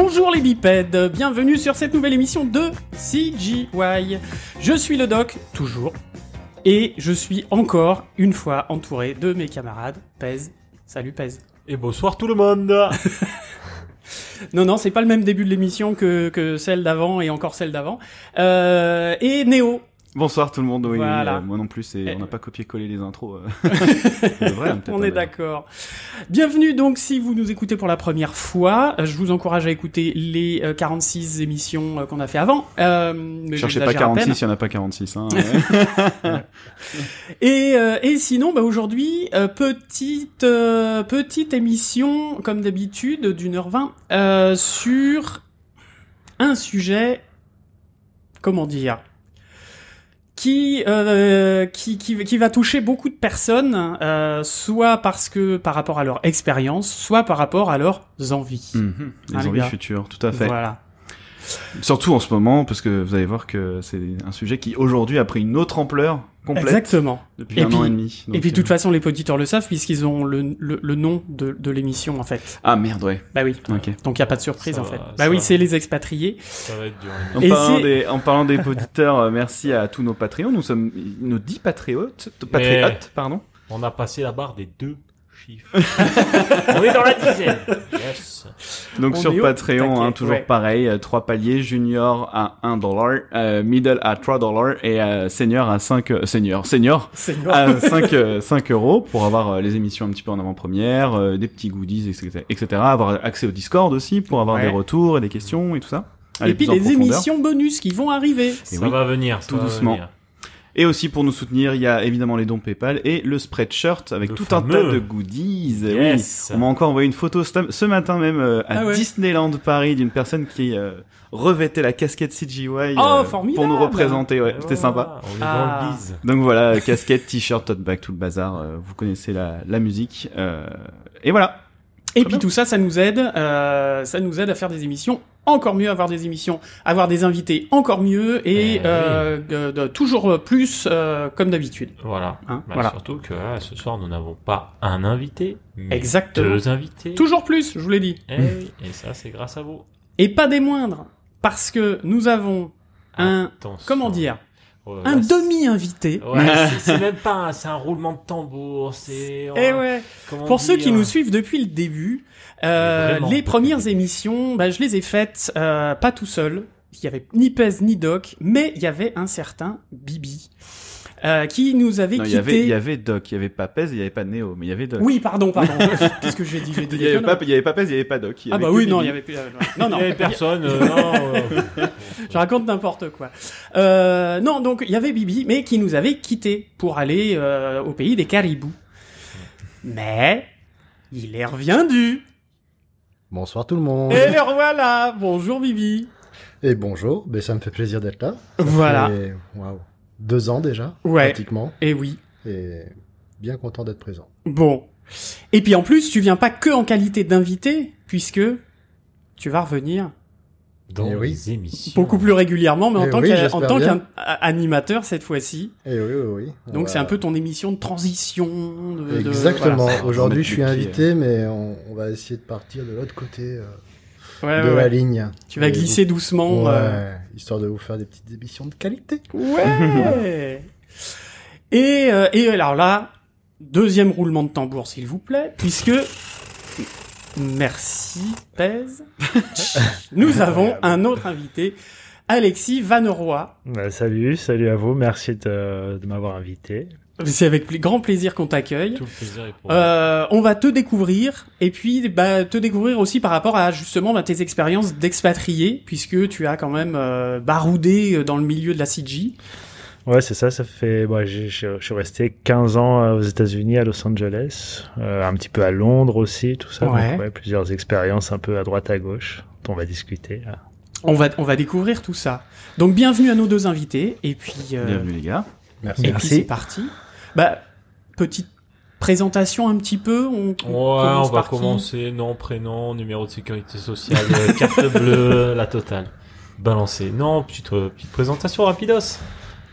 Bonjour les bipèdes, bienvenue sur cette nouvelle émission de CGY. Je suis le doc, toujours, et je suis encore une fois entouré de mes camarades. Pèse, salut Pèse. Et bonsoir tout le monde Non, non, c'est pas le même début de l'émission que, que celle d'avant et encore celle d'avant. Euh, et Néo. Bonsoir tout le monde, oui, Voilà. oui, euh, moi non plus, Eh. on n'a pas copié-collé les intros. euh. Hein, On est hein, d'accord. Bienvenue donc si vous nous écoutez pour la première fois. Euh, Je vous encourage à écouter les euh, 46 émissions euh, qu'on a fait avant. Euh, mais Cherchez pas j'exagère à peine. 46, il y en a pas 46. Hein, ouais. Et, euh, et sinon, bah aujourd'hui, euh, petite euh, petite émission comme d'habitude d'une heure vingt euh, sur un sujet, comment dire, qui euh, qui, qui qui va toucher beaucoup de personnes, euh, soit parce que par rapport à leur expérience, soit par rapport à leurs envies. Mhm, Ah, Les envies futures, tout à fait. Voilà. Surtout en ce moment, parce que vous allez voir que c'est un sujet qui aujourd'hui a pris une autre ampleur complète Exactement. depuis Et un puis- an et demi. et puis de toute euh, façon, les auditeurs le savent puisqu'ils ont le, le, le nom de, de l'émission en fait. Ah merde, ouais. Bah oui. Ok. Donc il y a pas de surprise Ça en va, fait. Bah oui, c'est les expatriés. Ça va être dur. En Et parlant, des, en parlant des auditeurs, euh, merci à tous nos Patreons. Nous sommes nos 10 patriotes, patriotes, pardon. On a passé la barre des deux chiffres. On est dans la dizaine. Yes. Donc On sur Patreon, hein, toujours ouais. pareil, euh, trois paliers, junior à 1 dollar, euh, middle à 3 dollars et euh, senior à 5 euh, senior, senior à 5 euh, 5 euros pour avoir euh, les émissions un petit peu en avant-première, euh, des petits goodies, etc., etc. Avoir accès au Discord aussi pour avoir Ouais. des retours et des questions et tout ça. Et puis profondeur. émissions bonus qui vont arriver. Et ça oui, va venir. ça tout va doucement. venir. Et aussi pour nous soutenir, il y a évidemment les dons PayPal et le spreadshirt avec Le tout un tas de goodies. Oui. On m'a encore envoyé une photo ce matin même euh, à Ah ouais. Disneyland Paris d'une personne qui euh, revêtait la casquette CGY euh, Oh, pour formidable. nous représenter. Ouais, c'était voilà, sympa. On est Ah. dans le bise. Donc voilà, casquette, t-shirt, tote bag, tout le bazar. euh, vous connaissez la, la musique. euh, et voilà. Et Très puis bien. tout ça, ça nous aide, euh, ça nous aide à faire des émissions encore mieux, avoir des émissions, avoir des invités encore mieux et Eh euh, de- de- toujours plus euh, comme d'habitude. Voilà. Hein, Bah, voilà. Surtout que là, ce soir, nous n'avons pas un invité, mais Exactement. deux invités. Toujours plus, je vous l'ai dit. Eh oui, et ça, c'est grâce à vous. Et pas des moindres, parce que nous avons un, comment dire, Oh, un demi-invité. Ouais, c'est- même pas un, c'est un roulement de tambour, c'est... Eh ouais. comment Pour ceux qui dire nous suivent depuis le début, euh, vraiment, les premières émissions, bah, je les ai faites euh, pas tout seul. Il y avait ni Pez ni Doc, mais il y avait un certain Bibi euh, qui nous avait Non, il y quitté. avait, il y avait Doc, il y avait pas Pez, il y avait pas Néo, mais il y avait Doc. Oui, pardon, pardon. Qu'est-ce que j'ai dit Il y avait pas, il y avait pas Pez, il y avait pas Doc. Ah bah oui, non, il Bibi. y avait plus. euh, Non, non. Il y avait personne, euh, non. euh, Je raconte n'importe quoi. Euh, non, donc il y avait Bibi, mais qui nous avait quitté pour aller euh, au pays des caribous. Mais il est reviendu. Bonsoir tout le monde. Et le revoilà. Bonjour Bibi. Et bonjour, ben, ça me fait plaisir d'être là. Voilà. Et, waouh, deux ans déjà, Ouais. pratiquement. Et oui. Et bien content d'être présent. Bon. Et puis en plus, tu viens pas que en qualité d'invité, puisque tu vas revenir Dans Eh oui. les émissions. beaucoup plus régulièrement, mais en Eh tant oui, qu'a- j'espère en tant bien. qu'animateur cette fois-ci. Et oui, oui, oui. On Donc va- c'est un peu ton émission de transition. De, de- Exactement. voilà. Aujourd'hui, je suis invité, mais on, on va essayer de partir de l'autre côté euh, Ouais, de ouais, la ligne. Tu vas Et glisser vous- doucement. Ouais, euh, histoire de vous faire des petites émissions de qualité. Ouais. et, euh, et alors là, deuxième roulement de tambour, s'il vous plaît, puisque merci Pèse. Nous avons un autre invité, Alexis Vaneroy. Bah, salut, salut à vous, merci de, de m'avoir invité. C'est avec grand plaisir qu'on t'accueille. Tout le plaisir est pour Euh, on va te découvrir et puis bah, te découvrir aussi par rapport à justement bah, tes expériences d'expatrié puisque tu as quand même euh, baroudé dans le milieu de la CG. Ouais, c'est ça, ça fait. Bah, j'ai- je suis resté 15 ans euh, aux États-Unis, à Los Angeles, euh, un petit peu à Londres aussi, tout ça. Ouais. Donc, ouais, plusieurs expériences un peu à droite à gauche, dont on va discuter. là. On va on va découvrir tout ça. Donc bienvenue à nos deux invités et puis euh, Bienvenue les gars. Merci. et puis Merci. c'est parti. Bah petite présentation un petit peu. On, Ouais, on va commencer. Nom, prénom, numéro de sécurité sociale, euh, carte bleue, la totale. Balancer. Non, petite, euh, petite présentation rapidos.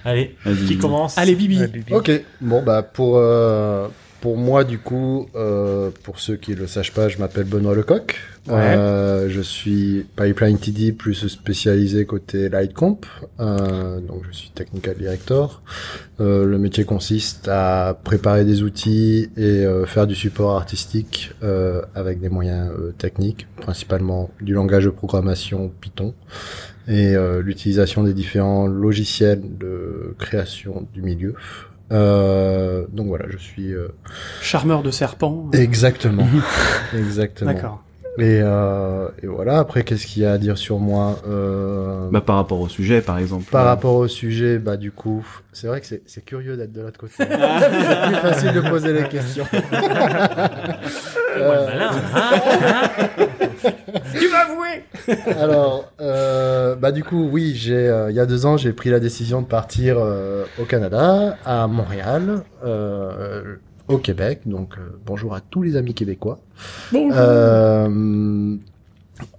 Allez, Vas-y. qui commence Allez Bibi. Ouais, Bibi. Ok, bon bah pour euh, pour moi, du coup, euh, pour ceux qui le sachent pas, je m'appelle Benoît Lecoq. Ouais. Euh, je suis Pipeline TD plus spécialisé côté Lightcomp. Euh, donc, je suis Technical Director. Euh, le métier consiste à préparer des outils et euh, faire du support artistique euh, avec des moyens techniques, principalement du langage de programmation Python et l'utilisation des différents logiciels de création du milieu. Euh, donc voilà, je suis euh, Charmeur de serpent. exactement, exactement. D'accord. Et, euh, et voilà. Après, qu'est-ce qu'il y a à dire sur moi euh, Bah, par rapport au sujet, par exemple. Par rapport au sujet, bah du coup, c'est vrai que c'est c'est curieux d'être de l'autre côté. c'est plus facile de poser les questions. Euh, Malin, hein Tu vas avouer Alors, euh, bah du coup, oui, j'ai, euh, il y a deux ans, j'ai pris la décision de partir euh, au Canada, à Montréal, au Québec. Donc, bonjour à tous les amis québécois. Bonjour.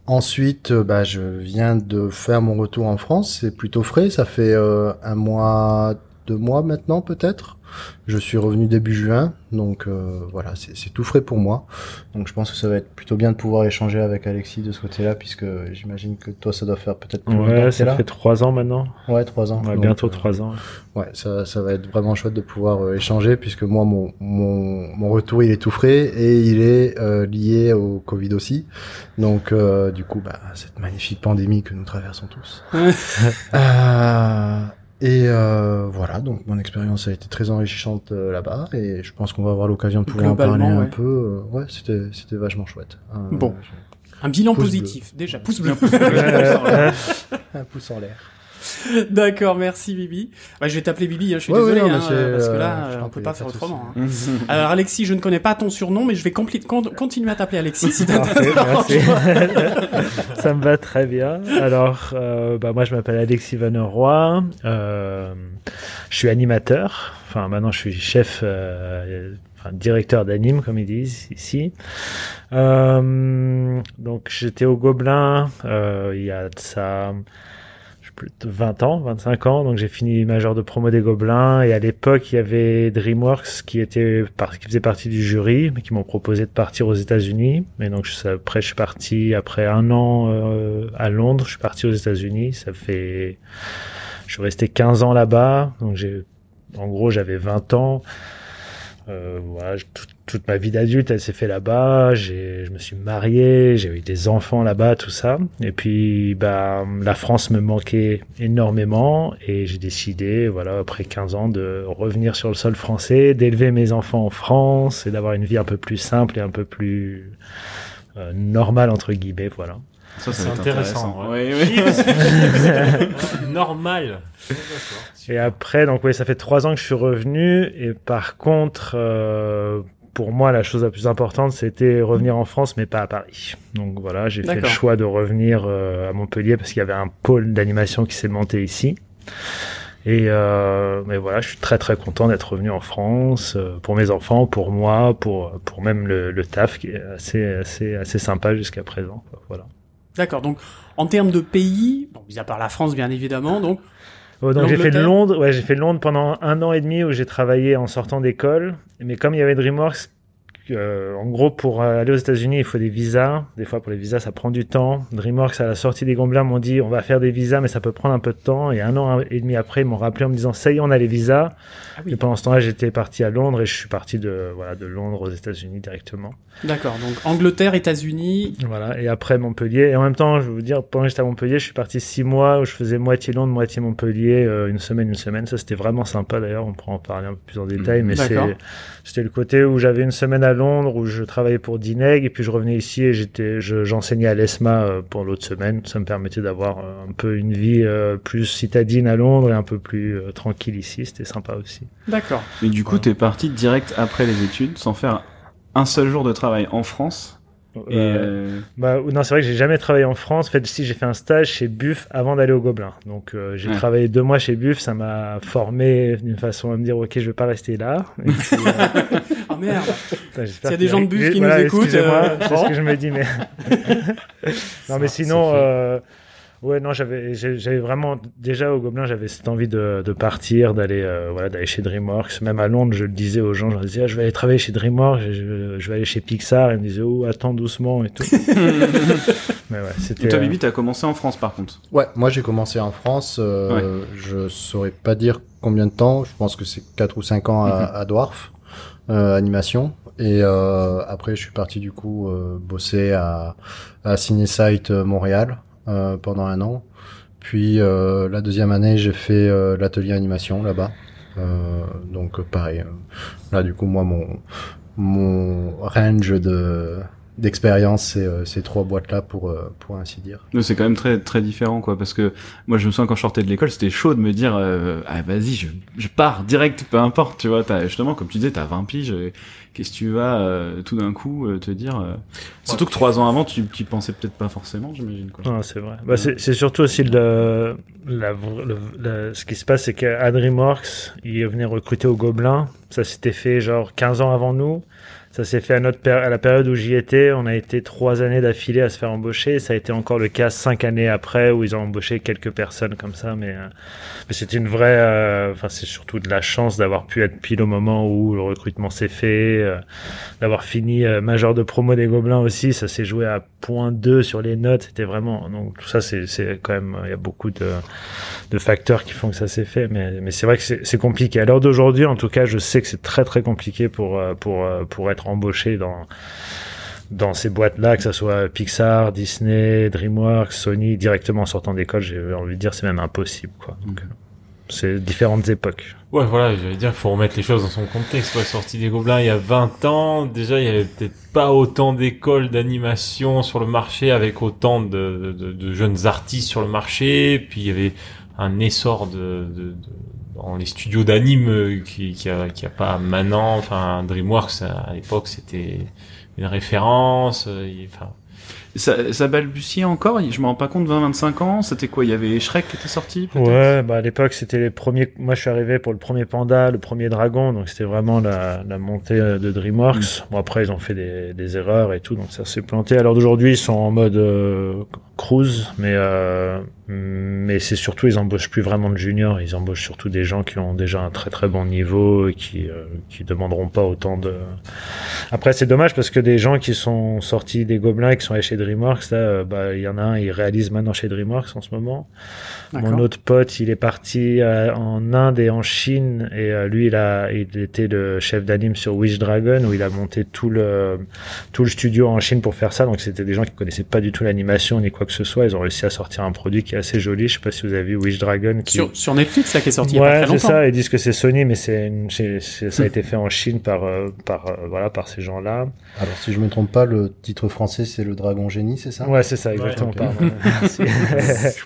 Ensuite, bah, je viens de faire mon retour en France. C'est plutôt frais. Ça fait un mois, deux mois maintenant, peut-être. Je suis revenu début juin, donc euh, voilà, c'est tout frais pour moi. Donc je pense que ça va être plutôt bien de pouvoir échanger avec Alexis de ce côté-là, puisque j'imagine que toi, ça doit faire peut-être plus Ouais, ça là. fait trois ans maintenant. Ouais, trois ans. Ouais, Donc, bientôt euh, trois ans. Ouais, ça, ça va être vraiment chouette de pouvoir euh, échanger puisque moi, mon, mon, mon retour, il est tout frais et il est euh, lié au Covid aussi. Donc, euh, du coup, bah, cette magnifique pandémie que nous traversons tous. Et euh, voilà, donc mon expérience a été très enrichissante euh, là-bas et je pense qu'on va avoir l'occasion de pouvoir en parler un peu. euh, ouais, c'était c'était vachement chouette. Euh, Bon. Un bilan positif, déjà. Pouce bleu. Un pouce en l'air. D'accord, merci Bibi. Je vais t'appeler Bibi, hein, je suis Ouais, ouais, désolé, non, hein, parce que là, euh, on peut pas faire autrement. hein. Alors Alexis, je ne connais pas ton surnom, mais je vais continuer à t'appeler Alexis. si t'as- Parfait, merci. ça me va très bien. Alors, euh, bah, moi, je m'appelle Alexis Vaneroy. Euh, je suis animateur. Enfin, maintenant, je suis chef, euh, directeur d'anime, comme ils disent ici. Euh, donc, j'étais au Gobelin euh, il y a de ça plus, 20 ans, 25 ans. Donc, j'ai fini major de promo des Gobelins. Et à l'époque, il y avait DreamWorks qui était qui faisait partie du jury, mais qui m'ont proposé de partir aux États-Unis. Et donc, après, je suis parti après un an euh, à Londres. Je suis parti aux États-Unis. Ça fait, je suis resté 15 ans là-bas. Donc, j'ai, en gros, j'avais 20 ans. Euh, voilà, toute, toute ma vie d'adulte, elle s'est fait là-bas. Je me suis marié, j'ai eu des enfants là-bas, tout ça. Et puis, bah, la France me manquait énormément et j'ai décidé, voilà, après 15 ans, de revenir sur le sol français, d'élever mes enfants en France et d'avoir une vie un peu plus simple et un peu plus euh, normale entre guillemets, voilà. Ça, ça C'est intéressant, intéressant. ouais. Oui, oui. Normal. Et après, donc oui, ça fait trois ans que je suis revenu. Et par contre, euh, pour moi, la chose la plus importante, c'était revenir en France, mais pas à Paris. Donc voilà, j'ai fait le choix de revenir euh, à Montpellier parce qu'il y avait un pôle d'animation qui s'est monté ici. Et euh, mais voilà, je suis très très content d'être revenu en France euh, pour mes enfants, pour moi, pour pour même le, le taf qui est assez assez assez sympa jusqu'à présent. quoi. Voilà. D'accord, donc en termes de pays, bon, mis à part la France bien évidemment, donc Oh, donc j'ai fait Londres, ouais, j'ai fait Londres pendant un an et demi où j'ai travaillé en sortant d'école. Mais comme il y avait DreamWorks, euh, en gros pour aller aux États-Unis, il faut des visas. Des fois pour les visas, ça prend du temps. DreamWorks à la sortie des Gobelins m'ont dit on va faire des visas, mais ça peut prendre un peu de temps. Et un an et demi après, ils m'ont rappelé en me disant ça y est, on a les visas. Ah oui. Et pendant ce temps-là, j'étais parti à Londres et je suis parti de voilà de Londres aux États-Unis directement. d'accord, donc Angleterre, États-Unis, Voilà, et après Montpellier. Et en même temps, je vais vous dire, pendant que j'étais à Montpellier, je suis parti six mois où je faisais moitié Londres, moitié Montpellier, euh, une semaine, une semaine. Ça, c'était vraiment sympa d'ailleurs. On pourra en parler un peu plus en détail, mais c'est, D'accord. c'était le côté où j'avais une semaine à Londres où je travaillais pour Dineg et puis je revenais ici et j'étais, je- j'enseignais à l'ESMA euh, pour l'autre semaine. Ça me permettait d'avoir euh, un peu une vie euh, plus citadine à Londres et un peu plus tranquille ici. C'était sympa aussi. d'accord. Et du coup, t'es parti direct après les études, sans faire un seul jour de travail en France. Et Euh, euh, Bah, non, c'est vrai que j'ai jamais travaillé en France. En fait, si j'ai fait un stage chez Buff avant d'aller au Gobelin. Donc, euh, j'ai Ouais. travaillé deux mois chez Buff. Ça m'a formé d'une façon à me dire, ok, je vais pas rester là. Et puis, euh, Ah merde, S'il y a des gens de Buff qui voilà, nous écoutent, euh, c'est bon. ce que je me dis, mais. non, mais sinon, euh, Ouais, non, j'avais, vraiment déjà au Gobelin, j'avais cette envie de, de partir, d'aller, euh, voilà, d'aller chez DreamWorks. Même à Londres, je le disais aux gens, je leur disais, ah, je vais aller travailler chez DreamWorks, je, vais aller chez Pixar. Ils me disaient, oh, attends doucement et tout. Mais ouais, c'était. Et toi, euh, Bibi, t'as commencé en France par contre. Ouais, moi j'ai commencé en France. Euh, Je saurais pas dire combien de temps. Je pense que c'est 4 ou 5 ans à, à Dwarf, animation. Et euh, après, je suis parti du coup euh, bosser à, à Cinesite euh, Montréal euh, pendant un an. Puis euh, la deuxième année, j'ai fait euh, l'atelier animation là-bas. Euh, donc euh, pareil. euh, là, du coup, moi, mon mon range de d'expérience, c'est euh, ces trois boîtes-là pour euh, pour ainsi dire. C'est quand même très très différent quoi parce que moi je me souviens quand je sortais de l'école c'était chaud de me dire euh, ah vas-y je, je pars direct peu importe tu vois t'as justement comme tu disais t'as 20 piges euh, qu'est-ce que tu vas euh, tout d'un coup euh, te dire euh, surtout que trois ans avant tu tu pensais peut-être pas forcément j'imagine quoi. Non, c'est vrai. Bah, c'est c'est surtout aussi le, la, le- le- ce qui se passe, c'est qu'à DreamWorks, ils venaient recruter au Gobelin. Ça s'était fait genre 15 ans avant nous. Ça s'est fait à, notre à la période où j'y étais. On a été trois années d'affilée à se faire embaucher. Ça a été encore le cas cinq années après où ils ont embauché quelques personnes comme ça. Mais, euh, c'était une vraie. euh, Enfin, c'est surtout de la chance d'avoir pu être pile au moment où le recrutement s'est fait, euh, d'avoir fini euh, major de promo des Gobelins aussi. Ça s'est joué à point 2 sur les notes. C'était vraiment. Donc tout ça, c'est quand même. Il y a beaucoup de, de facteurs qui font que ça s'est fait. Mais, mais c'est vrai que c'est compliqué. À l'heure d'aujourd'hui, en tout cas, je sais que c'est très très compliqué pour pour pour être embauché dans dans ces boîtes-là, que ça soit Pixar, Disney, DreamWorks, Sony, directement en sortant d'école, j'ai envie de dire c'est même impossible. Quoi. Donc, euh, c'est différentes époques. Ouais, voilà, j'allais dire, faut remettre les choses dans son contexte. Ouais, sorti des Gobelins il y a 20 ans, déjà, il y avait peut-être pas autant d'écoles d'animation sur le marché avec autant de, de, de jeunes artistes sur le marché. Puis il y avait un essor de, de, de- dans les studios d'anime euh, qui, qui a, qui a pas maintenant. Enfin, DreamWorks à l'époque, c'était une référence. euh, il- Enfin, Ça, ça balbutiait encore je me rends pas compte 20-25 ans c'était quoi il y avait Shrek qui était sorti Ouais, bah à l'époque c'était les premiers. Moi je suis arrivé pour le premier Panda, le premier Dragon, donc c'était vraiment la, la montée de DreamWorks. Bon après ils ont fait des, des erreurs et tout, donc ça s'est planté. Alors d'aujourd'hui ils sont en mode euh, cruise, mais euh, mais c'est surtout ils embauchent plus vraiment de juniors, ils embauchent surtout des gens qui ont déjà un très très bon niveau et qui euh, qui demanderont pas autant de. Après c'est dommage parce que des gens qui sont sortis des Gobelins et qui sont allés chez DreamWorks, là, euh, bah il y en a un, il réalise maintenant chez DreamWorks en ce moment. Mon autre pote, il est parti euh, en Inde et en Chine et euh, lui, il a, il était le chef d'anime sur Wish Dragon où il a monté tout le tout le studio en Chine pour faire ça. Donc c'était des gens qui connaissaient pas du tout l'animation ni quoi que ce soit. Ils ont réussi à sortir un produit qui est assez joli. Je sais pas si vous avez vu Wish Dragon. Qui... Sur, sur Netflix, là, qui est sorti il y a pas Ouais, c'est ça. Ils disent que c'est Sony, mais c'est ça a été fait en Chine par euh, par euh, voilà par ces gens-là. Alors si je me trompe pas, le titre français c'est le Dragon Génie, c'est ça? Ouais, c'est ça exactement. ok. pardon. Merci.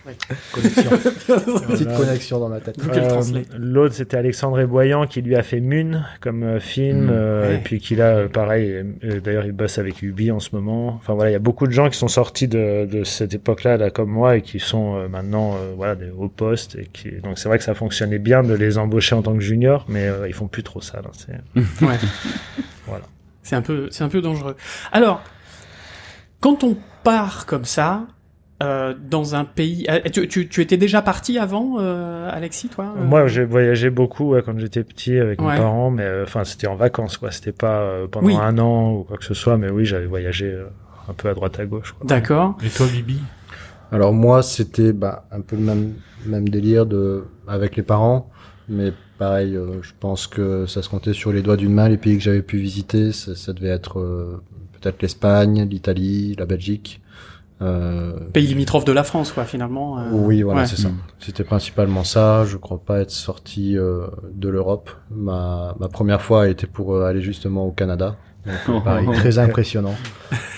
Connexion. Petite Voilà. connexion dans ma tête. Euh. L'autre, c'était Alexandre Boyan qui lui a fait Mune comme film. Mm. euh, Ouais. Et puis qu'il a, pareil, euh, d'ailleurs, il bosse avec Ubi en ce moment. Enfin voilà, il y a beaucoup de gens qui sont sortis de, de cette époque-là, là, comme moi, et qui sont euh, maintenant euh, voilà, des hauts postes. Et qui... Donc c'est vrai que ça fonctionnait bien de les embaucher en tant que junior, mais euh, ils font plus trop ça. Là, c'est... Ouais. Voilà. C'est un peu, c'est un peu dangereux. Alors, quand on part comme ça, euh, dans un pays, euh, tu, tu, tu étais déjà parti avant, euh, Alexis, toi euh? Moi, j'ai voyagé beaucoup ouais, quand j'étais petit avec Ouais. mes parents, mais euh, enfin, c'était en vacances, quoi. C'était pas euh, pendant Oui. un an ou quoi que ce soit, mais oui, j'avais voyagé euh, un peu à droite à gauche. D'accord. et toi, Bibi? Alors moi, c'était bah, un peu le même même délire de avec les parents, mais pareil, euh, je pense que ça se comptait sur les doigts d'une main les pays que j'avais pu visiter. Ça, ça devait être euh, peut-être l'Espagne, l'Italie, la Belgique. Euh, Pays limitrophe de la France, quoi, finalement. euh, oui, voilà, ouais. c'est ça. Mm. C'était principalement ça. Je crois pas être sorti euh, de l'Europe. Ma, ma première fois a été pour aller justement au Canada. Donc, euh, pareil, très impressionnant.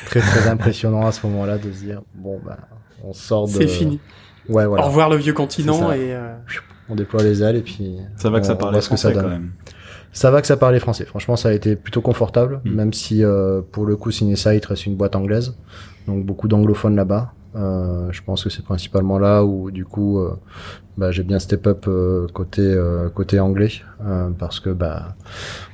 Très, très impressionnant à ce moment-là de se dire, bon, bah, on sort de... C'est fini. Ouais, voilà. Au revoir le vieux continent ça. et. euh, On déploie les ailes et puis... ça va que ça on- on parlait voit ce que ça français quand donne. même Ça va que ça parlait français. Franchement, ça a été plutôt confortable, Mm. même si euh, pour le coup, Cinesite reste une boîte anglaise. Donc beaucoup d'anglophones là-bas. Euh, je pense que c'est principalement là où du coup euh, bah, j'ai bien step up euh, côté euh, côté anglais euh, parce que bah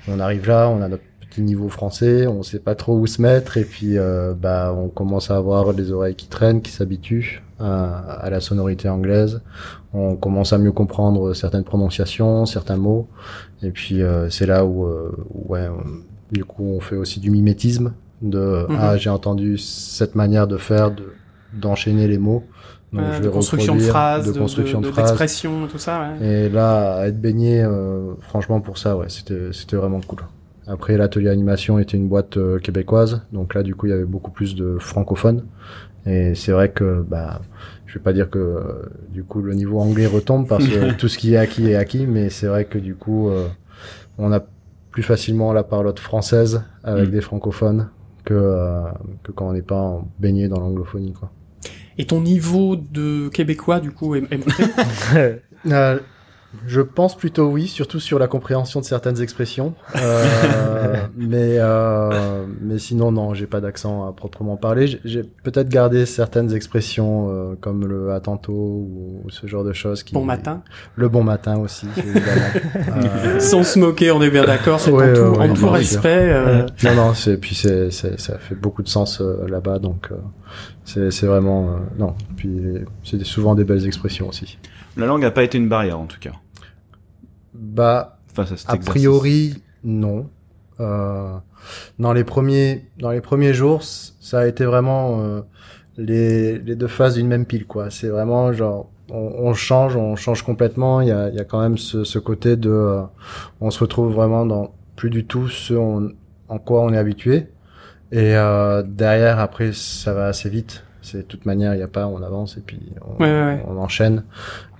on arrive là, on a notre petit niveau français, on sait pas trop où se mettre et puis euh, bah on commence à avoir les oreilles qui traînent, qui s'habituent à, à la sonorité anglaise. On commence à mieux comprendre certaines prononciations, certains mots et puis euh, c'est là où, euh, ouais, on- du coup on fait aussi du mimétisme de Mhm. ah j'ai entendu cette manière de faire de d'enchaîner les mots. Donc, Euh, je de construction de phrases, de de, construction de- de, de- phrases. d'expression, tout ça. Ouais. Et là, à être baigné, euh, franchement, pour ça, ouais, c'était, c'était vraiment cool. Après, l'atelier animation était une boîte euh, québécoise, donc là, du coup, il y avait beaucoup plus de francophones. Et c'est vrai que, bah, je vais pas dire que, euh, du coup, le niveau anglais retombe parce que tout ce qui est acquis est acquis, mais c'est vrai que, du coup, euh, on a plus facilement la parlotte française avec Mm. des francophones que, euh, que quand on n'est pas baigné dans l'anglophonie, quoi. Et ton niveau de québécois, du coup, est, est monté? Euh, je pense plutôt oui, surtout sur la compréhension de certaines expressions. Euh, mais euh, mais sinon non, j'ai pas d'accent à proprement parler. J'ai- peut-être gardé certaines expressions euh, comme le à tantôt ou, ou ce genre de choses. Qui, Bon matin. Le bon matin aussi. évidemment. Euh, Sans se moquer, on est bien d'accord, c'est Ouais, en tout, ouais, en ouais, tout bien respect. euh, non non, c'est puis c'est c'est- ça fait beaucoup de sens euh, là-bas donc. euh, c'est c'est vraiment euh, non. Puis c'est souvent des belles expressions aussi. La langue a pas été une barrière en tout cas Bah face à cet A exercice. priori, non. Euh, dans les premiers, dans les premiers jours, ça a été vraiment euh, les, les deux faces d'une même pile, quoi. C'est vraiment genre, on, on change, on change complètement. Il y a, il y a quand même ce, ce côté de, euh, on se retrouve vraiment dans plus du tout ce on- en quoi on est habitué. Et euh, derrière, après, ça va assez vite. C'est de toute manière, il n'y a pas, on avance et puis on, Ouais, ouais, ouais. on enchaîne.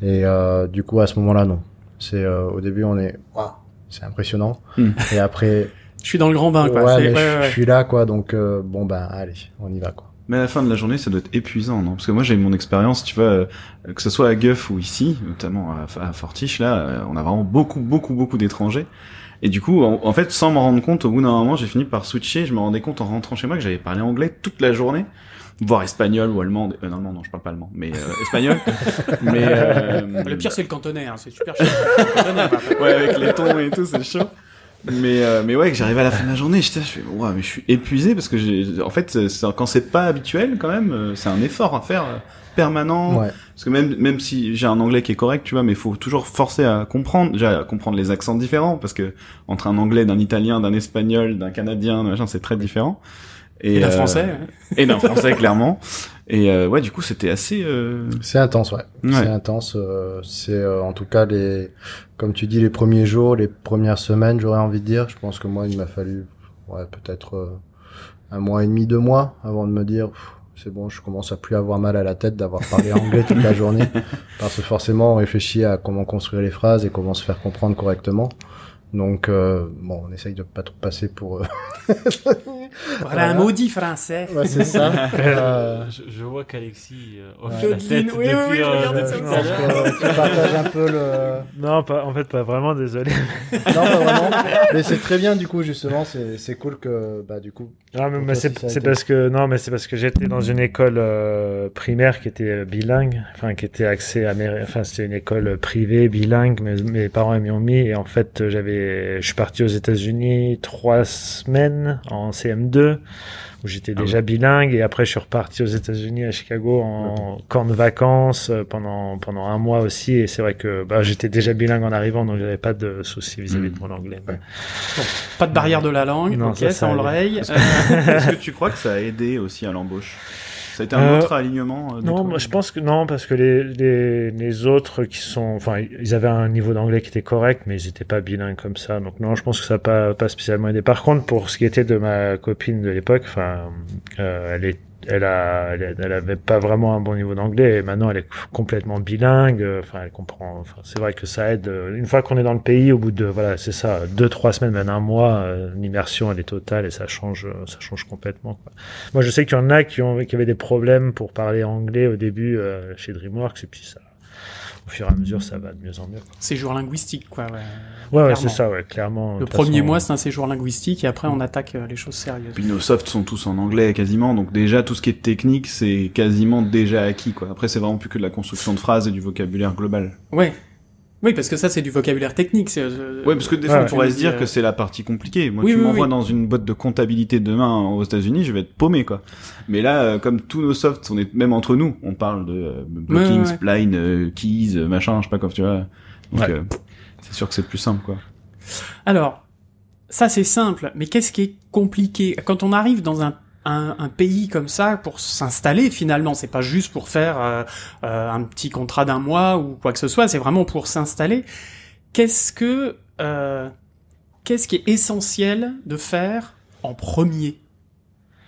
Et euh, du coup, à ce moment-là, non. C'est euh, au début, on est, waouh, c'est impressionnant. Hmm. Et après, Je suis dans le grand bain, quoi. ouais, C'est- mais ouais, je, ouais, je suis là, quoi. Donc euh, bon, ben, allez, on y va, quoi. Mais à la fin de la journée, ça doit être épuisant, non? Parce que moi, j'ai eu mon expérience, tu vois, euh, que ce soit à Guff ou ici, notamment à, à Fortiche, là, euh, on a vraiment beaucoup, beaucoup, beaucoup d'étrangers. Et du coup, en, en fait, sans m'en rendre compte, au bout d'un moment, j'ai fini par switcher. Je me rendais compte en rentrant chez moi que j'avais parlé anglais toute la journée, voire espagnol ou allemand. Euh, non, non, non, je parle pas allemand, mais euh, espagnol. mais euh, Le pire, c'est le cantonais, hein, c'est super bah, ouais, avec les tons et tout, c'est chaud. Mais euh, mais ouais, que j'arrive à la fin de la journée, là, je fais ouais, mais je suis épuisé parce que j'ai en fait c'est- quand c'est pas habituel quand même, euh, c'est un effort à faire euh, permanent Ouais. parce que même même si j'ai un anglais qui est correct, tu vois, mais il faut toujours forcer à comprendre, déjà à comprendre les accents différents parce que entre un anglais, d'un italien, d'un espagnol, d'un canadien, machin, c'est très différent. Et d'un euh, français. Et d'un français clairement. Et euh, ouais, du coup, c'était assez euh, C'est intense, ouais. Ouais. C'est intense. euh, c'est euh, en tout cas les, comme tu dis, les premiers jours, les premières semaines, j'aurais envie de dire. Je pense que moi, il m'a fallu, ouais, peut-être euh, un mois et demi, deux mois, avant de me dire, pff, c'est bon, je commence à plus avoir mal à la tête d'avoir parlé anglais toute la journée, parce que forcément, on réfléchit à comment construire les phrases et comment se faire comprendre correctement. Donc, euh, bon, on essaye de pas trop passer pour. euh, Voilà un maudit français. ouais, c'est ça. Euh, Je, je vois qu'Alexis euh, Ouais. la tête Oui, oui, depuis, oui, je euh, à je l'heure. pense que tu partages un peu le. Non, pas, en fait, pas vraiment, désolé. Non, pas vraiment. Mais c'est très bien, du coup, justement, c'est, c'est cool que, bah, du coup. Non, mais, c'est si ça a c'est été- parce que non, mais c'est parce que j'étais dans une école euh, primaire qui était euh, bilingue, enfin qui était axée améri- enfin c'était une école privée bilingue. Mais mes parents m'y ont mis et en fait j'avais, je suis parti aux États-Unis trois semaines en CM2 où j'étais Ah déjà bilingue et après je suis reparti aux États-Unis à Chicago en camp de vacances euh, pendant pendant un mois aussi et c'est vrai que bah, j'étais déjà bilingue en arrivant donc j'avais pas de soucis vis-à-vis de mon anglais. Pas de barrière de la langue. Non, ok, ça, ça, ça on l'oreille. Est-ce que tu crois que ça a aidé aussi à l'embauche? Ça a été un Euh, autre alignement euh, Non, moi, je pense que non, parce que les, les, les autres qui sont, enfin, ils avaient un niveau d'anglais qui était correct, mais ils n'étaient pas bilingues comme ça. Donc non, je pense que ça n'a pas, pas spécialement aidé. Par contre, pour ce qui était de ma copine de l'époque, enfin, euh, elle est, elle a, elle, avait pas vraiment un bon niveau d'anglais et maintenant elle est complètement bilingue. euh, Enfin, elle comprend. Enfin, c'est vrai que ça aide. euh, Une fois qu'on est dans le pays, au bout de, voilà, c'est ça, deux, trois semaines, même un mois, euh, l'immersion elle est totale et ça change, ça change complètement. Quoi. Moi, je sais qu'il y en a qui, ont, qui avaient des problèmes pour parler anglais au début euh, chez DreamWorks, et puis ça, au fur et à mesure, ça va de mieux en mieux. séjour linguistique, quoi. Ouais, Ouais, ouais, c'est ça, ouais, clairement. Le premier façon, mois, c'est un séjour linguistique, et après, on attaque euh, les choses sérieuses. Puis nos softs sont tous en anglais quasiment, donc déjà tout ce qui est technique, c'est quasiment déjà acquis quoi. Après c'est vraiment plus que de la construction de phrases et du vocabulaire global. Ouais. Oui, parce que ça, c'est du vocabulaire technique. c'est, euh, Ouais, parce que des Ouais, fois, on pourrait se dire euh, que c'est la partie compliquée. Moi, Oui, tu oui, m'envoies oui. dans une boîte de comptabilité demain aux États-Unis, je vais être paumé, quoi. Mais là, euh, comme tous nos softs, on est même entre nous, on parle de euh, blocking, Ouais, ouais, ouais. spline, euh, keys, euh, machin, je sais pas comme tu vois. Donc, Ouais. euh, c'est sûr que c'est plus simple, quoi. Alors, ça c'est simple, mais qu'est-ce qui est compliqué? Quand on arrive dans un, un, un pays comme ça pour s'installer finalement, c'est pas juste pour faire euh, euh, un petit contrat d'un mois ou quoi que ce soit, c'est vraiment pour s'installer. Qu'est-ce que euh, qu'est-ce qui est essentiel de faire en premier?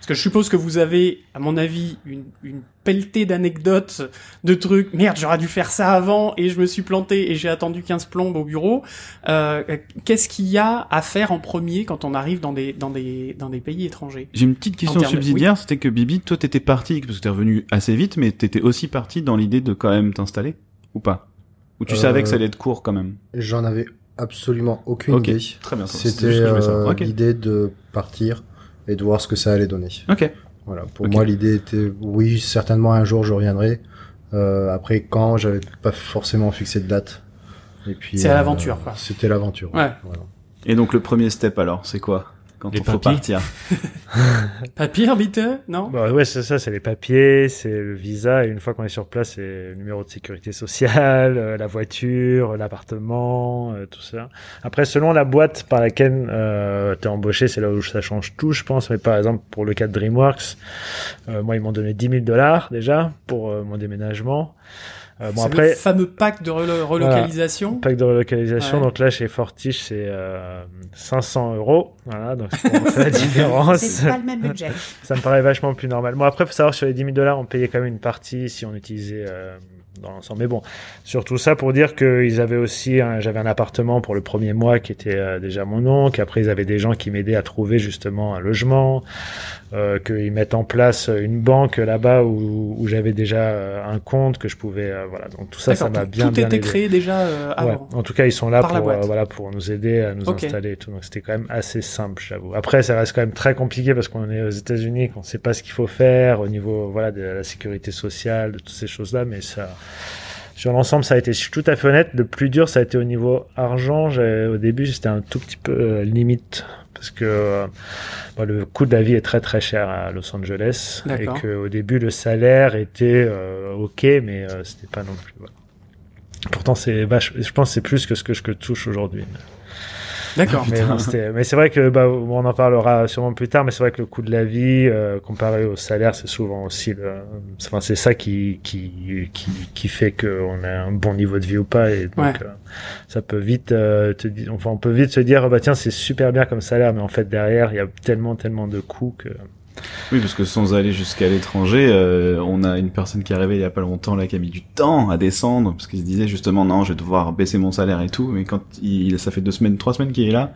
Parce que je suppose que vous avez, à mon avis, une, une pelletée d'anecdotes, de trucs. Merde, j'aurais dû faire ça avant et je me suis planté et j'ai attendu 15 plombes au bureau. Euh, Qu'est-ce qu'il y a à faire en premier quand on arrive dans des, dans des, dans des pays étrangers J'ai une petite question de- subsidiaire, c'était que Bibi, toi, t'étais parti, parce que t'es revenu assez vite, mais t'étais aussi parti dans l'idée de quand même t'installer Ou pas? Ou tu Euh, savais que ça allait être court quand même? J'en avais absolument aucune Ok, idée. très bien. c'est C'était juste que je voulais savoir. euh, Ok. l'idée de partir et de voir ce que ça allait donner. Ok. Voilà. Pour moi, l'idée était, oui, certainement un jour je reviendrai. Euh, après, quand, j'avais pas forcément fixé de date. Et puis. C'est à l'aventure, quoi. C'était l'aventure. Ouais. Voilà. Et donc, le premier step alors, c'est quoi? Quand Les on faut papiers. partir Pas pire, bitte Non? Bah ouais, c'est ça, c'est les papiers, c'est le visa, et une fois qu'on est sur place, c'est le numéro de sécurité sociale, euh, la voiture, l'appartement, euh, tout ça. Après, selon la boîte par laquelle euh, t'es embauché, c'est là où ça change tout, je pense. Mais par exemple, pour le cas de DreamWorks, euh, moi, ils m'ont donné 10 000 dollars déjà pour euh, mon déménagement. Euh, bon, C'est après, le fameux pack de relo- relocalisation. pack de relocalisation. Ouais. Donc là, chez Fortiche, c'est euh, 500 euros. Voilà, donc c'est pour faire la différence. C'est pas le même budget. Ça me paraît vachement plus normal. Bon, après, faut savoir, sur les 10 000 dollars, on payait quand même une partie si on utilisait euh, dans l'ensemble. Mais bon, surtout ça pour dire qu'ils avaient aussi, j'avais un appartement pour le premier mois qui était euh, déjà mon nom, qu'après, ils avaient des gens qui m'aidaient à trouver justement un logement, euh, qu'ils mettent en place une banque là-bas où, où j'avais déjà euh, un compte que je pouvais, euh, voilà. Donc tout ça, ça m'a bien, Tout bien était aidé. créé déjà Ouais. avant. En tout cas, ils sont là Par pour, voilà, pour nous aider à nous installer et tout. Donc, c'était quand même assez simple, j'avoue. Après, ça reste quand même très compliqué parce qu'on est aux États-Unis, qu'on sait pas ce qu'il faut faire au niveau, voilà, de la sécurité sociale, de toutes ces choses-là. Mais ça, sur l'ensemble, ça a été, je suis tout à fait honnête, le plus dur, ça a été au niveau argent. Au début, c'était un tout petit peu euh, limite parce que euh, bon, le coût de la vie est très très cher à Los Angeles et D'accord. que au début le salaire était euh, ok, mais c'était pas non plus. voilà. Pourtant, c'est vache. Je pense que c'est plus que ce que je que je touche aujourd'hui. D'accord. Mais, bon, c'était- mais c'est vrai que bah, on en parlera sûrement plus tard. Mais c'est vrai que le coût de la vie euh, comparé au salaire, c'est souvent aussi le. Enfin, c'est ça qui qui qui, qui fait qu'on a un bon niveau de vie ou pas. Et donc, Ouais. euh, ça peut vite euh, te dire. Enfin, on peut vite se dire bah tiens, c'est super bien comme salaire, mais en fait derrière, il y a tellement tellement de coûts que. Oui, parce que sans aller jusqu'à l'étranger, euh, on a une personne qui est arrivée il y a pas longtemps là qui a mis du temps à descendre parce qu'il se disait justement non, je vais devoir baisser mon salaire et tout. Mais quand il, ça fait deux semaines, trois semaines qu'il est là,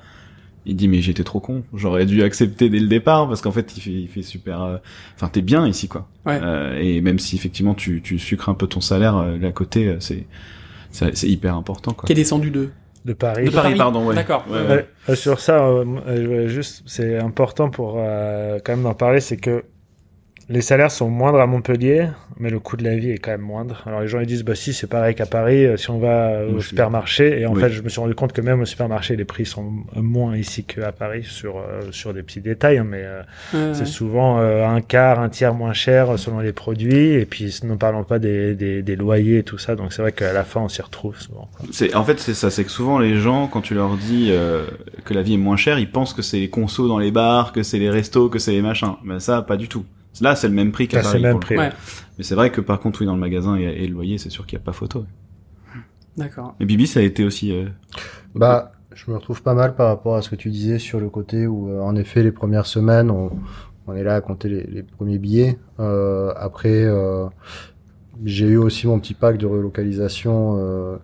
il dit mais j'étais trop con. J'aurais dû accepter dès le départ parce qu'en fait il fait, il fait super. euh, Enfin, t'es bien ici quoi. Ouais. Euh, et même si effectivement tu, tu sucres un peu ton salaire euh, là à côté, c'est c'est c'est hyper important quoi. Qui est descendu de De Paris. De Paris, pardon, ouais. D'accord. Ouais. Ouais, euh, sur ça, euh, euh, je voulais juste, c'est important pour euh, quand même d'en parler, c'est que les salaires sont moindres à Montpellier, mais le coût de la vie est quand même moindre. Alors les gens ils disent bah si c'est pareil qu'à Paris, euh, si on va au supermarché, et en Oui. fait je me suis rendu compte que même au supermarché les prix sont moins ici qu'à Paris sur euh, sur des petits détails, hein, mais euh, Ouais, c'est ouais. souvent euh, un quart, un tiers moins cher selon les produits, et puis ne parlons pas des, des, des loyers et tout ça, donc c'est vrai qu'à la fin on s'y retrouve souvent. C'est en fait c'est ça, c'est que souvent les gens quand tu leur dis euh, que la vie est moins chère, ils pensent que c'est les consos dans les bars, que c'est les restos, que c'est les machins. Mais ça pas du tout. Là c'est le même prix qu'à c'est Paris. le même pour prix. coup. Ouais. Mais c'est vrai que par contre oui dans le magasin et, et le loyer c'est sûr qu'il y a pas photo. D'accord. Et Bibi ça a été aussi. euh, Bah, je me retrouve pas mal par rapport à ce que tu disais sur le côté où, euh, en effet, les premières semaines, on, on est là à compter les, les premiers billets. Euh, après, euh, j'ai eu aussi mon petit pack de relocalisation euh,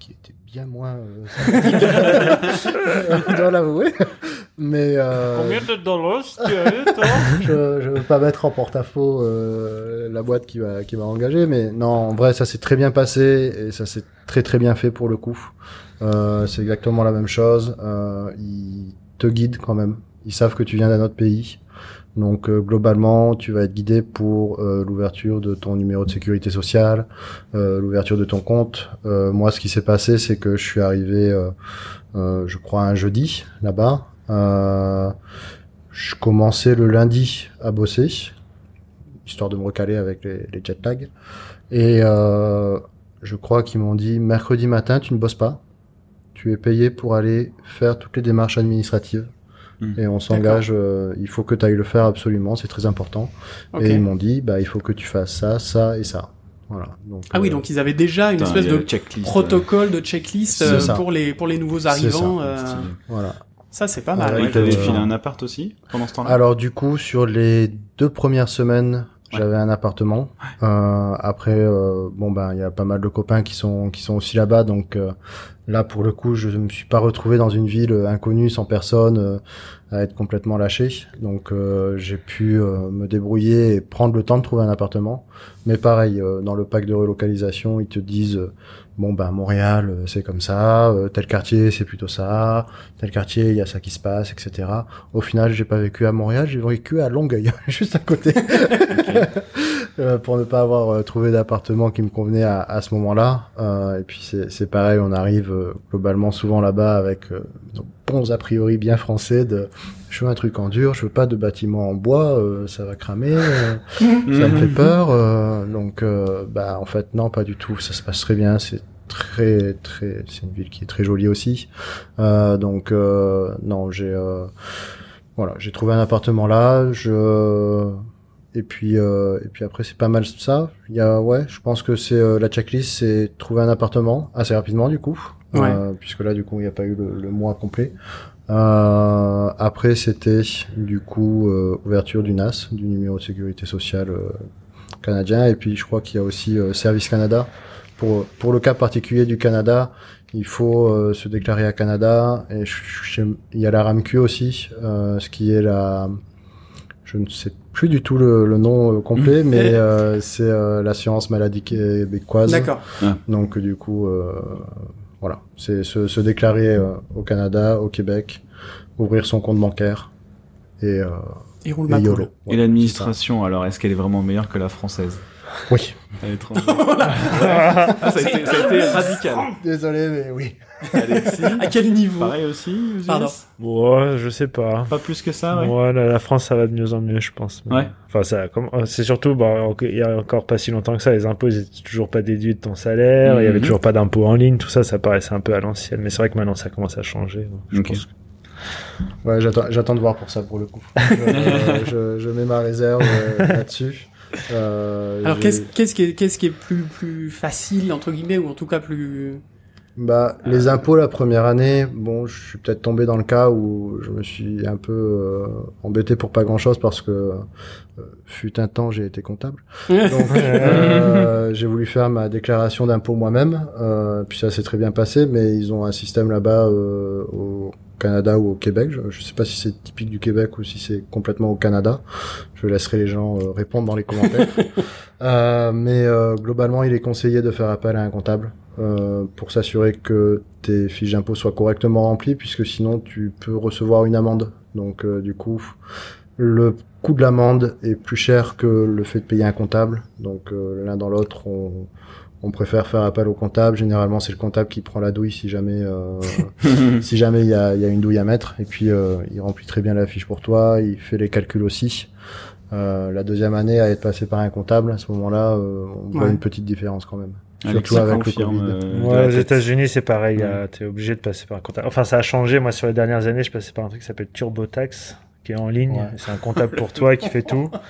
qui était bien moins euh, sympathique, je dois l'avouer. Mais euh, de dollars tu as eu, toi je, je veux pas mettre en porte-à-faux euh, la boîte qui m'a qui m'a engagé, mais non, en vrai, ça s'est très bien passé et ça s'est très très bien fait pour le coup. Euh, c'est exactement la même chose. Euh, ils te guident quand même. Ils savent que tu viens d'un autre pays. Donc euh, globalement, tu vas être guidé pour euh, l'ouverture de ton numéro de sécurité sociale, euh, l'ouverture de ton compte. Euh, moi, ce qui s'est passé, c'est que je suis arrivé, euh, euh, je crois, un jeudi là-bas. Euh, je commençais le lundi à bosser, histoire de me recaler avec les, les jet lags. Et euh, je crois qu'ils m'ont dit mercredi matin, tu ne bosses pas. Tu es payé pour aller faire toutes les démarches administratives. Hmm. Et on s'engage, euh, il faut que tu ailles le faire absolument, c'est très important. Et ils m'ont dit, bah, il faut que tu fasses ça, ça et ça. Voilà. Donc, Ah oui, donc ils avaient déjà une Putain, espèce de protocole, de checklist euh, pour les pour les nouveaux arrivants. euh. Voilà. Ça c'est pas mal. ouais, Et ouais. t'avais euh, filé un appart aussi pendant ce temps-là? Alors du coup, sur les deux premières semaines, Ouais. j'avais un appartement. Euh, après, euh, bon ben, il y a pas mal de copains qui sont qui sont aussi là-bas, donc euh, là pour le coup, je me suis pas retrouvé dans une ville euh, inconnue, sans personne, euh, à être complètement lâché. Donc euh, j'ai pu euh, me débrouiller et prendre le temps de trouver un appartement. Mais pareil, euh, dans le pack de relocalisation, ils te disent euh, bon ben Montréal, euh, c'est comme ça, euh, tel quartier, c'est plutôt ça, tel quartier, il y a ça qui se passe, etc. Au final, j'ai pas vécu à Montréal, j'ai vécu à Longueuil, juste à côté, Euh, pour ne pas avoir trouvé d'appartement qui me convenait à, à ce moment-là. Euh, et puis c'est c'est pareil, on arrive globalement souvent là-bas avec nos bons a priori bien français de je veux un truc en dur, je veux pas de bâtiment en bois, euh, ça va cramer, euh, ça me fait peur. euh, donc bah en fait non, pas du tout, ça se passe très bien, c'est très très c'est une ville qui est très jolie aussi. Donc non, j'ai voilà, j'ai trouvé un appartement là, je et puis et puis après c'est pas mal ça. Il y a ouais, je pense que c'est la checklist, c'est trouver un appartement assez rapidement du coup, Ouais. Puisque là du coup il n'y a pas eu le, le mois complet. Euh, après c'était du coup euh, ouverture du NAS, du numéro de sécurité sociale euh, canadien, et puis je crois qu'il y a aussi euh, Service Canada. Pour pour le cas particulier du Canada, il faut euh, se déclarer à Canada et je- je- il y a la RAMQ aussi, euh, ce qui est la je ne sais plus du tout le, le nom euh, complet, mais euh, c'est euh, l'assurance maladie québécoise. D'accord. Donc du coup, euh, voilà, c'est se, se déclarer euh, au Canada, au Québec, ouvrir son compte bancaire et, euh, Et roule et Voilà, l'administration, alors, est-ce qu'elle est vraiment meilleure que la française? Oui. à l'étranger Ah, ça, a été, ça a été radical. Désolé, mais oui. Alexis, À quel niveau pareil aussi Pardon. Ouais, je sais pas. Pas plus que ça, ouais. Ouais, la, la France, ça va de mieux en mieux, je pense. Mais- Ouais. Enfin, ça, comme, euh, c'est surtout, bah, il y a encore pas si longtemps que ça, les impôts, ils étaient toujours pas déduits de ton salaire, il y avait Mhm. toujours pas d'impôts en ligne, tout ça, ça paraissait un peu à l'ancienne. Mais c'est vrai que maintenant, ça commence à changer. donc je pense que- Ouais, j'attends, j'attends de voir pour ça pour le coup. je, je, je mets ma réserve euh, là-dessus. Euh, Alors qu'est-ce qu'est-ce qui est qu'est-ce qui est plus plus facile entre guillemets ou en tout cas plus Bah, les impôts la première année, bon, je suis peut-être tombé dans le cas où je me suis un peu euh, embêté pour pas grand-chose parce que euh, fut un temps j'ai été comptable. Donc euh, j'ai voulu faire ma déclaration d'impôt moi-même, euh, puis ça s'est très bien passé, mais ils ont un système là-bas euh, au Canada ou au Québec. Je, je sais pas si c'est typique du Québec ou si c'est complètement au Canada. Je laisserai les gens euh, répondre dans les commentaires. Euh, mais euh, globalement, il est conseillé de faire appel à un comptable euh, pour s'assurer que tes fiches d'impôt soient correctement remplies, puisque sinon tu peux recevoir une amende. Donc euh, du coup, le coût de l'amende est plus cher que le fait de payer un comptable. Donc euh, l'un dans l'autre, on, on préfère faire appel au comptable. Généralement, c'est le comptable qui prend la douille si jamais euh, si jamais il y a, il y a une douille à mettre. Et puis euh, il remplit très bien la fiche pour toi. Il fait les calculs aussi. Euh, la deuxième année à être passé par un comptable, à ce moment-là, euh, on voit Ouais. une petite différence quand même. Alexis Surtout avec le Covid. euh, Ouais, aux. États-Unis, c'est pareil. Ouais. euh, T'es obligé de passer par un comptable. Enfin, ça a changé. Moi, sur les dernières années, je passais par un truc qui s'appelle TurboTax, qui est en ligne. Ouais. C'est un comptable pour toi qui fait tout.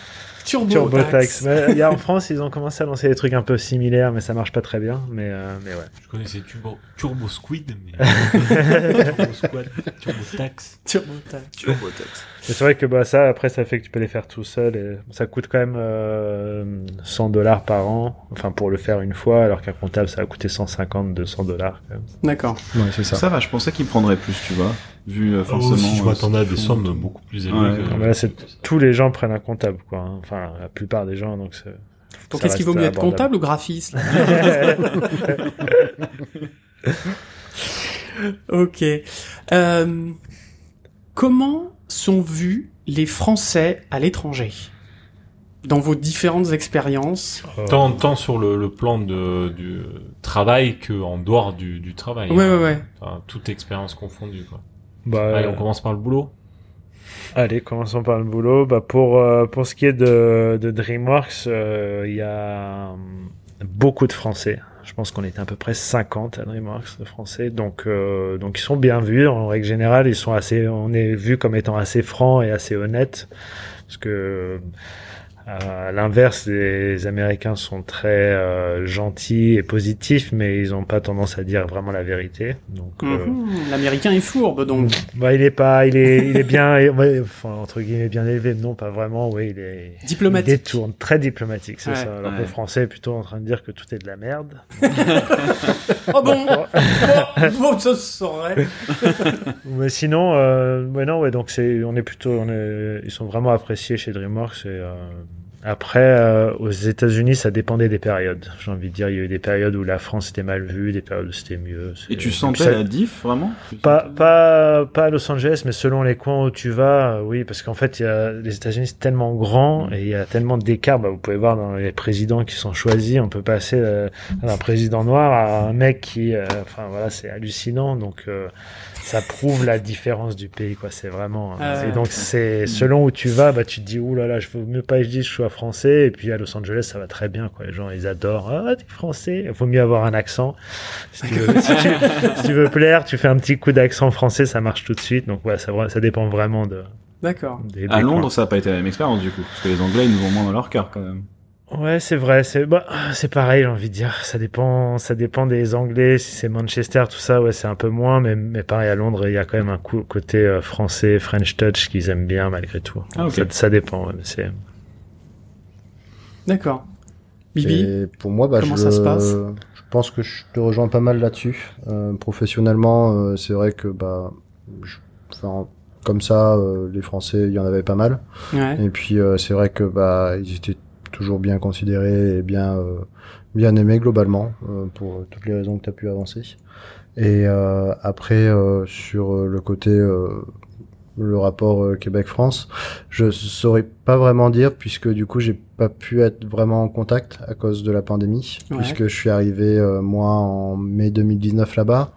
turbo, TurboTax. Y a en France, ils ont commencé à lancer des trucs un peu similaires, mais ça marche pas très bien. Mais, euh, mais ouais. Je connaissais Turbo, Turbo Squid, mais. Turbo Squad, Turbo Tax. Turbo tax. Mais c'est vrai que bah, ça, après, ça fait que tu peux les faire tout seul. Et ça coûte quand même euh, 100 dollars par an, enfin pour le faire une fois, alors qu'un comptable, ça va coûter 150, 200 dollars. quand même. D'accord. Ouais, c'est ça. Ça va, je pensais qu'il prendrait plus, tu vois. Vu euh, forcément. Oh, si je euh, m'attendais à ce des sommes beaucoup plus élevées. Ouais. que- Ah, mais là, c'est tous les gens prennent un comptable, quoi. hein. Enfin, la plupart des gens, donc c'est. Donc est-ce qu'il vaut mieux être abordable. comptable ou graphiste Ok. Euh, comment sont vus les Français à l'étranger? Dans vos différentes expériences? Euh, Tant, tant sur le, le plan de, du travail que en dehors du, du travail. Ouais, ouais, ouais. Enfin, toute expérience confondue, quoi. Bah, Allez, on commence par le boulot. Allez, commençons par le boulot. Bah, pour, euh, pour ce qui est de, de DreamWorks, euh, il y a hum, beaucoup de Français. Je pense qu'on était à peu près 50 à DreamWorks de Français, donc euh, donc ils sont bien vus en règle générale. Ils sont assez, on est vus comme étant assez francs et assez honnêtes, parce que à l'inverse, les Américains sont très euh, gentils et positifs, mais ils n'ont pas tendance à dire vraiment la vérité. Donc euh, Mhm. L'américain est fourbe, donc. bah, il est pas, il est, il est bien, ouais, enfin, entre guillemets, bien élevé. Non, pas vraiment, oui, il est. Diplomatique. Il détourne, très diplomatique, c'est Ouais. ça. Alors que Ouais. le français est plutôt en train de dire que tout est de la merde. Oh bon, bon, bon, ça se saurait. Mais sinon, euh, ouais, non, ouais, donc c'est, on est plutôt, on est, ils sont vraiment appréciés chez DreamWorks et, euh, après, euh, aux États-Unis, ça dépendait des périodes. J'ai envie de dire, il y a eu des périodes où la France était mal vue, des périodes où c'était mieux. Et tu sentais ça- la diff, vraiment? Pas, pas, pas à Los Angeles, mais selon les coins où tu vas, euh, oui, parce qu'en fait, il y a, les États-Unis, c'est tellement grand et il y a tellement d'écarts. Bah, vous pouvez voir dans les présidents qui sont choisis, on peut passer euh, d'un président noir à un mec qui, euh, enfin voilà, c'est hallucinant. Donc, euh, ça prouve la différence du pays, quoi. C'est vraiment. Ah ouais. et donc, c'est selon où tu vas, bah, tu te dis, ouh là là, je veux mieux pas que je dise que je sois français. Et puis à Los Angeles, ça va très bien, quoi. Les gens, ils adorent. Ah, t'es français. Il faut mieux avoir un accent. Si tu veux, si tu, si tu veux plaire, tu fais un petit coup d'accent français, ça marche tout de suite. Donc ouais, ça, ça dépend vraiment de. D'accord. À Londres, ça n'a pas été la même expérience du coup, parce que les Anglais ils nous vont moins dans leur cœur quand même. Ouais, c'est vrai. C'est bah, c'est pareil, j'ai envie de dire. Ça dépend, ça dépend des Anglais. Si c'est Manchester, tout ça, ouais, c'est un peu moins. Mais, mais pareil à Londres, il y a quand même un coup, côté euh, français, French touch qu'ils aiment bien malgré tout. Ah, ok. ça, ça dépend. Ouais, c'est. D'accord. Bibi Et pour moi, bah, Comment je, ça se passe? je pense que je te rejoins pas mal là-dessus. Euh, professionnellement, euh, c'est vrai que bah, je- enfin, comme ça, euh, les Français, il y en avait pas mal. Ouais. Et puis euh, c'est vrai que bah, ils étaient toujours bien considérés et bien euh, bien aimés globalement euh, pour toutes les raisons que tu as pu avancer. Et euh, après sur le côté le rapport euh, Québec-France, je saurais pas vraiment dire puisque du coup j'ai pas pu être vraiment en contact à cause de la pandémie Ouais. puisque je suis arrivé euh, moi en mai 2019 là-bas.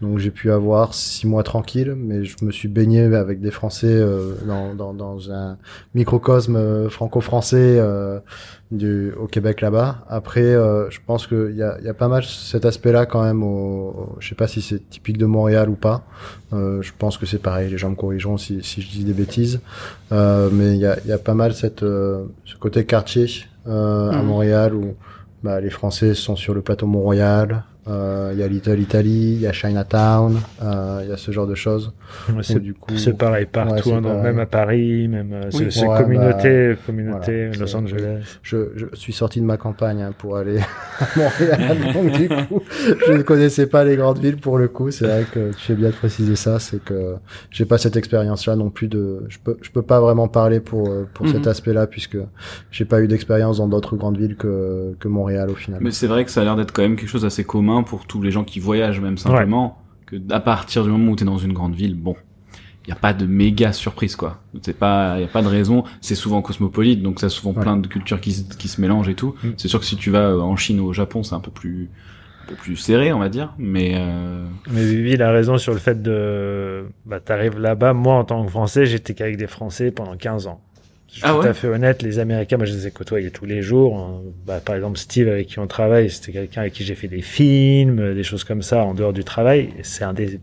Donc j'ai pu avoir six mois tranquille, mais je me suis baigné avec des Français euh, dans, dans, dans un microcosme euh, franco-français euh, du au Québec là-bas. Après, euh, je pense qu'il y a, y a pas mal cet aspect-là quand même. Au, au- je sais pas si c'est typique de Montréal ou pas. Euh, je pense que c'est pareil. Les gens me corrigeront si, si je dis des bêtises. Euh, mais il y a, y a pas mal cette euh, ce côté quartier euh, à. Montréal où bah, les Français sont sur le plateau Mont-Royal. Euh, Il y a Little Italy, il y a Chinatown, euh, il y a ce genre de choses. Ouais, c'est du coup, c'est pareil partout, Ouais, c'est hein, pareil. même à Paris, même euh, c'est Oui. c'est Ouais, communauté, communauté, voilà, Los c'est- Angeles. je, je suis sorti de ma campagne hein, pour aller à Montréal, donc du coup, je ne connaissais pas les grandes villes pour le coup. C'est vrai que tu fais bien de préciser ça, c'est que j'ai pas cette expérience-là non plus de, je peux, je peux pas vraiment parler pour pour Mhm. cet aspect-là puisque j'ai pas eu d'expérience dans d'autres grandes villes que que Montréal au final. Mais c'est vrai que ça a l'air d'être quand même quelque chose d'assez commun pour tous les gens qui voyagent même simplement, que à partir du moment où t'es dans une grande ville, bon, il y a pas de méga surprise quoi. C'est pas, y a pas de raison. C'est souvent cosmopolite, donc ça a souvent Ouais. plein de cultures qui, se- qui se mélangent et tout. Mm. C'est sûr que si tu vas euh, en Chine ou au Japon, c'est un peu plus, un peu plus serré, on va dire. Mais euh, Mais Vivi, il a raison sur le fait de, bah, t'arrives là-bas. Moi, en tant que Français, j'étais qu'avec des Français pendant 15 ans. Je suis Ah tout ouais à fait honnête, les Américains, moi, je les ai côtoyés tous les jours. hein. Bah, par exemple, Steve, avec qui on travaille, c'était quelqu'un avec qui j'ai fait des films, euh, des choses comme ça, en dehors du travail. C'est un des,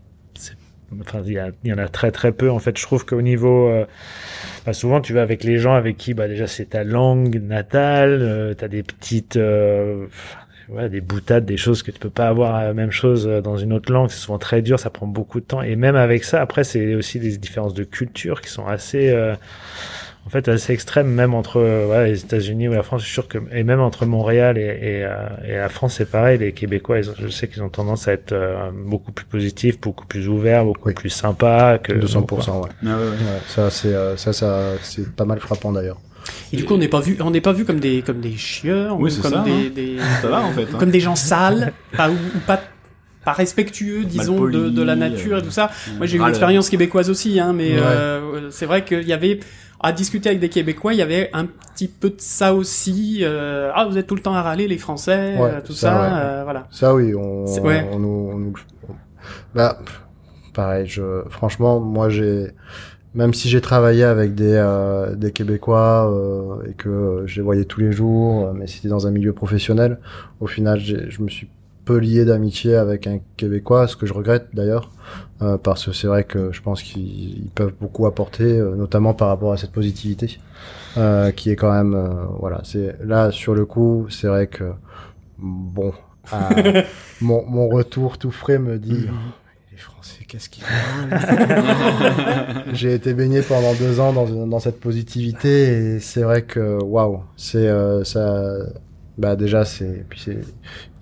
enfin, il y, a- il y en a très très peu. En fait, je trouve qu'au niveau, euh, bah, souvent, tu vas avec les gens avec qui, bah, déjà, c'est ta langue natale, euh, t'as des petites, euh, ouais, des boutades, des choses que tu peux pas avoir la même chose euh, dans une autre langue. C'est souvent très dur, ça prend beaucoup de temps. Et même avec ça, après, c'est aussi des différences de culture qui sont assez, euh, en fait, assez extrêmes, même entre euh, ouais, les États-Unis ou la France. Je suis sûr que, et même entre Montréal et, et, euh, et la France, c'est pareil. Les Québécois, ils je sais qu'ils ont tendance à être euh, beaucoup plus positifs, beaucoup plus ouverts, beaucoup Oui. plus sympas que 200%, ouais. ah ouais, ouais. Ouais, ça c'est euh, ça ça c'est pas mal frappant d'ailleurs. Et du coup, on n'est pas vu, on n'est pas vu comme des, comme des chieurs, Oui, ou comme ça, des, hein. des- Ça va, en fait, hein. comme des gens sales, pas, ou, ou pas, pas respectueux, disons, de, de la Malpolis, nature euh, et tout ça. Moi, j'ai eu une expérience québécoise aussi, hein, mais Ouais. euh, c'est vrai qu'il y avait, à discuter avec des Québécois, il y avait un petit peu de ça aussi. euh, ah, vous êtes tout le temps à râler les Français, Ouais, euh, tout ça, ça, ouais. euh, voilà. Ça oui, on, ouais. on, nous, on nous- on- bah, pareil, je, franchement, moi j'ai, même si j'ai travaillé avec des, euh, des Québécois euh, et que je les voyais tous les jours, euh, mais c'était dans un milieu professionnel, au final, je me suis peu lié d'amitié avec un Québécois, ce que je regrette d'ailleurs, euh, parce que c'est vrai que je pense qu'ils ils peuvent beaucoup apporter, euh, notamment par rapport à cette positivité, euh, qui est quand même, voilà, c'est là sur le coup, c'est vrai que bon, mon, mon retour tout frais me dit. Oh, les Français, qu'est-ce qu'ils J'ai été baigné pendant deux ans dans, dans cette positivité et c'est vrai que waouh, c'est ça. Bah déjà c'est puis c'est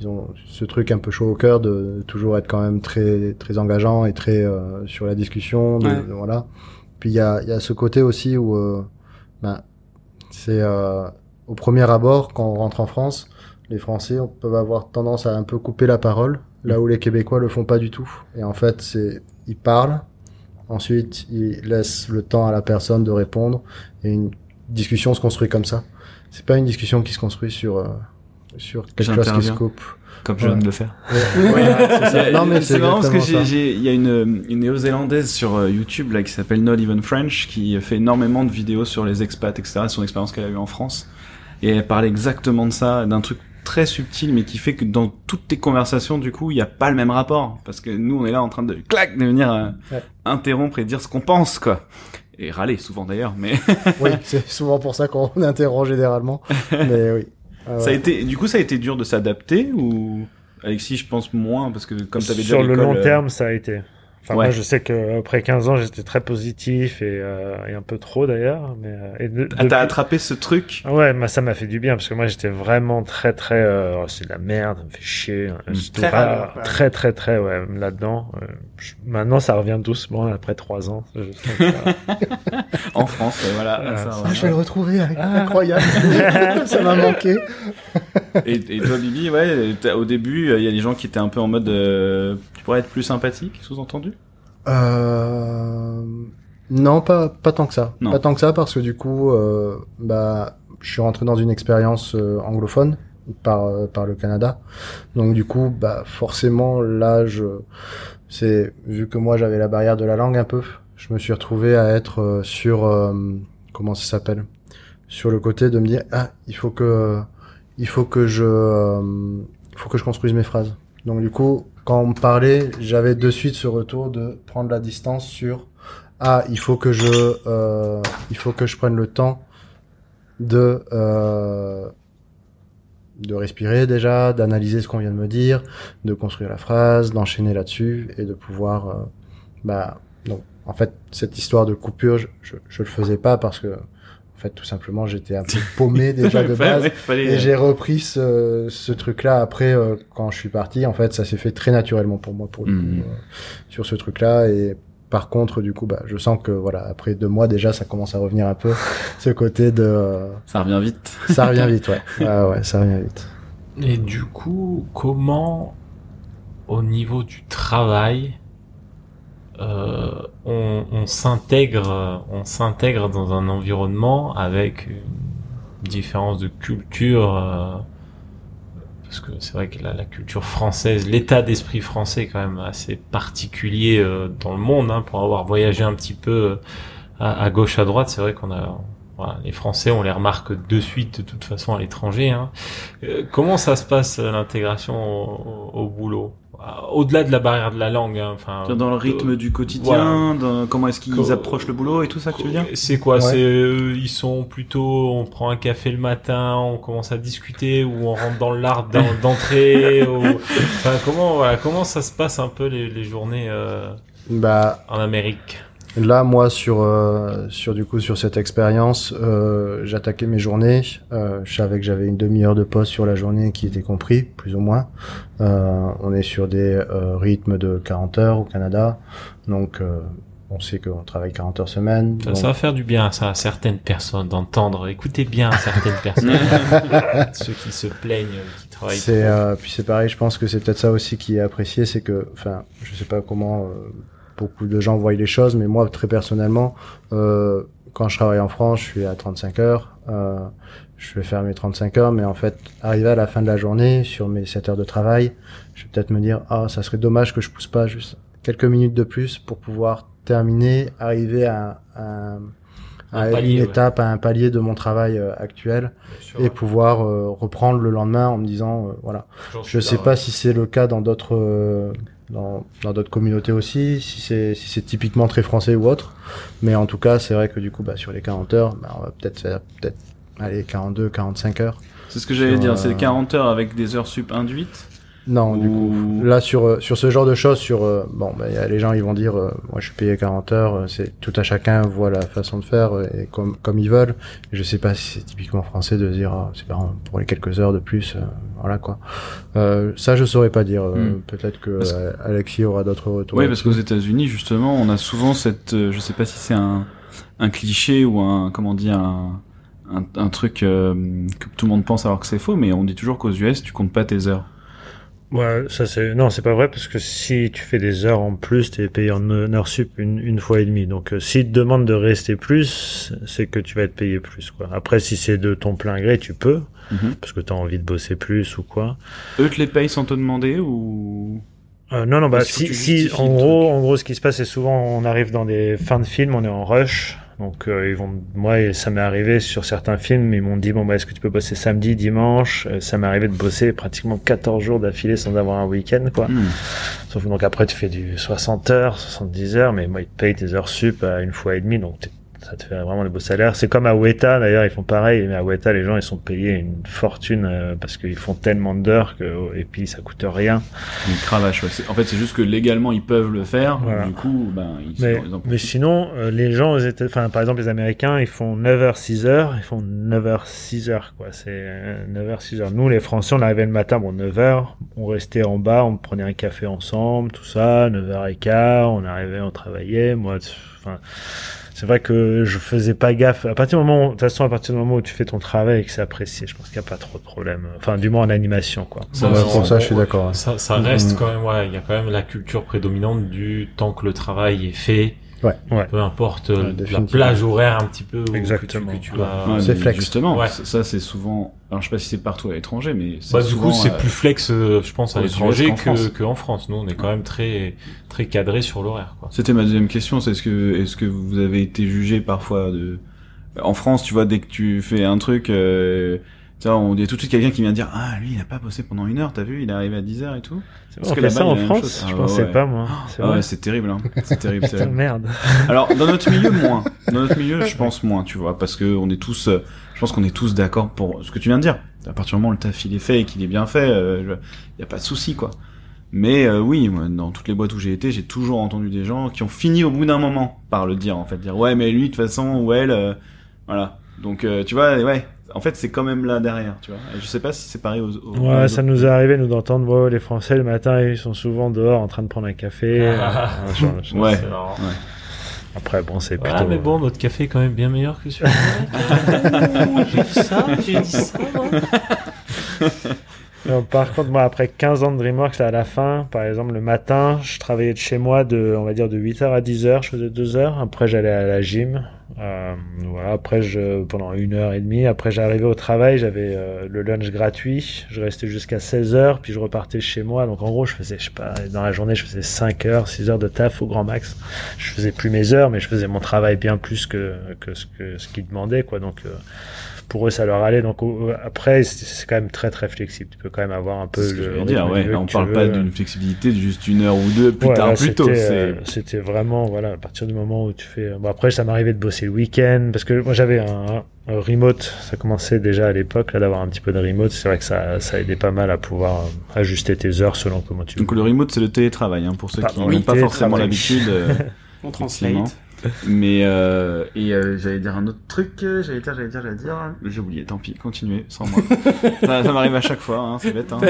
ils ont ce truc un peu chaud au cœur de toujours être quand même très très engageant et très euh, sur la discussion de- Ouais. de- voilà. Puis il y a il y a ce côté aussi où euh, ben c'est euh, au premier abord quand on rentre en France, les Français peuvent avoir tendance à un peu couper la parole, là où les Québécois le font pas du tout. Et en fait, c'est ils parlent, ensuite ils laissent le temps à la personne de répondre, et une discussion se construit comme ça. C'est pas une discussion qui se construit sur euh, sur quelque chose qui se coupe. Comme je viens de le faire. Ça. Non mais c'est marrant parce que il y a une, une néo-zélandaise sur euh, YouTube là qui s'appelle Not Even French qui fait énormément de vidéos sur les expats, etc. Son expérience qu'elle a eue en France et elle parle exactement de ça, d'un truc très subtil mais qui fait que dans toutes tes conversations du coup il n'y a pas le même rapport parce que nous on est là en train de clac de venir euh, Ouais. interrompre et dire ce qu'on pense quoi et râler souvent d'ailleurs mais Oui, c'est souvent pour ça qu'on interroge généralement. mais oui. Ah ça a été du coup ça a été dur de s'adapter ou Alexis je pense moins parce que comme t'avais déjà Sur le long euh, terme, ça a été. Enfin, Ouais. moi, je sais que après 15 ans, j'étais très positif et, euh, et un peu trop d'ailleurs. Mais euh, et de- ah, t'as attrapé ce truc? Ah Ouais, moi ça m'a fait du bien parce que moi j'étais vraiment très très euh, oh, c'est de la merde, ça me fait chier. hein. Mm. J'étais Très ouais. très très très ouais là-dedans. Euh, je- maintenant ça revient doucement après trois ans. Je en France euh, voilà Ah, ça, ça, Ah, je vais le retrouver, Ah. incroyable. ça m'a manqué. Et, et toi, Bibi, ouais, t'as- au début, il y a des gens qui étaient un peu en mode, euh, tu pourrais être plus sympathique, sous-entendu? Euh... Non, pas, pas tant que ça. Non. Pas tant que ça parce que du coup, euh, bah, je suis rentré dans une expérience euh, anglophone par, euh, par le Canada. Donc du coup, bah, forcément, là, je, c'est, vu que moi j'avais la barrière de la langue un peu, je me suis retrouvé à être sur, comment ça s'appelle? Sur le côté de me dire, ah, il faut que, il faut que je, il faut que je construise mes phrases. Donc du coup, quand on me parlait, j'avais de suite ce retour de prendre la distance sur ah, il faut que je euh, il faut que je prenne le temps de euh, de respirer déjà, d'analyser ce qu'on vient de me dire, de construire la phrase, d'enchaîner là-dessus et de pouvoir euh, bah donc en fait cette histoire de coupure, je, je, je le faisais pas parce que fait tout simplement j'étais un peu paumé déjà de base. fallait- Et j'ai repris ce, ce truc-là après euh, quand je suis parti. En fait, ça s'est fait très naturellement pour moi pour le Mhm. coup, euh, sur ce truc-là. Et par contre, du coup, bah, je sens que voilà, après deux mois déjà, ça commence à revenir un peu. ce côté de, euh, Ça revient vite. ça revient vite, ouais. Ouais, ouais, ça revient vite. Et du coup, comment, au niveau du travail, euh, on, on s'intègre, on s'intègre dans un environnement avec une différence de culture, euh, parce que c'est vrai que la, la culture française, l'état d'esprit français est quand même assez particulier euh, dans le monde, hein, pour avoir voyagé un petit peu euh, à, à gauche à droite, c'est vrai qu'on a voilà, les Français, on les remarque de suite de toute façon à l'étranger. Hein. Euh, comment ça se passe euh, l'intégration au, au- boulot? Euh, Au-delà de la barrière de la langue, hein, enfin Dans le rythme du quotidien, dans comment est-ce qu'ils Co- approchent le boulot et tout ça que tu veux dire C'est quoi Ouais. C'est euh, ils sont plutôt, on prend un café le matin, on commence à discuter ou on rentre dans l'art d'en- d'entrée. ou... Enfin comment voilà comment ça se passe un peu les, les journées euh, Bah, en Amérique? Là, moi, sur euh, sur du coup sur cette expérience, euh, j'attaquais mes journées. Euh, je savais que j'avais une demi-heure de poste sur la journée qui était compris, plus ou moins. Euh, on est sur des euh, rythmes de 40 heures au Canada, donc euh, on sait qu'on travaille 40 heures semaine. ça, donc- ça va faire du bien ça à certaines personnes d'entendre. Écoutez bien certaines personnes, ceux qui se plaignent, qui travaillent. C'est euh, puis c'est pareil, je pense que c'est peut-être ça aussi qui est apprécié, c'est que, enfin, je sais pas comment euh, beaucoup de gens voient les choses, mais moi très personnellement, euh, quand je travaille en France, je suis à 35 heures. Euh, je vais faire mes 35 heures, mais en fait, arrivé à la fin de la journée, sur mes 7 heures de travail, je vais peut-être me dire, ah, ça serait dommage que je pousse pas juste quelques minutes de plus pour pouvoir terminer, arriver à, à, à Un une ouais. étape, à un palier de mon travail euh, actuel, et pouvoir euh, reprendre le lendemain en me disant, euh, voilà. Je sais pas si c'est le cas dans d'autres euh, dans dans d'autres communautés aussi, si c'est si c'est typiquement très français ou autre, mais en tout cas, c'est vrai que du coup bah sur les 40 heures, bah, on va peut-être faire peut-être allez 42 45 heures. C'est ce que j'allais dire, euh, c'est 40 heures avec des heures sup induites. Non, du coup, Ou- là sur euh, sur ce genre de choses sur euh, bon bah y a les gens ils vont dire euh, moi je suis payé 40 heures, c'est tout à chacun voit la façon de faire et comme comme ils veulent. Je sais pas si c'est typiquement français de dire ah, c'est pas pour les quelques heures de plus euh, voilà quoi. Euh, ça je saurais pas dire Hmm. peut-être que Alexis aura d'autres retours. Oui, parce qu'aux. États-Unis, justement, on a souvent cette, je sais pas si c'est un, un cliché ou un, comment dire, un, un, un truc que tout le monde pense alors que c'est faux, mais on dit toujours qu'aux US, tu comptes pas tes heures. Ouais, ça c'est non, c'est pas vrai parce que si tu fais des heures en plus, t'es payé en heure sup une, une fois et demie. Donc euh, s'ils te demandent de rester plus, c'est que tu vas être payé plus quoi. Après si c'est de ton plein gré, tu peux Mhm. parce que t'as envie de bosser plus ou quoi. Eux te les payent sans te demander ou? Euh, non non bah si tu si en gros en gros ce qui se passe c'est souvent on arrive dans des fins de film, on est en rush. Donc euh, ils vont moi ça m'est arrivé sur certains films, ils m'ont dit bon bah est-ce que tu peux bosser samedi, dimanche? Euh, Ça m'est arrivé de bosser pratiquement 14 jours d'affilée sans avoir un week-end quoi. Hmm. Sauf que donc après tu fais du 60 heures, 70 heures, mais moi ils te payent tes heures sup à une fois et demie, donc t'es- ça te fait vraiment des beaux salaires. C'est comme à Weta d'ailleurs, ils font pareil, mais à Weta les gens ils sont payés une fortune euh, parce qu'ils font tellement d'heures que et puis ça coûte rien. Une cravache, ouais. En fait, c'est juste que légalement, ils peuvent le faire. Voilà. Du coup, ben, ils, Mais, ils en mais sinon, euh, les gens enfin par exemple les Américains, ils font 9h 6h, ils font 9h 6h quoi, c'est euh, 9h 6h. Nous les Français, on arrivait le matin bon 9h, on restait en bas, on prenait un café ensemble, tout ça, 9h15, on arrivait, on travaillait, moi enfin c'est vrai que je faisais pas gaffe. À partir du moment, où- de toute façon, à partir du moment où tu fais ton travail et que c'est apprécié, je pense qu'il n'y a pas trop de problème. Enfin, du moins en animation, quoi. Ça, Ouais, pour ça, je suis d'accord. hein. Ça, ça reste Mhm. quand même, ouais, il y a quand même la culture prédominante du tant que le travail est fait. Ouais. Ouais. Peu importe euh, la plage horaire un petit peu. où que tu- Exactement. Que tu, vas- Ouais, C'est mais flex. Justement, Ouais. ça, c'est souvent. Alors, je sais pas si c'est partout à l'étranger, mais c'est Bah, du souvent, coup, c'est euh, plus flex, euh, je pense, à l'étranger qu'en France. que, qu'en France. Nous, on est quand même très, très cadré sur l'horaire, quoi. C'était ma deuxième question, c'est est-ce que est-ce que vous avez été jugé parfois de en France, tu vois, dès que tu fais un truc, euh... tu vois, on dit tout de suite quelqu'un qui vient dire ah lui il a pas bossé pendant une heure, t'as vu, il est arrivé à 10 heures et tout. On que fait ça en France. Je Ah, pensais ouais. pas, moi. C'est Ah ouais, c'est terrible, hein. C'est terrible, c'est merde. Alors dans notre milieu moins, dans notre milieu je pense moins, tu vois, parce que on est tous, euh, je pense qu'on est tous d'accord pour ce que tu viens de dire. À partir du moment où le taf il est fait et qu'il est bien fait, il y a pas de souci quoi. Mais euh, oui, moi, dans toutes les boîtes où j'ai été, j'ai toujours entendu des gens qui ont fini au bout d'un moment par le dire en fait, dire ouais mais lui de toute façon ou elle, euh, voilà. Donc euh, tu vois, ouais, en fait c'est quand même là derrière, tu vois. Et je sais pas si c'est pareil aux. aux- aux Ouais, ça autres. nous est arrivé, nous, d'entendre, ouais, les Français, le matin, ils sont souvent dehors en train de prendre un café. euh, genre, genre, Ouais. C'est marrant. Après, bon, c'est Ouais, plutôt... mais bon, notre café est quand même bien meilleur que celui de J'ai dit ça, j'ai dit ça, moi. Par contre, moi, après 15 ans de DreamWorks, à la fin, par exemple, le matin, je travaillais de chez moi de, on va dire, de 8h à 10h, je faisais 2 heures. Après, j'allais à la gym. Euh, voilà. Après, je, pendant une heure et demie. Après, j'arrivais au travail, j'avais euh, le lunch gratuit. Je restais jusqu'à 16h, puis je repartais chez moi. Donc, en gros, je faisais, je sais pas, dans la journée, je faisais 5 heures, 6 heures de taf au grand max. Je faisais plus mes heures, mais je faisais mon travail bien plus que, que ce que, ce qu'ils demandaient, quoi. Donc, euh, pour eux, ça leur allait. Donc, au- après, c'est quand même très, très flexible. Tu peux quand même avoir un peu C'est ce que je le veux dire, ouais. Là, on que parle veux. pas d'une flexibilité de juste une heure ou deux plus Ouais, tard, là, plus tôt. c'était, euh, C'était vraiment, voilà, à partir du moment où tu fais. Bon, après, ça m'arrivait de bosser le week-end, parce que moi, j'avais un, un remote. Ça commençait déjà à l'époque, là, d'avoir un petit peu de remote. C'est vrai que ça, ça aidait pas mal à pouvoir euh, ajuster tes heures selon comment tu Donc le remote c'est le télétravail hein, pour ceux Pas- qui oui, n'ont pas forcément l'habitude. euh, On translate. Mais euh, et euh, j'allais dire un autre truc, euh, j'allais dire, j'allais dire, j'allais dire, j'ai oublié. Tant pis, continuez sans moi. ça ça m'arrive à chaque fois, hein, c'est bête. Hein.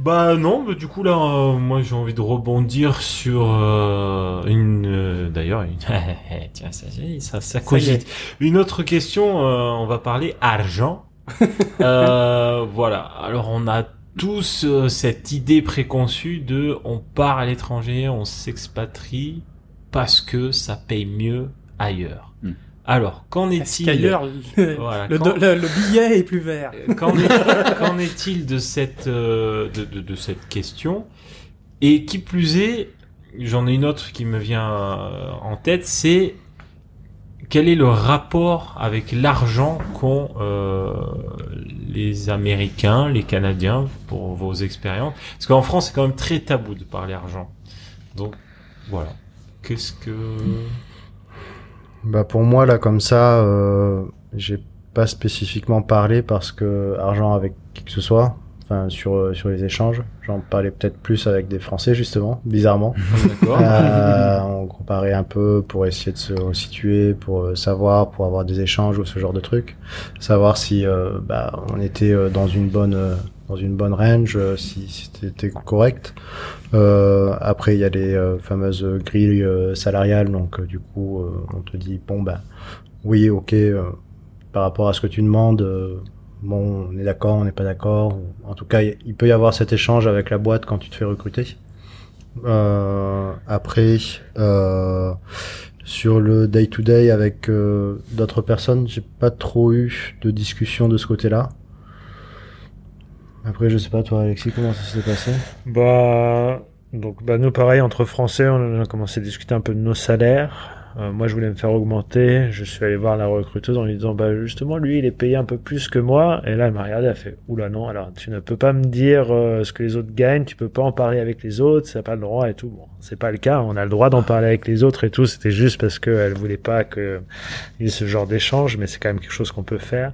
Bah non, mais du coup là, euh, moi j'ai envie de rebondir sur euh, une, euh, d'ailleurs, une, tiens ça, ça, ça cogite. Une autre question, euh, on va parler argent. euh, voilà. Alors on a tous euh, cette idée préconçue de, on part à l'étranger, on s'expatrie parce que ça paye mieux ailleurs. Hmm. Alors, qu'en Parce est-il qu'ailleurs, le, Voilà, le, quand- le- le billet est plus vert. Euh, Qu'en est, qu'en est-il de cette euh, de, de, de cette question? Et qui plus est, j'en ai une autre qui me vient euh, en tête, c'est quel est le rapport avec l'argent qu'ont euh, les Américains, les Canadiens, pour vos expériences? Parce qu'en France, c'est quand même très tabou de parler argent. Donc, voilà. Qu'est-ce que... Bah pour moi là comme ça, euh, j'ai pas spécifiquement parlé parce que argent avec qui que ce soit, enfin sur euh, sur les échanges, j'en parlais peut-être plus avec des Français justement, bizarrement. D'accord. Euh, on comparait un peu pour essayer de se situer, pour savoir, pour avoir des échanges ou ce genre de trucs, savoir si euh, bah, on était dans une bonne euh, dans une bonne range, euh, si, c'était correct. Euh, après il y a les euh, fameuses grilles salariales, donc du coup on te dit bon bah oui ok par rapport à ce que tu demandes. Bon, on est d'accord, on n'est pas d'accord. En tout cas, il peut y avoir cet échange avec la boîte quand tu te fais recruter. Après, sur le day-to-day avec d'autres personnes, j'ai pas trop eu de discussion de ce côté-là. Après, je sais pas, toi, Alexis, comment ça s'est passé? Bah, donc, bah, nous, pareil, entre Français, on a commencé à discuter un peu de nos salaires. Euh, moi, je voulais me faire augmenter. Je suis allé voir la recruteuse en lui disant, bah, justement, lui, il est payé un peu plus que moi. Et là, elle m'a regardé, elle a fait, oula, non, alors, tu ne peux pas me dire euh, ce que les autres gagnent, tu peux pas en parler avec les autres, ça n'a pas le droit et tout. Bon, c'est pas le cas. On a le droit d'en parler avec les autres et tout. C'était juste parce qu'elle voulait pas que il y ait ce genre d'échange, mais c'est quand même quelque chose qu'on peut faire.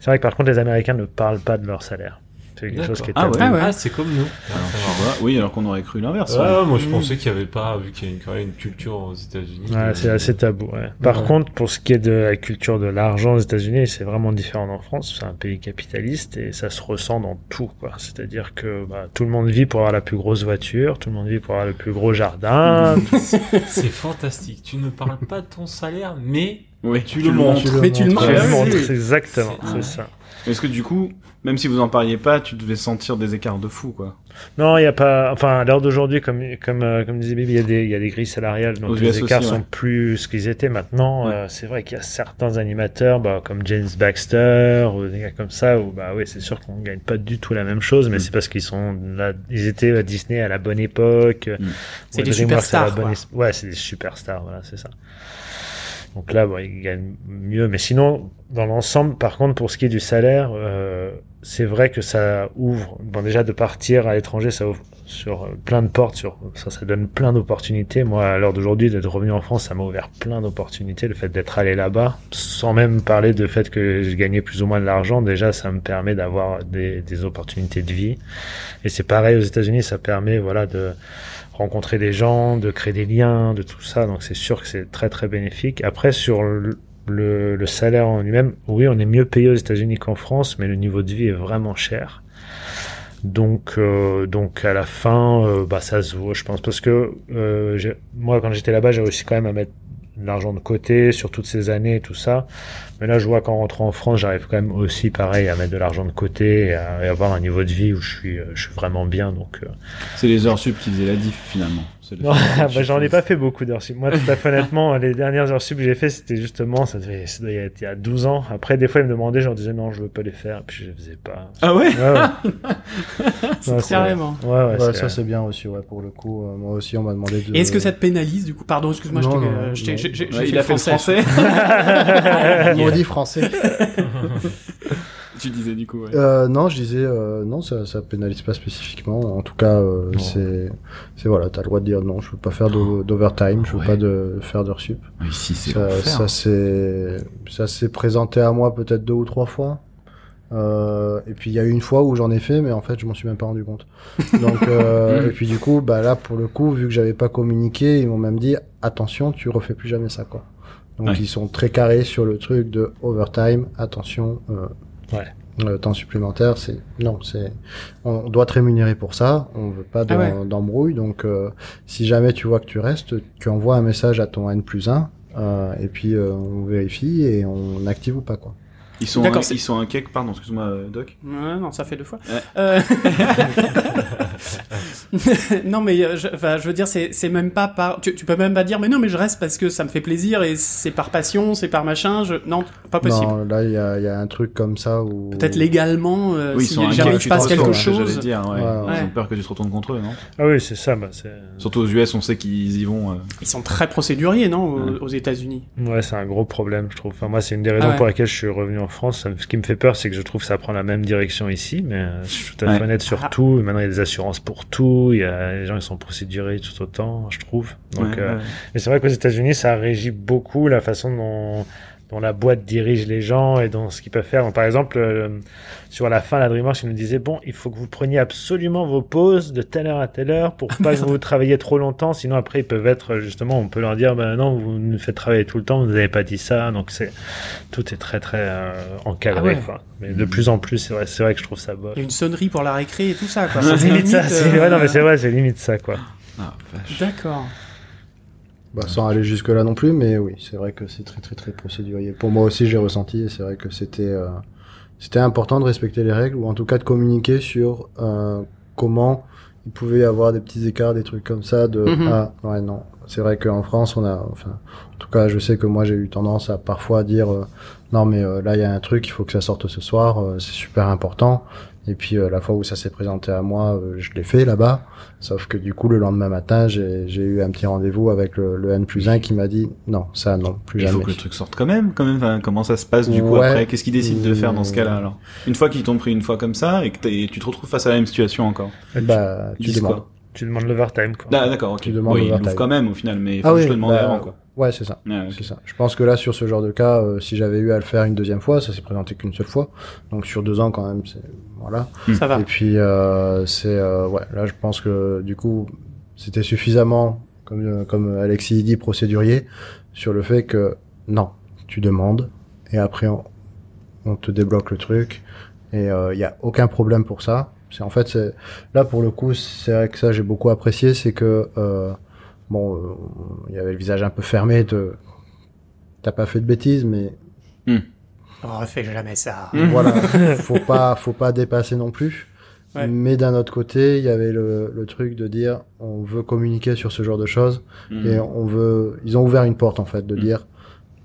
C'est vrai que par contre, les Américains ne parlent pas de leur salaire. C'est quelque chose qui est Ah tabou. ouais. Ah ouais. Ah, c'est comme nous. Alors, vois, oui, alors qu'on aurait cru l'inverse. Ouais, ouais. moi je Mm. pensais qu'il y avait pas, vu qu'il y a une, quand même une culture aux États-Unis. Ouais, euh, c'est assez tabou. Ouais. Par Ouais. contre, pour ce qui est de la culture de l'argent aux États-Unis, c'est vraiment différent en France. C'est un pays capitaliste et ça se ressent dans tout. C'est-à-dire que bah, tout le monde vit pour avoir la plus grosse voiture, tout le monde vit pour avoir le plus gros jardin. C'est fantastique. Tu ne parles pas de ton salaire, mais Oui, Tu le montres. Tu le Mais tu le montres. Tu le montres, exactement, c'est ça. Est-ce que du coup, même si vous en parliez pas, tu devais sentir des écarts de fou, quoi Non, il y a pas. Enfin, à l'heure d'aujourd'hui, comme comme euh, comme disait Bibi, il y a des il y a des grilles salariales, donc Aux les US écarts aussi, ouais. sont plus ce qu'ils étaient maintenant. Ouais. Euh, c'est vrai qu'il y a certains animateurs, bah, comme James Baxter ou des gars comme ça, où bah oui, c'est sûr qu'on gagne pas du tout la même chose, mais Mm. c'est parce qu'ils sont là, ils étaient à Disney à la bonne époque. Mm. C'est des DreamWorks à la superstars, bonne Ouais, c'est des superstars, voilà, c'est ça. Donc là, bon, ils gagnent mieux. Mais sinon, dans l'ensemble, par contre, pour ce qui est du salaire, euh, c'est vrai que ça ouvre. Bon, déjà de partir à l'étranger, ça ouvre sur euh, plein de portes. Sur ça, ça donne plein d'opportunités. Moi, à l'heure d'aujourd'hui, d'être revenu en France, ça m'a ouvert plein d'opportunités. Le fait d'être allé là-bas, sans même parler de fait que je gagnais plus ou moins de l'argent, déjà, ça me permet d'avoir des, des opportunités de vie. Et c'est pareil aux États-Unis, ça permet, voilà, de rencontrer des gens, de créer des liens, de tout ça. Donc c'est sûr que c'est très très bénéfique. Après sur le, salaire en lui-même, oui, on est mieux payé aux États-Unis qu'en France, mais le niveau de vie est vraiment cher. Donc euh, à la fin, euh, bah ça se vaut, je pense, parce que euh, moi quand j'étais là-bas, j'ai réussi quand même à mettre de l'argent de côté sur toutes ces années et tout ça. Mais là, je vois qu'en rentrant en France, j'arrive quand même aussi pareil à mettre de l'argent de côté et à, avoir un niveau de vie où je suis, euh, je suis vraiment bien. Donc, euh, C'est les heures sup qui la diff, finalement. Bah, j'en ai pas fait beaucoup d'heures sup. Moi, tout à fait honnêtement, les dernières heures sup que j'ai fait, c'était justement, ça devait, ça devait être il y a 12 ans. Après, des fois, ils me demandaient, je leur disais non, je veux pas les faire, puis je les faisais pas. Ah ouais? Ouais, ouais. C'est- Carrément. Ouais, ouais, ça c'est bien aussi, ouais, pour le coup. euh, moi aussi, on m'a demandé de. Et est-ce que ça te pénalise du coup? Pardon, excuse-moi, je t'ai- fait Il a fait le français. Maudit français. tu disais du coup, ouais. Euh, non, je disais euh, non, ça, ça pénalise pas spécifiquement. En tout cas, euh, c'est, c'est voilà, t'as le droit de dire non, je veux pas faire d'o- d'overtime, je veux Ouais. pas de faire d'heures sup. Ici, c'est Ça, l'enfer. ça c'est, ça s'est présenté à moi peut-être deux ou trois fois. Euh, et puis il y a eu une fois où j'en ai fait, mais en fait je m'en suis même pas rendu compte. Donc euh, et puis du coup, bah là pour le coup, vu que j'avais pas communiqué, ils m'ont même dit attention, tu refais plus jamais ça quoi. Donc Ouais. ils sont très carrés sur le truc de overtime, attention. Euh, Ouais. Le temps supplémentaire, c'est non, c'est on doit te rémunérer pour ça. On veut pas Ah ouais. d'embrouille. Donc euh, si jamais tu vois que tu restes, tu envoies un message à ton N plus 1 euh, et puis euh, on vérifie et on active ou pas quoi. Ils sont, un, ils sont un cake, pardon, excuse-moi, euh, Doc. Ouais, non, ça fait deux fois. Ouais. Euh, non, mais euh, je, enfin, je veux dire, c'est c'est même pas par. Tu, tu peux même pas dire, mais non, mais je reste parce que ça me fait plaisir et c'est par passion, c'est par machin. Je... Non, pas possible. Non, là, il y a, il y a un truc comme ça où... Peut-être légalement, euh, oui, ils si inquiets il passe quelque chose. dire, ouais. Ouais, Ils ont peur que tu te retournes contre eux, non? Ah oui, c'est ça. Bah. Surtout aux US, on sait qu'ils y vont. euh, Ils sont très procéduriers, non, aux, Ouais. aux États-Unis? Ouais, c'est un gros problème, je trouve. Enfin, moi, c'est une des raisons Ah ouais. pour laquelle je suis revenu en France. Ça me- Ce qui me fait peur, c'est que je trouve que ça prend la même direction ici, mais euh, je suis tout à fait Ouais. honnête sur Ah. tout. Maintenant, il y a des assurances pour tout. Il y a les gens, ils sont procédurés tout autant, je trouve. Donc, ouais, euh, ouais. mais c'est vrai qu'aux États-Unis, ça régit beaucoup la façon dont, dont la boîte dirige les gens et dans ce qu'ils peuvent faire. Donc, par exemple, euh, sur la fin, la DreamWorks, ils nous disait bon, il faut que vous preniez absolument vos pauses de telle heure à telle heure pour pas que vous travailliez trop longtemps. Sinon, après, ils peuvent être justement, on peut leur dire ben non, vous nous faites travailler tout le temps, vous n'avez pas dit ça. Donc, c'est tout est très très euh, encadré. Ah ouais. quoi. Mais de plus en plus, c'est vrai, c'est vrai que je trouve ça bof. Il y a une sonnerie pour la récré et tout ça, quoi. C'est limite ça. C'est euh, ouais, non, mais c'est vrai, c'est limite ça, quoi. Ah. D'accord. Bah, sans aller jusque là non plus, mais oui, c'est vrai que c'est très très très procédurier. Pour moi aussi, j'ai ressenti, et c'est vrai que c'était euh, c'était important de respecter les règles, ou en tout cas de communiquer sur euh, comment il pouvait y avoir des petits écarts, des trucs comme ça. De Mhm. ah ouais non, c'est vrai qu'en France, on a, enfin, en tout cas, je sais que moi j'ai eu tendance à parfois dire euh, non mais euh, là il y a un truc, il faut que ça sorte ce soir, euh, c'est super important. Et puis euh, la fois où ça s'est présenté à moi, euh, je l'ai fait là-bas. Sauf que du coup, le lendemain matin, j'ai eu un petit rendez-vous avec le, le N plus 1 qui m'a dit non, ça non, plus Il jamais. faut que le truc sorte quand même, quand même. Enfin, comment ça se passe du coup Ouais. après? Qu'est-ce qu'ils décident de faire dans ce cas-là alors? Une fois qu'ils t'ont pris une fois comme ça et que tu te retrouves face à la même situation encore. Bah, Ils tu demandes. quoi Tu demandes l'overtime, quoi. Ah, d'accord, ok. Tu demandes oui, l'ouvrent quand même au final, mais il faut Ah que je oui, te demande bah, avant quoi. Ouais, c'est ça. C'est ça. Je pense que là, sur ce genre de cas, euh, si j'avais eu à le faire une deuxième fois, ça s'est présenté qu'une seule fois. Donc sur deux ans quand même, c'est voilà. Ça va. Et puis euh, c'est euh, ouais, là je pense que du coup c'était suffisamment comme euh, comme Alexis dit procédurier sur le fait que non, tu demandes et après on, on te débloque le truc et il y a aucun problème pour ça. C'est en fait c'est là pour le coup c'est vrai que ça j'ai beaucoup apprécié, c'est que euh, bon il y avait le visage un peu fermé de t'as pas fait de bêtises mais Oh, fais jamais ça. voilà, faut pas, faut pas dépasser non plus. Ouais. Mais d'un autre côté, il y avait le, le truc de dire, on veut communiquer sur ce genre de choses Mhm. et on veut, ils ont ouvert une porte en fait de Mhm. dire,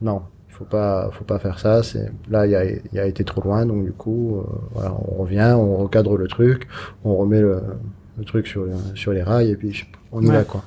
non, il faut pas, faut pas faire ça. C'est là, il y a, il y a été trop loin, donc du coup, euh, voilà, on revient, on recadre le truc, on remet le, le truc sur, sur les rails et puis on y Ouais. va quoi.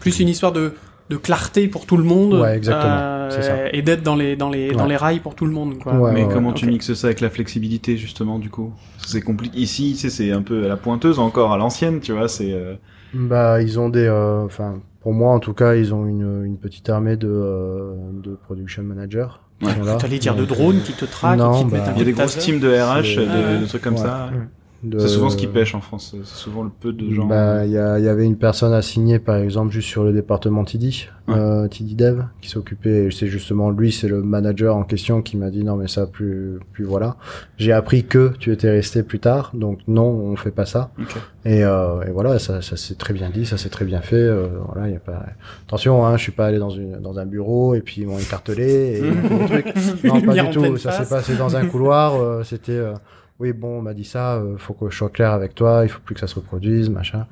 Plus une histoire de, de clarté pour tout le monde. Ouais, exactement, euh, ça. Et d'être dans les, dans, les, dans Ouais. les rails pour tout le monde, quoi. Ouais, Mais ouais, comment ouais. tu mixes ça avec la flexibilité justement du coup? C'est compliqué. Ici, tu sais, c'est un peu à la pointeuse encore, à l'ancienne, tu vois. C'est euh, Bah, ils ont des, euh, enfin, pour moi en tout cas, ils ont une, une petite armée de, euh, de production managers. Ouais. T'allais dire de drones qui te traquent, Non, qui te bah, mettent un il y a des grosses teams de RH, C'est- de, Ouais. de trucs comme Ouais. ça. De- C'est souvent ce qui pêche en France. C'est souvent le peu de gens. Bah, il y, y avait une personne assignée, par exemple, juste sur le département TD, Ouais. euh, TD Dev, qui s'occupait, et c'est justement lui, c'est le manager en question qui m'a dit non, mais ça, plus, plus voilà. J'ai appris que tu étais resté plus tard, donc non, on fait pas ça. Et, euh, et voilà, ça, ça s'est très bien dit, ça s'est très bien fait. euh, voilà, il y a pas. Attention, hein, je suis pas allé dans une dans un bureau et puis ils m'ont écartelé et trucs. Non, pas du tout. Ça s'est passé dans un couloir. euh, C'était euh, oui, bon, on m'a dit ça. euh, faut que je sois clair avec toi. Il faut plus que ça se reproduise, machin.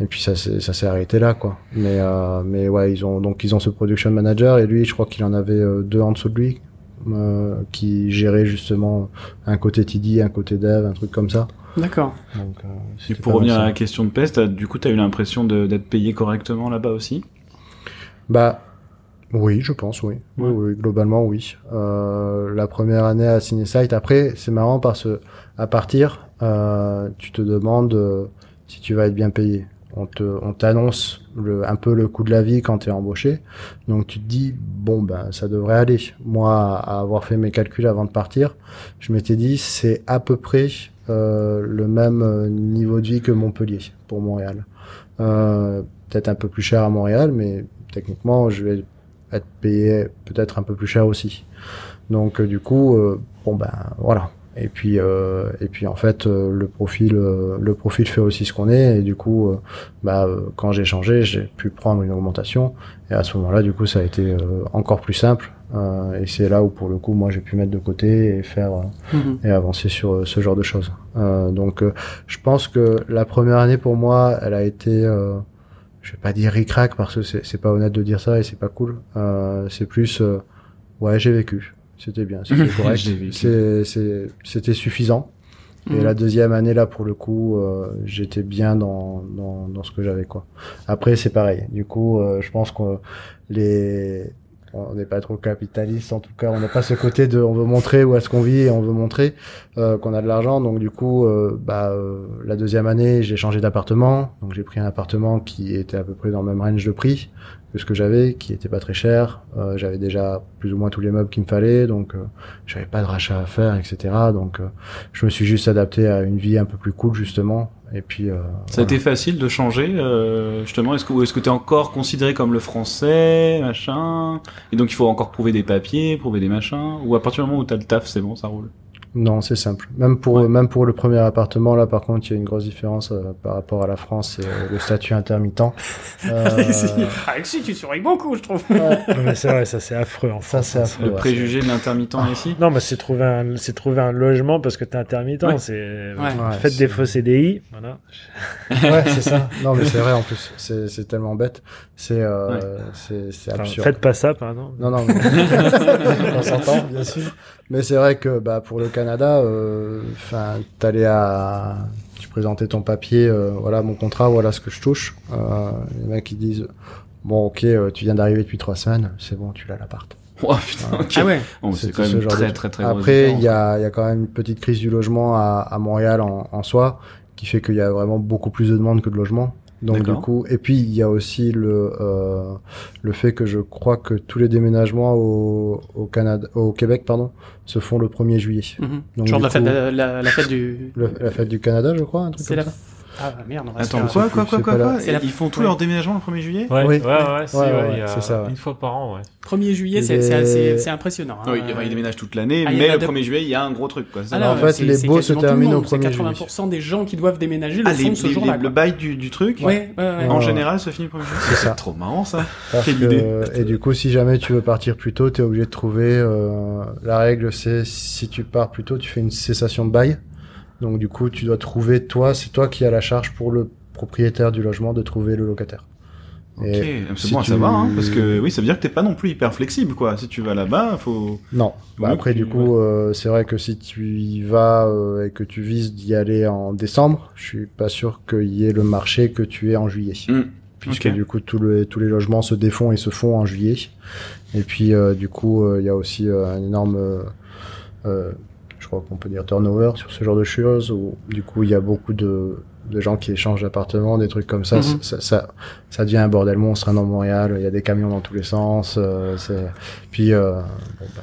Et puis ça s'est ça s'est arrêté là, quoi. Mais euh, mais ouais, ils ont donc ils ont ce production manager et lui, je crois qu'il en avait euh, deux en dessous de lui. euh, qui gérait justement un côté TD, un côté dev, un truc comme ça. D'accord. Donc, euh, Et pour revenir ça. à la question de peste, du coup, t'as eu l'impression de- d'être payé correctement là-bas aussi? Bah, oui, je pense, oui. Ouais. Oui, oui, globalement, oui. Euh, la première année à Cinesite, après, c'est marrant parce que à partir, euh, tu te demandes euh, si tu vas être bien payé. On te, on t'annonce le, un peu le coût de la vie quand tu es embauché. Donc tu te dis, bon, ben, ça devrait aller. Moi, à avoir fait mes calculs avant de partir, je m'étais dit, c'est à peu près euh, le même euh, niveau de vie que Montpellier pour Montréal. Euh, peut-être un peu plus cher à Montréal, mais techniquement, je vais être payé peut-être un peu plus cher aussi. Donc, euh, du coup, euh, bon ben voilà. Et puis, euh, et puis en fait, euh, le profil, euh, le profil fait aussi ce qu'on est. Et du coup, euh, bah, quand j'ai changé, j'ai pu prendre une augmentation. Et à ce moment-là, du coup, ça a été euh, encore plus simple. Euh, et c'est là où, pour le coup, moi, j'ai pu mettre de côté et faire euh, Mhm. et avancer sur ce genre de choses. Euh, donc, euh, je pense que la première année pour moi, elle a été, euh, je vais pas dire ric-rac parce que c'est c'est pas honnête de dire ça et c'est pas cool. Euh, c'est plus, euh, ouais, j'ai vécu. C'était bien, c'était correct. C'était suffisant. Et Mhm. la deuxième année là, pour le coup, euh, j'étais bien dans, dans dans ce que j'avais quoi. Après, c'est pareil. Du coup, euh, je pense que les on n'est pas trop capitaliste en tout cas on n'a pas ce côté de on veut montrer où est-ce qu'on vit et on veut montrer euh, qu'on a de l'argent. Donc du coup euh, bah euh, la deuxième année j'ai changé d'appartement. Donc j'ai pris un appartement qui était à peu près dans le même range de prix que ce que j'avais qui était pas très cher. J'avais déjà plus ou moins tous les meubles qu'il me fallait. Donc j'avais pas de rachat à faire etc donc je me suis juste adapté à une vie un peu plus cool justement et puis euh, Ça a voilà. été facile de changer, euh, justement. Est-ce que, ou est-ce que t'es encore considéré comme le français, machin? Et donc il faut encore prouver des papiers, prouver des machins? Ou à partir du moment où t'as le taf, c'est bon, ça roule? Non, c'est simple. Même pour Ouais. même pour le premier appartement, là, par contre, il y a une grosse différence euh, par rapport à la France, c'est euh, le statut intermittent. Euh, Ah, si, tu surveilles beaucoup, je trouve. ouais, Non, mais c'est vrai, ça c'est affreux en ça, France. c'est hein. affreux. Le ouais. préjugé de l'intermittent ici Non, mais c'est trouver un, c'est trouver un logement parce que t'es intermittent. Ouais. C'est Ouais. faites des faux CDI. Voilà. Ouais, c'est ça. Non, mais c'est vrai en plus. C'est c'est tellement bête. C'est euh, Ouais. c'est c'est Enfin, absurde. faites pas ça, pardon. Non, non, mais... on s'entend, bien sûr. Mais c'est vrai que bah, pour le Canada, euh, enfin, t'allais à, tu présentais ton papier, euh, voilà mon contrat, voilà ce que je touche. Euh, les mecs ils disent, bon ok, euh, tu viens d'arriver depuis trois semaines, c'est bon, tu l'as l'appart. Oh putain. Ah ouais. Bon, c'est quand ce même genre de très, truc. très, Après, il y a, il y a quand même une petite crise du logement à, à Montréal en, en soi, qui fait qu'il y a vraiment beaucoup plus de demandes que de logements. Donc du coup, et puis il y a aussi le euh, le fait que je crois que tous les déménagements au, au Canada, au Québec, pardon, se font le 1er juillet. Mhm. Donc, Genre la fête, coup- la, la, la fête du. La fête du Canada, je crois, un truc comme la. ça. Ah merde, on va se Attends, faire- quoi, quoi, quoi, quoi, quoi Ils font tout ouais. leur déménagement le 1er juillet Ouais, Oui. ouais, ouais, c'est ça, ouais. une fois par an, ouais. 1er juillet, c'est Les- c'est assez- c'est impressionnant. hein. Oui, ils déménagent toute l'année, Ah, mais le de- 1er juillet, il y a un gros truc, quoi. c'est ça Ah En fait, c'est- les baux se terminent au 1er C'est juillet. 80% des gens qui doivent déménager le Ah, font ce jour-là. le bail du, du truc, Ouais, ouais, ouais. en Ouais. général, ça finit le 1er juillet. C'est ça. trop marrant, ça. Parce Quelle que- idée. et du coup, si jamais tu veux partir plus tôt, tu es obligé de trouver. euh, la règle, c'est si tu pars plus tôt, tu fais une cessation de bail. Donc du coup, tu dois trouver toi, c'est toi qui as la charge pour le propriétaire du logement de trouver le locataire. Ok, si bon à tu- savoir, hein, parce que oui, ça veut dire que t'es pas non plus hyper flexible, quoi. Si tu vas là-bas, faut. Non. Bah après, tu- du coup, euh, c'est vrai que si tu y vas euh, et que tu vises d'y aller en décembre, je suis pas sûr qu'il y ait le marché que tu es en juillet. Hmm. puisque du coup tous les tous les logements se défont et se font en juillet. Et puis euh, du coup euh, il y a aussi euh, un énorme, euh, euh, je crois qu'on peut dire turnover sur ce genre de choses où du coup il y a beaucoup de de gens qui échangent d'appartements, des trucs comme ça. Mhm. ça, ça, ça devient un bordel monstre hein, dans Montréal. Il y a des camions dans tous les sens. euh, c'est puis euh, bon, ben,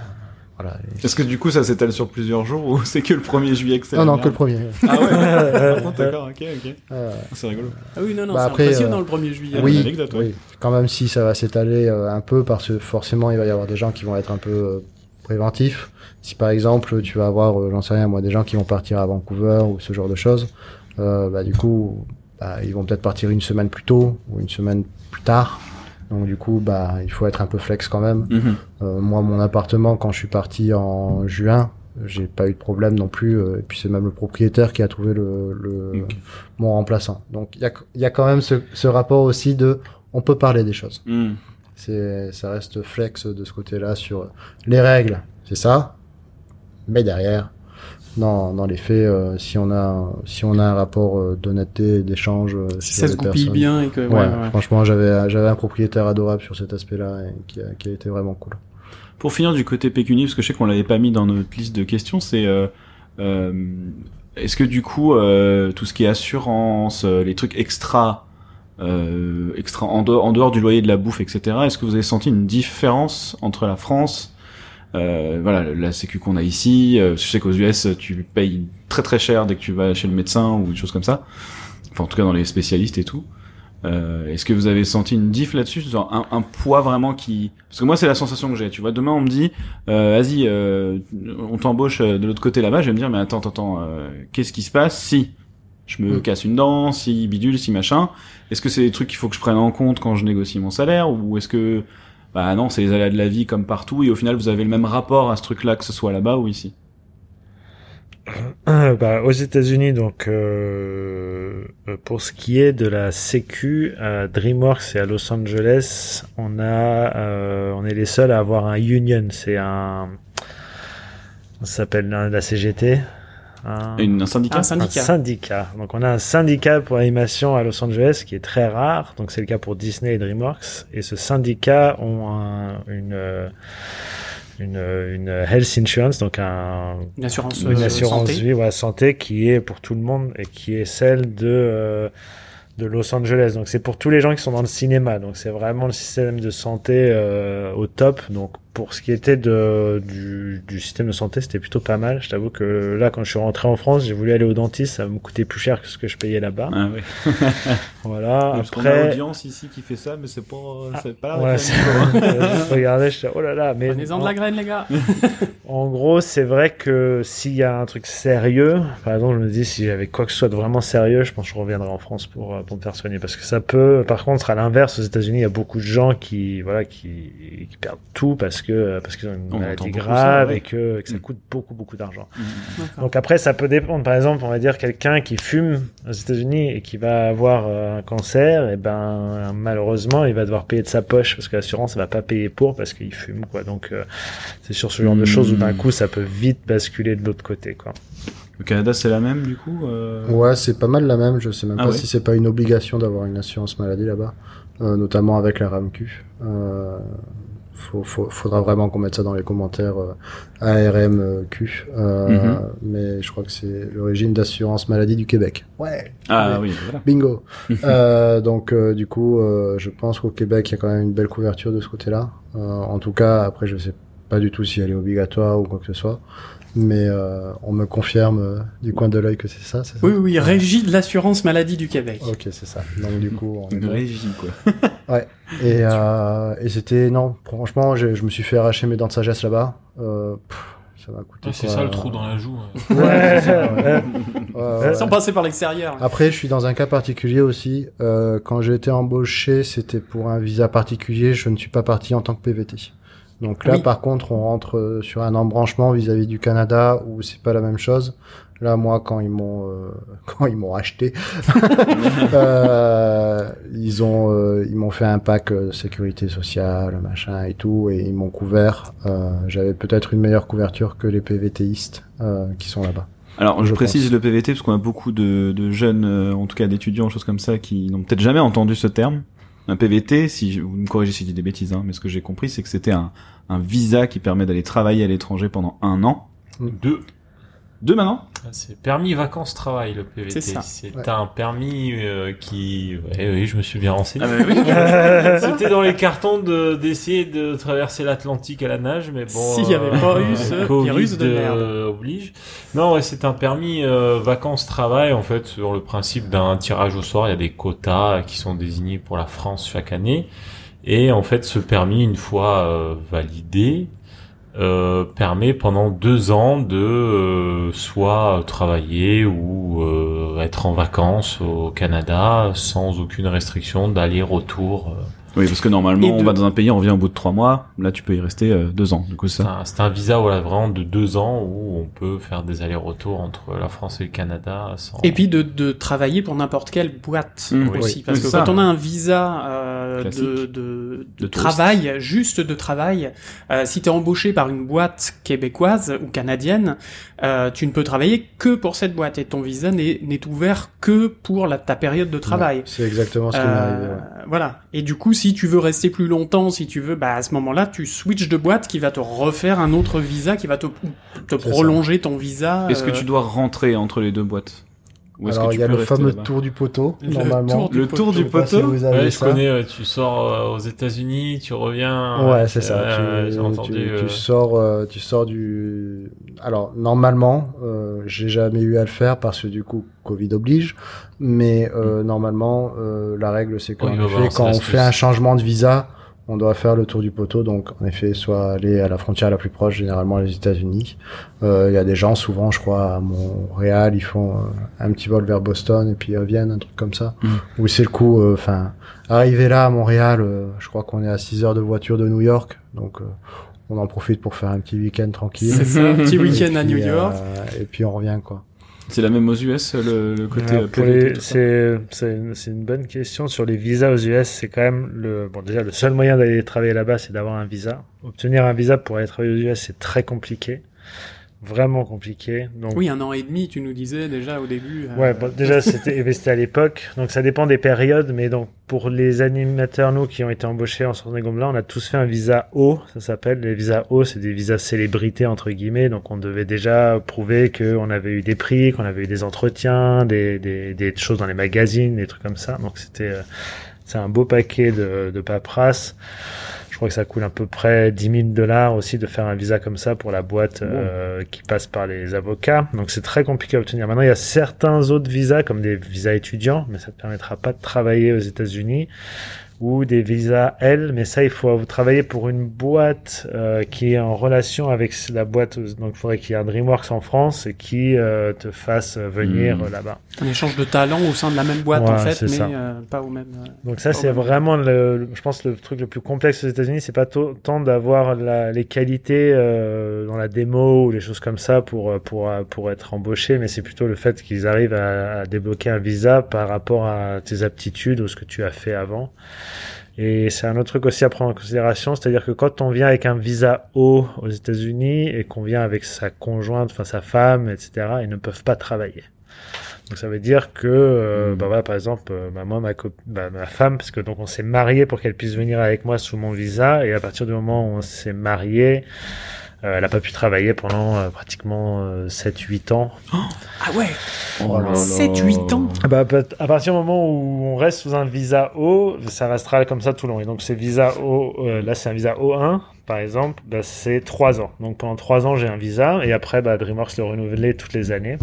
voilà. Et- Est-ce que du coup, ça s'étale sur plusieurs jours ou c'est que le 1er juillet que c'est Non non que le merde premier. Ah ouais. Par contre, D'accord, ok, ok. Euh, C'est rigolo. Ah oui, non, non, Bah c'est après, impressionnant euh, le 1er juillet. oui, anecdote, ouais. oui, quand même si ça va s'étaler euh, un peu parce que forcément il va y avoir des gens qui vont être un peu préventifs. Si par exemple tu vas avoir, euh, j'en sais rien moi, des gens qui vont partir à Vancouver ou ce genre de choses, euh, bah du coup bah, ils vont peut-être partir une semaine plus tôt ou une semaine plus tard. Donc du coup bah il faut être un peu flex quand même. Mhm. Euh, moi mon appartement quand je suis parti en juin, j'ai pas eu de problème non plus. et puis c'est même le propriétaire qui a trouvé le, le mon remplaçant. Donc il y a, y a quand même ce, ce rapport aussi de on peut parler des choses. Mhm. Ça reste flex de ce côté-là sur les règles, c'est ça? Mais derrière, dans, dans les faits, euh, si on a si on a un rapport euh, d'honnêteté et d'échange euh, Si ça se goupille bien et que. Ouais, Ouais, ouais. franchement, j'avais j'avais un propriétaire adorable sur cet aspect-là qui a, qui a été vraiment cool. Pour finir du côté pécunier, parce que je sais qu'on l'avait pas mis dans notre liste de questions, c'est euh, euh, est-ce que du coup euh, tout ce qui est assurance, euh, les trucs extra, euh, extra en dehors, du loyer de la bouffe, etc. Est-ce que vous avez senti une différence entre la France, euh, voilà, la sécu qu'on a ici euh, Je sais qu'aux US tu payes très très cher dès que tu vas chez le médecin ou des choses comme ça. Enfin en tout cas dans les spécialistes et tout. Euh, Est-ce que vous avez senti une diff là-dessus, un, un poids vraiment qui Parce que moi, c'est la sensation que j'ai. Tu vois, demain on me dit, euh, vas-y, euh, on t'embauche de l'autre côté là-bas. Je vais me dire, mais attends, attends, qu'est-ce qui se passe si je me Mm. casse une dent, si bidule, si machin Est-ce que c'est des trucs qu'il faut que je prenne en compte quand je négocie mon salaire, ou est-ce que bah non, c'est les aléas de la vie comme partout, et au final vous avez le même rapport à ce truc-là que ce soit là-bas ou ici? Euh, bah, aux États-Unis, donc euh, euh, pour ce qui est de la Sécu à DreamWorks et à Los Angeles, on a, euh, on est les seuls à avoir un union. C'est un, ça s'appelle la CGT. Un- Une- Un syndicat Un un syndicat. syndicat. Donc on a un syndicat pour l'animation à Los Angeles qui est très rare. Donc c'est le cas pour Disney et DreamWorks. Et ce syndicat ont un- une euh, une, une health insurance, donc un, Une assurance, une euh, assurance santé. vie qui est pour tout le monde et qui est celle de euh, de Los Angeles. Donc c'est pour tous les gens qui sont dans le cinéma. Donc c'est vraiment le système de santé euh, au top. Donc pour ce qui était de du, du système de santé, c'était plutôt pas mal. Je t'avoue que là, quand je suis rentré en France, j'ai voulu aller au dentiste, ça me coûtait plus cher que ce que je payais là-bas. Ah oui. Voilà. Parce qu'on a Après, audience ici qui fait ça, mais c'est pas, c'est pas ouais, je regardais, je oh là là, mais Prenez-en de la graine, les gars. En gros, c'est vrai que s'il y a un truc sérieux, par exemple, je me dis si j'avais quoi que ce soit de vraiment sérieux, je pense que je reviendrai en France pour, euh, pour me faire soigner. Parce que ça peut, par contre, à l'inverse, aux États-Unis, il y a beaucoup de gens qui, voilà, qui, qui perdent tout parce que, parce qu'ils ont une On maladie grave ça, ouais. et que, que ça Mm. coûte beaucoup, beaucoup d'argent. D'accord. Donc après, ça peut dépendre. Par exemple, on va dire quelqu'un qui fume aux États-Unis et qui va avoir euh, un cancer, et ben malheureusement, il va devoir payer de sa poche parce que l'assurance va pas payer pour parce qu'il fume, quoi. Donc euh, c'est sur ce genre de choses où d'un coup, ça peut vite basculer de l'autre côté, quoi. Le Canada, c'est la même, du coup euh... Ouais, c'est pas mal la même. Je sais même Ah pas ouais? si c'est pas une obligation d'avoir une assurance maladie là-bas, euh, notamment avec la RAMQ. Euh, faut, faut- faudra vraiment qu'on mette ça dans les commentaires euh, ARMQ. Euh, Mhm. Mais je crois que c'est le régime d'assurance maladie du Québec. Ouais. Ah oui, voilà. Bingo. euh, donc euh, du coup, euh, je pense qu'au Québec, il y a quand même une belle couverture de ce côté-là. Euh, en tout cas, après, je sais pas du tout si elle est obligatoire ou quoi que ce soit. Mais euh, on me confirme euh, du coin de l'œil que c'est ça, Oui, oui, régie de l'assurance maladie du Québec. Ok, c'est ça. Donc du coup, on est régie, quoi. et, euh, et c'était non, franchement, je, je me suis fait arracher mes dents de sagesse là-bas. Euh, pff, ça m'a coûté. Ouais, c'est ça le trou dans la joue. hein. Ouais, c'est ça, ouais. Ouais, ouais. Sans passer par l'extérieur. Après, je suis dans un cas particulier aussi. Euh, quand j'ai été embauché, c'était pour un visa particulier. Je ne suis pas parti en tant que PVT. Donc là, Oui. par contre, on rentre euh, sur un embranchement vis-à-vis du Canada où c'est pas la même chose. Là, moi, quand ils m'ont euh, quand ils m'ont acheté, euh, ils ont euh, ils m'ont fait un pack euh, sécurité sociale, machin et tout, et ils m'ont couvert. Euh, J'avais peut-être une meilleure couverture que les PVTistes euh, qui sont là-bas. Alors, je, Je précise pense. le PVT parce qu'on a beaucoup de, de jeunes, euh, en tout cas d'étudiants, choses comme ça, qui n'ont peut-être jamais entendu ce terme. Un PVT, si vous me corrigez si je dis des bêtises, hein, mais ce que j'ai compris, c'est que c'était un, un visa qui permet d'aller travailler à l'étranger pendant un an. Deux. Deux maintenant C'est permis vacances travail le PVT. C'est ça. C'est Ouais. un permis euh, qui. Ouais, oui, je me suis bien renseigné. Ah bah oui. C'était dans les cartons de d'essayer de traverser l'Atlantique à la nage, mais bon. S'il y avait pas eu ce Covid, virus de merde. euh, oblige. Non, ouais, c'est un permis euh, vacances travail en fait sur le principe d'un tirage au sort. Il y a des quotas qui sont désignés pour la France chaque année, et en fait, ce permis, une fois euh, validé, euh, permet pendant deux ans de euh, soit travailler ou euh, être en vacances au Canada sans aucune restriction d'aller-retour. Oui, parce que normalement, Et on de- va dans un pays, on revient au bout de trois mois. Là, tu peux y rester euh, deux ans. Du coup, C'est ça. un, c'est un visa voilà, vraiment de deux ans où on peut faire des allers-retours entre la France et le Canada sans... Et puis de, de travailler pour n'importe quelle boîte Mmh, aussi. oui. Parce Oui, que quand on a un visa euh, de, de, De de travail, juste de travail, euh, si tu es embauché par une boîte québécoise ou canadienne, euh, tu ne peux travailler que pour cette boîte et ton visa n'est n'est ouvert que pour la, ta période de travail. Ouais, c'est exactement ce qui arrivé. ouais. Voilà. Et du coup, si tu veux rester plus longtemps, si tu veux, bah à ce moment-là, tu switches de boîte qui va te refaire un autre visa, qui va te, te ça. prolonger ton visa. Est-ce que euh, tu dois rentrer entre les deux boîtes? Ou est-ce Alors, que il y a le fameux tour du poteau, Le normalement. tour du Le tour Je du sais pas si poteau vous avez Ouais, je ça. connais, ouais, tu sors euh, aux États-Unis, tu reviens. Ouais, c'est ça. euh, tu, J'ai entendu. tu, euh, tu sors, euh, tu sors du. Alors normalement, euh, j'ai jamais eu à le faire parce que du coup, Covid oblige. Mais euh, normalement, euh, la règle c'est balancer quand on fait un changement de visa, on doit faire le tour du poteau. Donc en effet, soit aller à la frontière la plus proche, généralement les États-Unis. Euh, Il y a des gens souvent, je crois, à Montréal, ils font euh, un petit vol vers Boston et puis ils reviennent, un truc comme ça. Mm. Où c'est le coup. euh, Enfin, arriver là à Montréal, euh, je crois qu'on est à 6 heures de voiture de New York, donc. euh, on en profite pour faire un petit week-end tranquille. C'est ça, petit week-end à New York. et puis on revient quoi. C'est la même aux US, le, le côté euh, c'est une bonne question sur les visas aux US. C'est quand même le bon déjà le seul moyen d'aller travailler là-bas, c'est d'avoir un visa. Obtenir un visa pour aller travailler aux US, c'est très compliqué, vraiment compliqué. Donc Oui, un an et demi, tu nous disais déjà au début. euh, Ouais, bon, déjà c'était mais c'était à l'époque, donc ça dépend des périodes, mais donc pour les animateurs nous qui ont été embauchés en des Gobelins, on a tous fait un visa O, ça s'appelle. Les visas O, c'est des visas célébrités entre guillemets, donc on devait déjà prouver qu'on avait eu des prix, qu'on avait eu des entretiens, des, des, des choses dans les magazines, des trucs comme ça. Donc c'était euh, c'est un beau paquet de, de paperasse. Je crois que ça coûte à peu près 10 000 dollars aussi de faire un visa comme ça pour la boîte euh, qui passe par les avocats. Donc c'est très compliqué à obtenir. Maintenant, il y a certains autres visas, comme des visas étudiants, mais ça ne te permettra pas de travailler aux États-Unis, ou des visas L, mais ça, il faut travailler pour une boîte euh, qui est en relation avec la boîte. Donc il faudrait qu'il y ait un DreamWorks en France et qui euh, te fasse venir Hmm. euh, là-bas. Un échange de talents au sein de la même boîte en fait, mais euh, pas au même. euh, Donc ça, c'est vraiment, le, le- je pense, le truc le plus complexe aux États-Unis. C'est pas to- tant d'avoir la- les qualités euh, dans la démo ou les choses comme ça pour pour pour être embauché, mais c'est plutôt le fait qu'ils arrivent à, à débloquer un visa par rapport à tes aptitudes ou ce que tu as fait avant. Et c'est un autre truc aussi à prendre en considération, c'est-à-dire que quand on vient avec un visa O aux États-Unis et qu'on vient avec sa conjointe, enfin sa femme, etc., ils ne peuvent pas travailler. Donc ça veut dire que, euh, Mm. bah voilà, par exemple, euh, bah, moi, ma, bah, ma femme, parce que donc on s'est marié pour qu'elle puisse venir avec moi sous mon visa, et à partir du moment où on s'est marié, euh, elle n'a pas pu travailler pendant euh, pratiquement 7-8 ans. Ah ouais. Oh là là. 7-8 ans. Ah bah, à partir du moment où on reste sous un visa O, ça restera comme ça tout le long. Et donc, c'est visa O, euh, là, c'est un visa O1, par exemple, bah, c'est 3 ans. Donc, pendant 3 ans, j'ai un visa, et après, bah, DreamWorks le renouvelait toutes les années.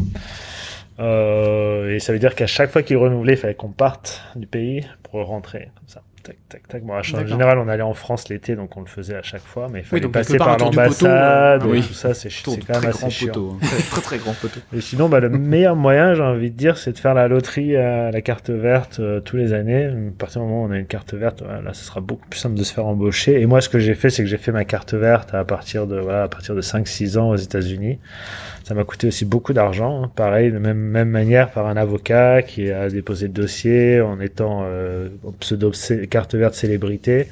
Euh, et ça veut dire qu'à chaque fois qu'il renouvelait, il fallait qu'on parte du pays pour rentrer, comme ça. Tac, tac, tac. Bon, en général, on allait en France l'été, donc on le faisait à chaque fois, mais il fallait passer par l'ambassade, euh, et oui. tout ça, c'est quand même assez grand chiant. poteau. hein. très très grand poteau. Et sinon, bah, le meilleur moyen, j'ai envie de dire, c'est de faire la loterie à la carte verte euh, tous les années. À partir du moment où on a une carte verte, voilà, là, ce sera beaucoup plus simple de se faire embaucher. Et moi, ce que j'ai fait, c'est que j'ai fait ma carte verte à partir de, voilà, à partir de 5-6 ans aux États-Unis. Ça m'a coûté aussi beaucoup d'argent. hein. Pareil, de même, même manière par un avocat qui a déposé le dossier en étant euh, pseudo carte verte célébrité.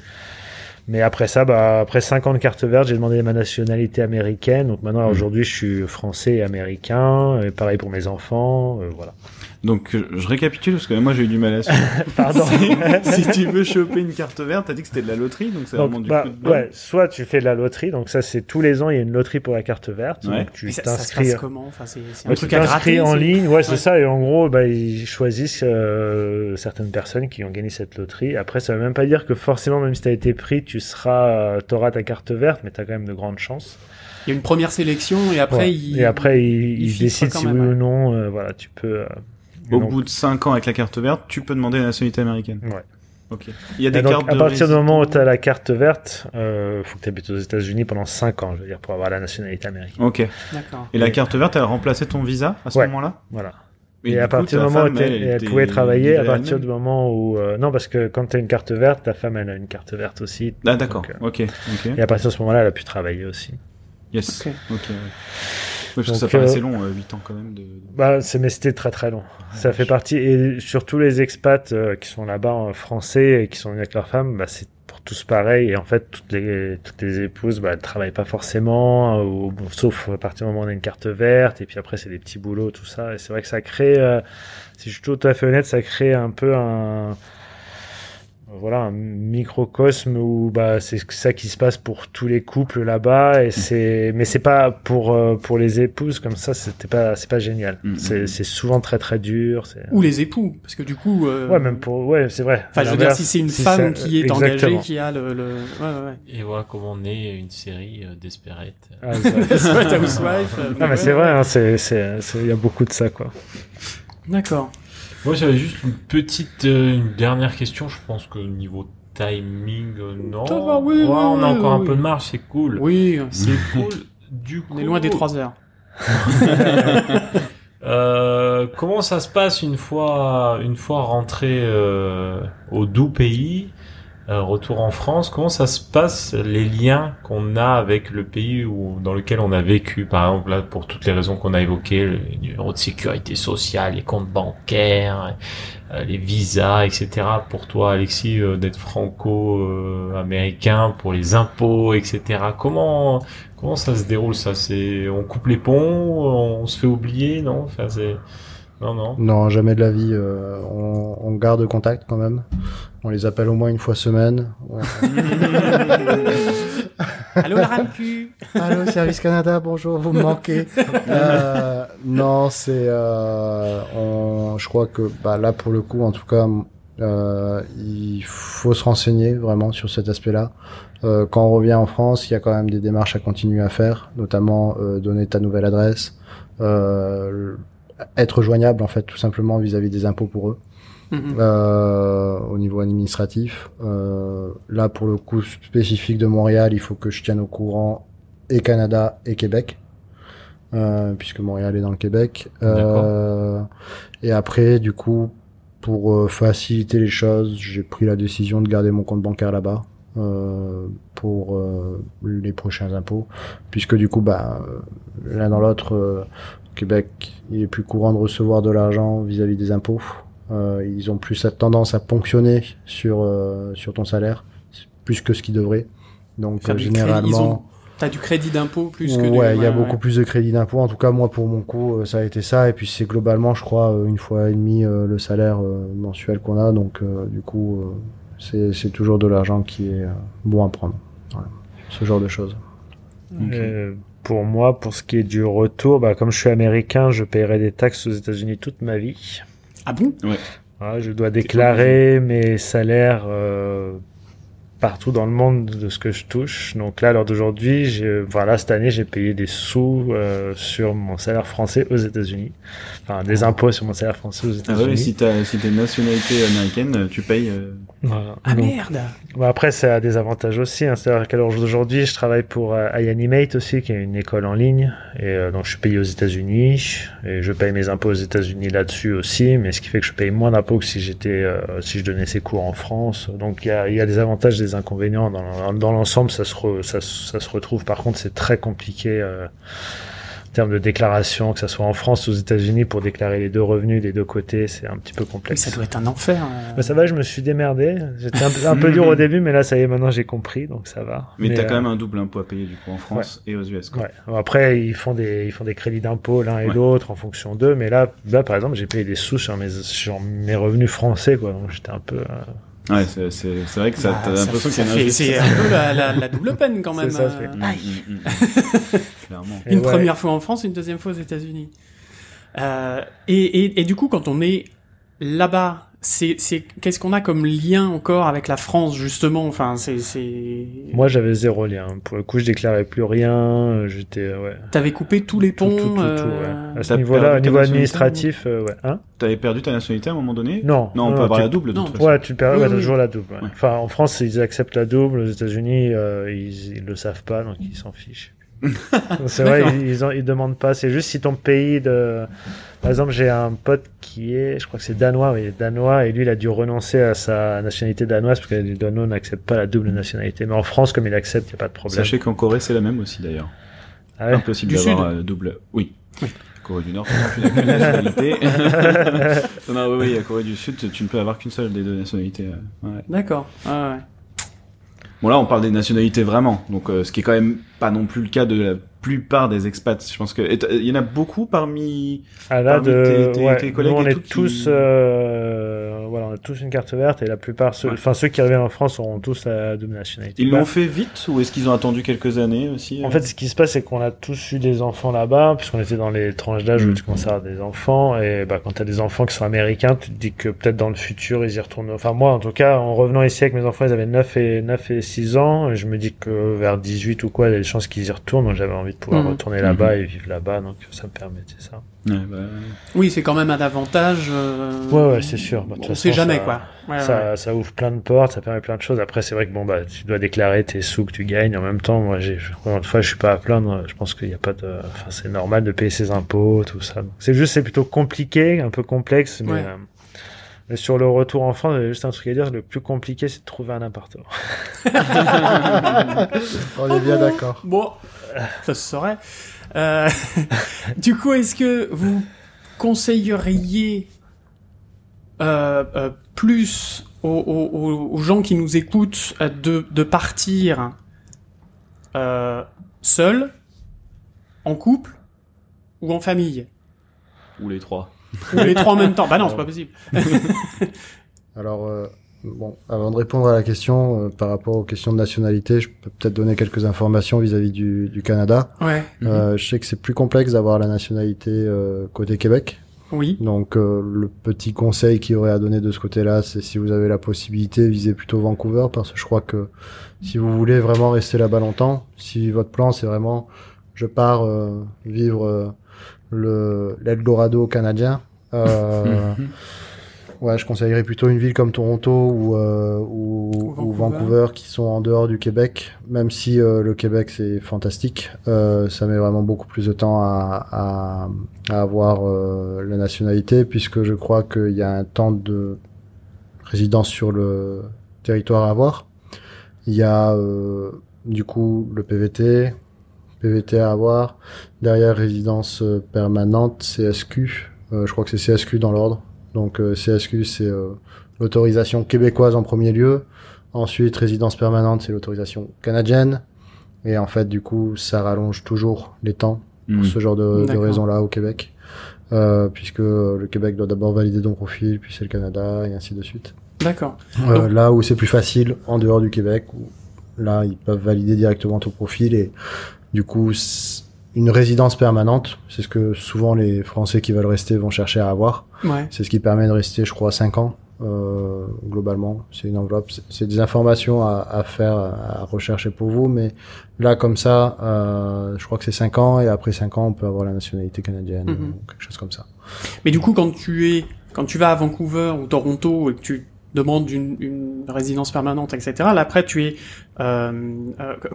Mais après ça, bah, après 5 ans de carte verte, j'ai demandé ma nationalité américaine. Donc maintenant, Mm. aujourd'hui, je suis français et américain. Et pareil pour mes enfants. euh, voilà. Donc euh, je récapitule parce que moi j'ai eu du mal à suivre. Pardon. si tu veux choper une carte verte, t'as dit que c'était de la loterie, donc c'est vraiment du bah, coup de ouais, soit tu fais de la loterie, donc ça c'est tous les ans il y a une loterie pour la carte verte, Ouais. donc tu Mais ça, ça se t'inscris. passe comment? Enfin, c'est c'est un Ouais, tu truc à t'inscris gratter. en c'est- ligne, ouais, c'est Ouais. ça, et en gros, bah, ils choisissent euh, certaines personnes qui ont gagné cette loterie. Après, ça veut même pas dire que forcément, même si t'as été pris, tu seras, t'auras ta carte verte, mais t'as quand même de grandes chances. Il y a une première sélection et après Ouais. il. Et après, ils, il ils décident si oui ouais. ou non, euh, voilà, tu peux. euh, Au donc- bout de 5 ans avec la carte verte, tu peux demander la nationalité américaine. Ouais. Ok. Il y a des donc, cartes à de partir du moment où tu as la carte verte, euh, faut que tu habites aux États-Unis pendant 5 ans, je veux dire, pour avoir la nationalité américaine. Ok. D'accord. Et la carte verte, elle a remplacé ton visa à ce Ouais. moment-là? Voilà. Et à coup, partir du moment où femme, elle elle, pouvait travailler, à partir du moment où euh, non parce que quand t'as une carte verte, ta femme elle a une carte verte aussi. Ah d'accord. Euh, Ok. Ok. Et à partir de ce moment-là, elle a pu travailler aussi. Yes. Ok. Ok. ouais. Oui, parce que ça Donc, paraissait euh, long, 8 ans quand même. De... Bah, c'est mais c'était très très long. Ça fait partie et surtout les expats euh, qui sont là-bas en français et qui sont venus avec leur femme, bah c'est pour tous pareil et en fait toutes les toutes les épouses bah elles travaillent pas forcément euh, ou bon, sauf à partir du moment où on a une carte verte et puis après c'est des petits boulots tout ça et c'est vrai que ça crée euh, si je suis tout à fait honnête ça crée un peu un voilà un microcosme où bah c'est ça qui se passe pour tous les couples là-bas et c'est mais c'est pas pour euh, pour les épouses comme ça c'était pas c'est pas génial Mm, c'est mm. c'est souvent très très dur Ou les époux, parce que du coup. euh, ouais même pour ouais c'est vrai Enfin, je veux dire, si c'est une si femme c'est- qui est exactement. engagée, qui a le, le... ouais, ouais, ouais. Et voilà comment naît une série euh. Ah, Housewife, Non, mais ouais, c'est vrai, hein, c'est, c'est, c'est- il y a beaucoup de ça, quoi. D'accord. Moi, j'avais juste une petite, euh, une dernière question. Je pense que niveau timing, euh, non. Ça va, oui, Ouais, oui, on a oui, encore oui. un peu de marge, c'est cool. Oui, C'est cool. Du coup, on est loin des trois heures. Euh, comment ça se passe une fois, une fois rentré euh, au doux pays, retour en France Comment ça se passe les liens qu'on a avec le pays où, dans lequel on a vécu Par exemple, là, pour toutes les raisons qu'on a évoquées, le numéro de sécurité sociale, les comptes bancaires, euh, les visas, etc. Pour toi, Alexis, euh, d'être franco-américain, pour les impôts, etc. Comment comment ça se déroule ça? C'est on coupe les ponts, on se fait oublier, non? Enfin, c'est non, non. Non, jamais de la vie. euh, on, on garde contact quand même. On les appelle au moins une fois semaine. Allô, la RAMQ Allô, Service Canada, bonjour, vous me manquez. Euh, non, c'est, euh, on, je crois que bah, là pour le coup, en tout cas, euh, il faut se renseigner vraiment sur cet aspect-là. Euh, quand on revient en France, il y a quand même des démarches à continuer à faire, notamment euh, donner ta nouvelle adresse, euh, être joignable en fait tout simplement vis-à-vis des impôts pour eux Mhm. euh, au niveau administratif. Euh, là, pour le coup spécifique de Montréal, il faut que je tienne au courant et Canada et Québec, euh, puisque Montréal est dans le Québec. Euh, et après, du coup, pour euh, faciliter les choses, j'ai pris la décision de garder mon compte bancaire là-bas. euh, pour euh, les prochains impôts puisque du coup bah l'un dans l'autre au Québec il est plus courant de recevoir de l'argent vis-à-vis des impôts euh, ils ont plus cette tendance à ponctionner sur euh, sur ton salaire plus que ce qu'ils devraient. Donc Faire euh, généralement, T'as du crédit d'impôt plus que du... ouais, il y a beaucoup plus de crédit d'impôt. En tout cas, moi pour mon coup, euh, ça a été ça. Et puis c'est globalement, je crois, une fois et demi euh, le salaire euh, mensuel qu'on a. Donc euh, du coup, euh, c'est c'est toujours de l'argent qui est euh, bon à prendre. Voilà. Ce genre de choses. Ok. Euh, pour moi, pour ce qui est du retour, bah, comme je suis américain, je paierai des taxes aux États-Unis toute ma vie. Ah bon? Voilà, je dois déclarer mes salaires euh, partout dans le monde de ce que je touche. Donc là, à l'heure d'aujourd'hui, voilà, cette année, j'ai payé des sous euh, sur mon salaire français aux États-Unis. Enfin, des impôts sur mon salaire français aux Ah États-Unis. ouais, si t'as si t'as une nationalité américaine, tu payes. euh, Voilà. Ah Donc, merde Bon, après, ça a des avantages aussi. Hein. C'est-à-dire qu'à l'heure d'aujourd'hui, je travaille pour euh, iAnimate aussi, qui est une école en ligne. Et euh, donc, je suis payé aux États-Unis. Et je paye mes impôts aux États-Unis là-dessus aussi. Mais ce qui fait que je paye moins d'impôts que si j'étais, euh, si je donnais ces cours en France. Donc, il y a, y a des avantages, des inconvénients. Dans, dans l'ensemble, ça se, re- ça, ça se retrouve. Par contre, c'est très compliqué. Euh, en termes de déclaration, que ça soit en France ou aux États-Unis, pour déclarer les deux revenus des deux côtés, c'est un petit peu Mais complexe. ça doit être un enfer. euh. Bah, ça va, je me suis démerdé. J'étais un, peu- un peu dur au début, mais là, ça y est, maintenant j'ai compris, donc ça va. Mais, t'as euh, quand même un double impôt à payer du coup en France et aux US. Quoi. Ouais. Après, ils font des, ils font des crédits d'impôt l'un et Ouais. l'autre en fonction d'eux, mais là, là, par exemple, j'ai payé des sous sur mes, sur mes revenus français, quoi. Donc j'étais un peu. euh, Ouais, c'est c'est c'est vrai que ça Bah, t'as l'impression qu'il y a une fait- C'est un peu la, la, la double peine quand même. ça, euh. Mm, Aïe. mm, mm. Clairement. Une ouais. première fois en France, une deuxième fois aux États-Unis. Euh, et, et, et du coup, quand on est là-bas, c'est, c'est, qu'est-ce qu'on a comme lien encore avec la France justement? Enfin, c'est, c'est. Moi, j'avais zéro lien. Pour le coup, je déclarais plus rien. J'étais, euh, ouais. T'avais coupé tous les ponts. Tout, tout, tout, tout, euh, ouais. À ce T'as niveau-là, perdu au niveau administratif, euh, ouais. Hein? T'avais perdu ta nationalité à un moment donné? Non. Non, on peut avoir tu- la double non. Ouais, tu perds, Oui, ouais, oui. toujours la double. ouais. Ouais. Enfin, en France, ils acceptent la double. Aux États-Unis, euh, ils, ils le savent pas, donc ils s'en fichent. c'est vrai, ils, ils demandent pas. C'est juste si ton pays de. Par exemple, j'ai un pote qui est, je crois que c'est danois, oui, danois, et lui, il a dû renoncer à sa nationalité danoise parce que les Danois n'acceptent pas la double nationalité. Mais en France, comme il accepte, il n'y a pas de problème. Sachez qu'en Corée, c'est la même aussi d'ailleurs. Ah ouais? Impossible d'avoir euh, double. Oui. Corée du Nord, tu n'as qu'une nationalité. non, non, oui, oui, à Corée du Sud, tu ne peux avoir qu'une seule des deux nationalités. euh, ouais. D'accord. Ah, ouais. Bon, là, on parle des nationalités vraiment. Donc, euh, ce qui est quand même pas non plus le cas de la plupart des expats. Je pense que il y en a beaucoup parmi. Ah là, Parmi de, tes- tes- ouais, tes collègues nous on et est tout qui- tous, euh, voilà, on a tous une carte verte et la plupart, ceux, enfin ceux qui reviennent en France auront tous la double nationalité. Ils Bah, l'ont fait vite ou est-ce qu'ils ont attendu quelques années aussi En fait, ce qui se passe, c'est qu'on a tous eu des enfants là-bas, puisqu'on était dans les tranches d'âge où Mm. tu commences à avoir des enfants. Et bah, quand tu as des enfants qui sont américains, tu te dis que peut-être dans le futur, ils y retournent. Enfin, moi, en tout cas, en revenant ici avec mes enfants, ils avaient 9 et, 9 et 6 ans. Et je me dis que vers 18 ou quoi, il y a des chances qu'ils y retournent. Donc j'avais envie de pouvoir Mhm. retourner là-bas et vivre là-bas. Donc ça me permettait ça. Ouais, bah, Oui, c'est quand même un avantage. euh, Ouais, ouais, c'est sûr. Bah, toute on sait jamais, ça- quoi. Ouais, ouais. ça, ça ouvre plein de portes, ça permet plein de choses. Après, c'est vrai que bon, bah, tu dois déclarer tes sous que tu gagnes. En même temps, moi, j'ai, encore une fois, je suis pas à plaindre. Je pense qu'il n'y a pas de, enfin, c'est normal de payer ses impôts, tout ça. C'est juste, c'est plutôt compliqué, un peu complexe, mais, Ouais. euh, mais sur le retour en France, j'avais juste un truc à dire. Le plus compliqué, c'est de trouver un appartement. On est bien d'accord. Bon, ça se saurait. Euh, du coup, est-ce que vous conseilleriez euh, euh, plus aux, aux- aux- aux gens qui nous écoutent de, de partir euh, seul, en couple ou en famille? Ou les trois. Ou les trois en même temps Bah non, c'est pas possible. Alors, euh, bon, avant de répondre à la question euh, par rapport aux questions de nationalité, je peux peut-être donner quelques informations vis-à-vis du, du Canada. Ouais, Euh, je sais que c'est plus complexe d'avoir la nationalité côté Québec. oui. Donc, le petit conseil qu'il y aurait à donner de ce côté-là, c'est si vous avez la possibilité, visez plutôt Vancouver, parce que je crois que si vous voulez vraiment rester là-bas longtemps, si votre plan c'est vraiment, je pars vivre le l'Eldorado canadien. Euh, Ouais, je conseillerais plutôt une ville comme Toronto ou, euh, ou, Ou ou Vancouver. Vancouver qui sont en dehors du Québec. Même si euh, le Québec c'est fantastique, euh, ça met vraiment beaucoup plus de temps à, à, à avoir euh, la nationalité puisque je crois qu'il y a un temps de résidence sur le territoire à avoir. Il y a euh, du coup le PVT, PVT à avoir. Derrière résidence euh, permanente, CSQ. Euh, je crois que c'est CSQ dans l'ordre. Donc euh, CSQ, c'est euh, l'autorisation québécoise en premier lieu. Ensuite, résidence permanente, c'est l'autorisation canadienne. Et en fait, du coup, ça rallonge toujours les temps pour ce genre de, raisons-là au Québec. Euh, puisque le Québec doit d'abord valider ton profil, puis c'est le Canada, et ainsi de suite. D'accord. Euh, Donc- là où c'est plus facile, en dehors du Québec, où là, ils peuvent valider directement ton profil et du coup, une résidence permanente, c'est ce que souvent les Français qui veulent rester vont chercher à avoir. Ouais. C'est ce qui permet de rester, je crois, 5 ans, euh, globalement. C'est une enveloppe. C'est- des informations à, à faire, à rechercher pour vous, mais là, comme ça, euh, je crois que c'est 5 ans et après 5 ans, on peut avoir la nationalité canadienne Mhm. ou quelque chose comme ça. Mais du coup, quand tu es, quand tu vas à Vancouver ou Toronto et que tu demandes une, une résidence permanente, etc. Là, après, tu es,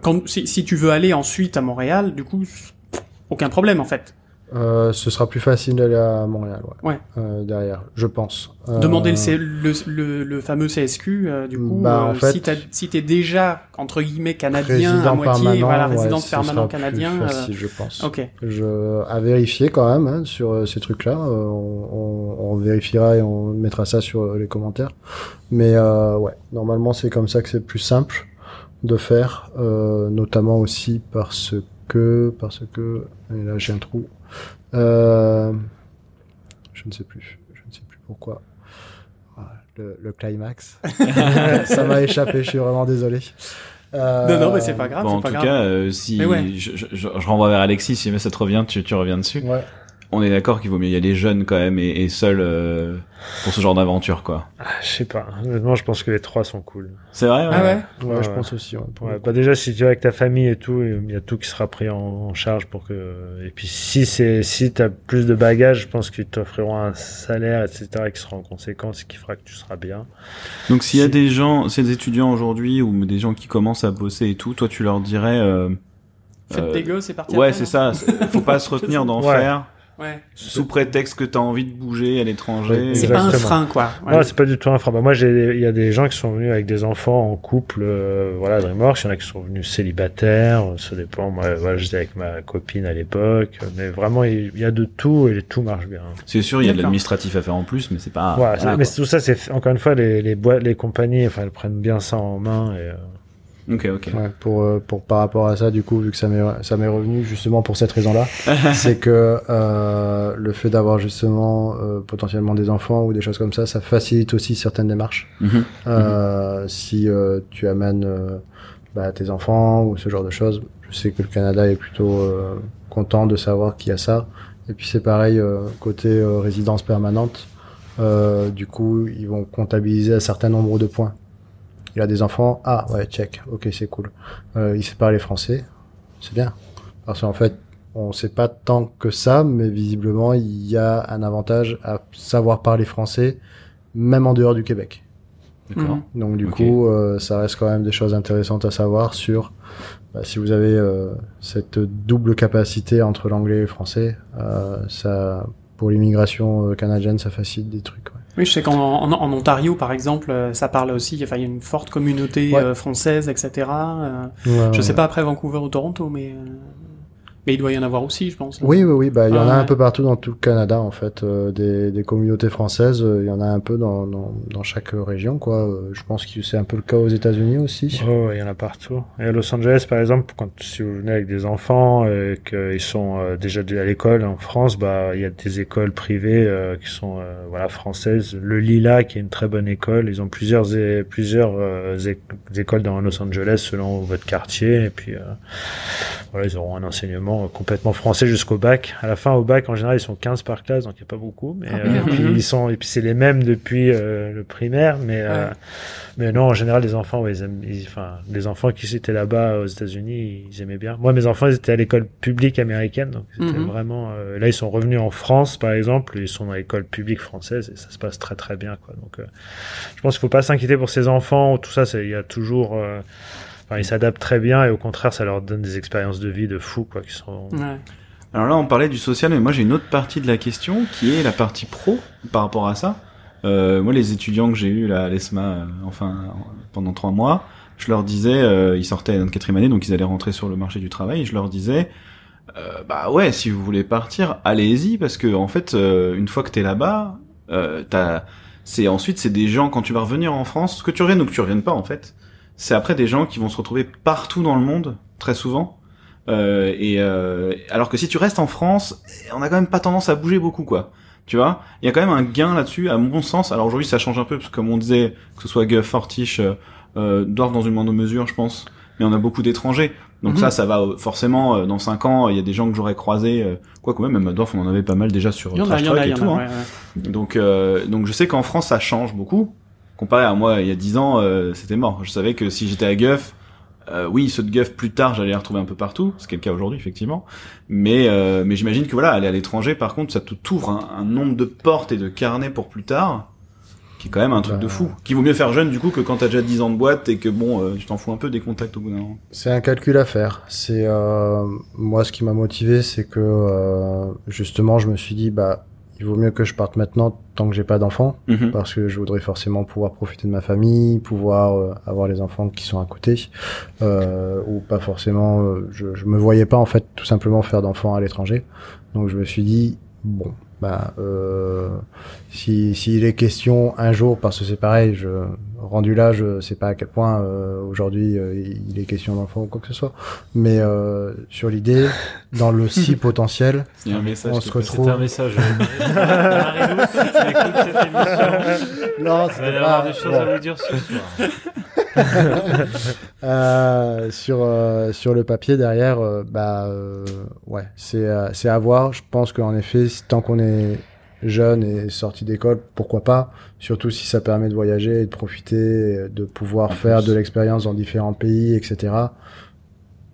quand, si, si tu veux aller ensuite à Montréal, du coup, aucun problème en fait. Euh, ce sera plus facile d'aller à Montréal, ouais. Ouais. Euh, derrière, je pense. Euh, Demander le, C- le, le, le fameux CSQ, euh, du coup, Bah, en euh, fait, si t'as si t'es déjà entre guillemets canadien à moitié, permanent, voilà, ouais, résidence ce permanent sera plus canadien. euh, facile, je pense. ok. Je à vérifier quand même hein, sur euh, ces trucs-là. Euh, on, on, on vérifiera et on mettra ça sur euh, les commentaires. Mais euh, ouais, normalement c'est comme ça que c'est plus simple de faire, euh, notamment aussi parce que parce que et là j'ai un trou. Euh, je ne sais plus, je ne sais plus pourquoi. Voilà, Le, le climax, ça m'a échappé. Je suis vraiment désolé. Euh, Non, non, mais c'est pas grave, Bon, en pas tout grave. cas, euh, si Mais ouais. je, je, je- je renvoie vers Alexis, si jamais ça te revient, tu, tu reviens dessus. Ouais. On est d'accord qu'il vaut mieux y aller jeune quand même et, et seul euh, pour ce genre d'aventure, quoi. Ah, je sais pas. Honnêtement, je pense que les trois sont cool. C'est vrai. Ah ouais. Ouais, Ouais, je ouais. pense aussi. Ouais, Ouais, bah déjà si tu vas avec ta famille et tout, il y a tout qui sera pris en, en charge pour que. Et puis si c'est si t'as plus de bagages, je pense qu'ils t'offriront un salaire etc qui sera en conséquence, ce qui fera que tu seras bien. Donc s'il y a des gens, ces étudiants aujourd'hui ou des gens qui commencent à bosser et tout, toi tu leur dirais. Euh, Faites euh, des gosses et partir. Ouais, après, c'est ça. c'est- Faut pas se retenir d'en Ouais. faire Ouais. sous prétexte que t'as envie de bouger à l'étranger. Ouais, C'est pas un frein, quoi. Ouais. Ouais, c'est pas du tout un frein. Bah, moi, j'ai, il y a des gens qui sont venus avec des enfants en couple, euh, voilà, DreamWorks. Il y en a qui sont venus célibataires, ça dépend. Moi, voilà, j'étais avec ma copine à l'époque. Mais vraiment, il y a de tout et tout marche bien. C'est sûr, il y a de l'administratif à faire en plus, mais c'est pas. Voilà, voilà, mais quoi. tout ça, c'est, encore une fois, les, les boîtes, les compagnies, enfin, elles prennent bien ça en main et, euh, Ok, ok. Ouais, pour, euh, pour par rapport à ça, du coup, vu que ça m'est ça m'est revenu justement pour cette raison-là, c'est que euh, le fait d'avoir justement euh, potentiellement des enfants ou des choses comme ça, ça facilite aussi certaines démarches. Mhm. Euh, Si euh, tu amènes euh, bah, tes enfants ou ce genre de choses, je sais que le Canada est plutôt euh, content de savoir qu'il y a ça. Et puis c'est pareil euh, côté résidence permanente. Euh, du coup, ils vont comptabiliser un certain nombre de points. Il a des enfants, ah ouais, check, ok, c'est cool. Euh, il sait parler français, c'est bien. Parce qu'en fait, on sait pas tant que ça, mais visiblement, il y a un avantage à savoir parler français, même en dehors du Québec. D'accord. Donc du coup, euh, ça reste quand même des choses intéressantes à savoir sur bah, si vous avez euh, cette double capacité entre l'anglais et le français, euh, ça pour l'immigration euh, canadienne, ça facilite des trucs. ouais. Oui, je sais qu'en en, en Ontario, par exemple, euh, ça parle aussi. Enfin, il y a une forte communauté Ouais. euh, française, etc. euh, Ouais, je sais pas après Vancouver ou Toronto, mais mais il doit y en avoir aussi, je pense. Oui, oui, oui. Bah, il y en Ah, a un ouais. peu partout dans tout le Canada, en fait. euh, des, des communautés françaises, euh, il y en a un peu dans, dans, dans chaque région, quoi. Euh, je pense que c'est un peu le cas aux États-Unis aussi. Oh, il y en a partout. Et à Los Angeles, par exemple, quand si vous venez avec des enfants et qu'ils sont euh, déjà à l'école en France, bah il y a des écoles privées euh, qui sont euh, voilà françaises. Le Lila, qui est une très bonne école, ils ont plusieurs plusieurs euh, écoles dans Los Angeles selon votre quartier. Et puis euh, voilà, ils auront un enseignement complètement français jusqu'au bac. À la fin, au bac, en général, ils sont 15 par classe, donc il n'y a pas beaucoup. Mais Ah, euh, bien. puis ils sont et puis c'est les mêmes depuis euh, le primaire, mais euh, Ouais. mais non, en général, les enfants, ouais, ils aiment, ils- enfin, les enfants qui étaient là-bas aux États-Unis, ils aimaient bien. Moi, mes enfants, ils étaient à l'école publique américaine, donc c'était Mhm. vraiment. euh, là, ils sont revenus en France, par exemple, ils sont dans l'école publique française et ça se passe très très bien, quoi. Donc, euh, je pense qu'il faut pas s'inquiéter pour ces enfants. Tout ça, il y a toujours. Enfin, ils s'adaptent très bien et au contraire, ça leur donne des expériences de vie de fou, quoi, qui sont. Ouais. Alors là, on parlait du social, mais moi j'ai une autre partie de la question qui est la partie pro par rapport à ça. Euh, moi, les étudiants que j'ai eu là à l'ESMA, euh, enfin en- pendant trois mois, je leur disais, euh, ils sortaient de quatrième année, donc ils allaient rentrer sur le marché du travail. Et je leur disais, euh, bah ouais, si vous voulez partir, allez-y, parce que en fait, euh, une fois que t'es là-bas, euh, t'as, c'est ensuite c'est des gens quand tu vas revenir en France, que tu reviennes ou que tu reviennes pas en fait, c'est après des gens qui vont se retrouver partout dans le monde, très souvent. Euh, et euh, alors que si tu restes en France, on a quand même pas tendance à bouger beaucoup, quoi. Tu vois, il y a quand même un gain là-dessus, à mon sens. Alors aujourd'hui, ça change un peu parce que comme on disait, que ce soit Guff, Fortiche, euh, euh, doivent dans une moindre mesure, je pense. Mais on a beaucoup d'étrangers, donc Mhm. ça, ça va euh, forcément euh, dans cinq ans. Il y a des gens que j'aurais croisés, quoi que même, même à Dorf, on en avait pas mal déjà sur Trash il et tout. hein. ouais, ouais. Donc, donc je sais qu'en France ça change beaucoup. Comparé à moi il y a 10 ans, euh, c'était mort. Je savais que si j'étais à Guff, euh, oui, ceux de Guff plus tard j'allais les retrouver un peu partout, ce qui est le cas aujourd'hui effectivement. Mais, euh, mais j'imagine que voilà, aller à l'étranger par contre, ça t'ouvre un, un nombre de portes et de carnets pour plus tard, qui est quand même un truc Bah. de fou. Qui vaut mieux faire jeune du coup que quand t'as déjà 10 ans de boîte et que bon, euh, tu t'en fous un peu des contacts au bout d'un moment. C'est un calcul à faire. C'est euh, moi ce qui m'a motivé, c'est que euh, justement, je me suis dit bah il vaut mieux que je parte maintenant tant que j'ai pas d'enfants Mhm. parce que je voudrais forcément pouvoir profiter de ma famille, pouvoir euh, avoir les enfants qui sont à côté euh, ou pas forcément. euh, je, je me voyais pas en fait tout simplement faire d'enfants à l'étranger. Donc je me suis dit bon bah euh, si s'il est question un jour parce que c'est pareil, je rendu là, je sais pas à quel point euh, aujourd'hui euh, il est question d'enfants ou quoi que ce soit, mais euh, sur l'idée, dans le si potentiel, un message. on se passé. C'était retrouve. un message. Non, il va y avoir des choses à vous dire ce soir. Euh, sur euh, sur le papier derrière, euh, bah euh, ouais, c'est euh, c'est à voir. Je pense qu'en effet, tant qu'on est jeune et sorti d'école, pourquoi pas? Surtout si ça permet de voyager et de profiter, de pouvoir En faire plus. de l'expérience dans différents pays, etc.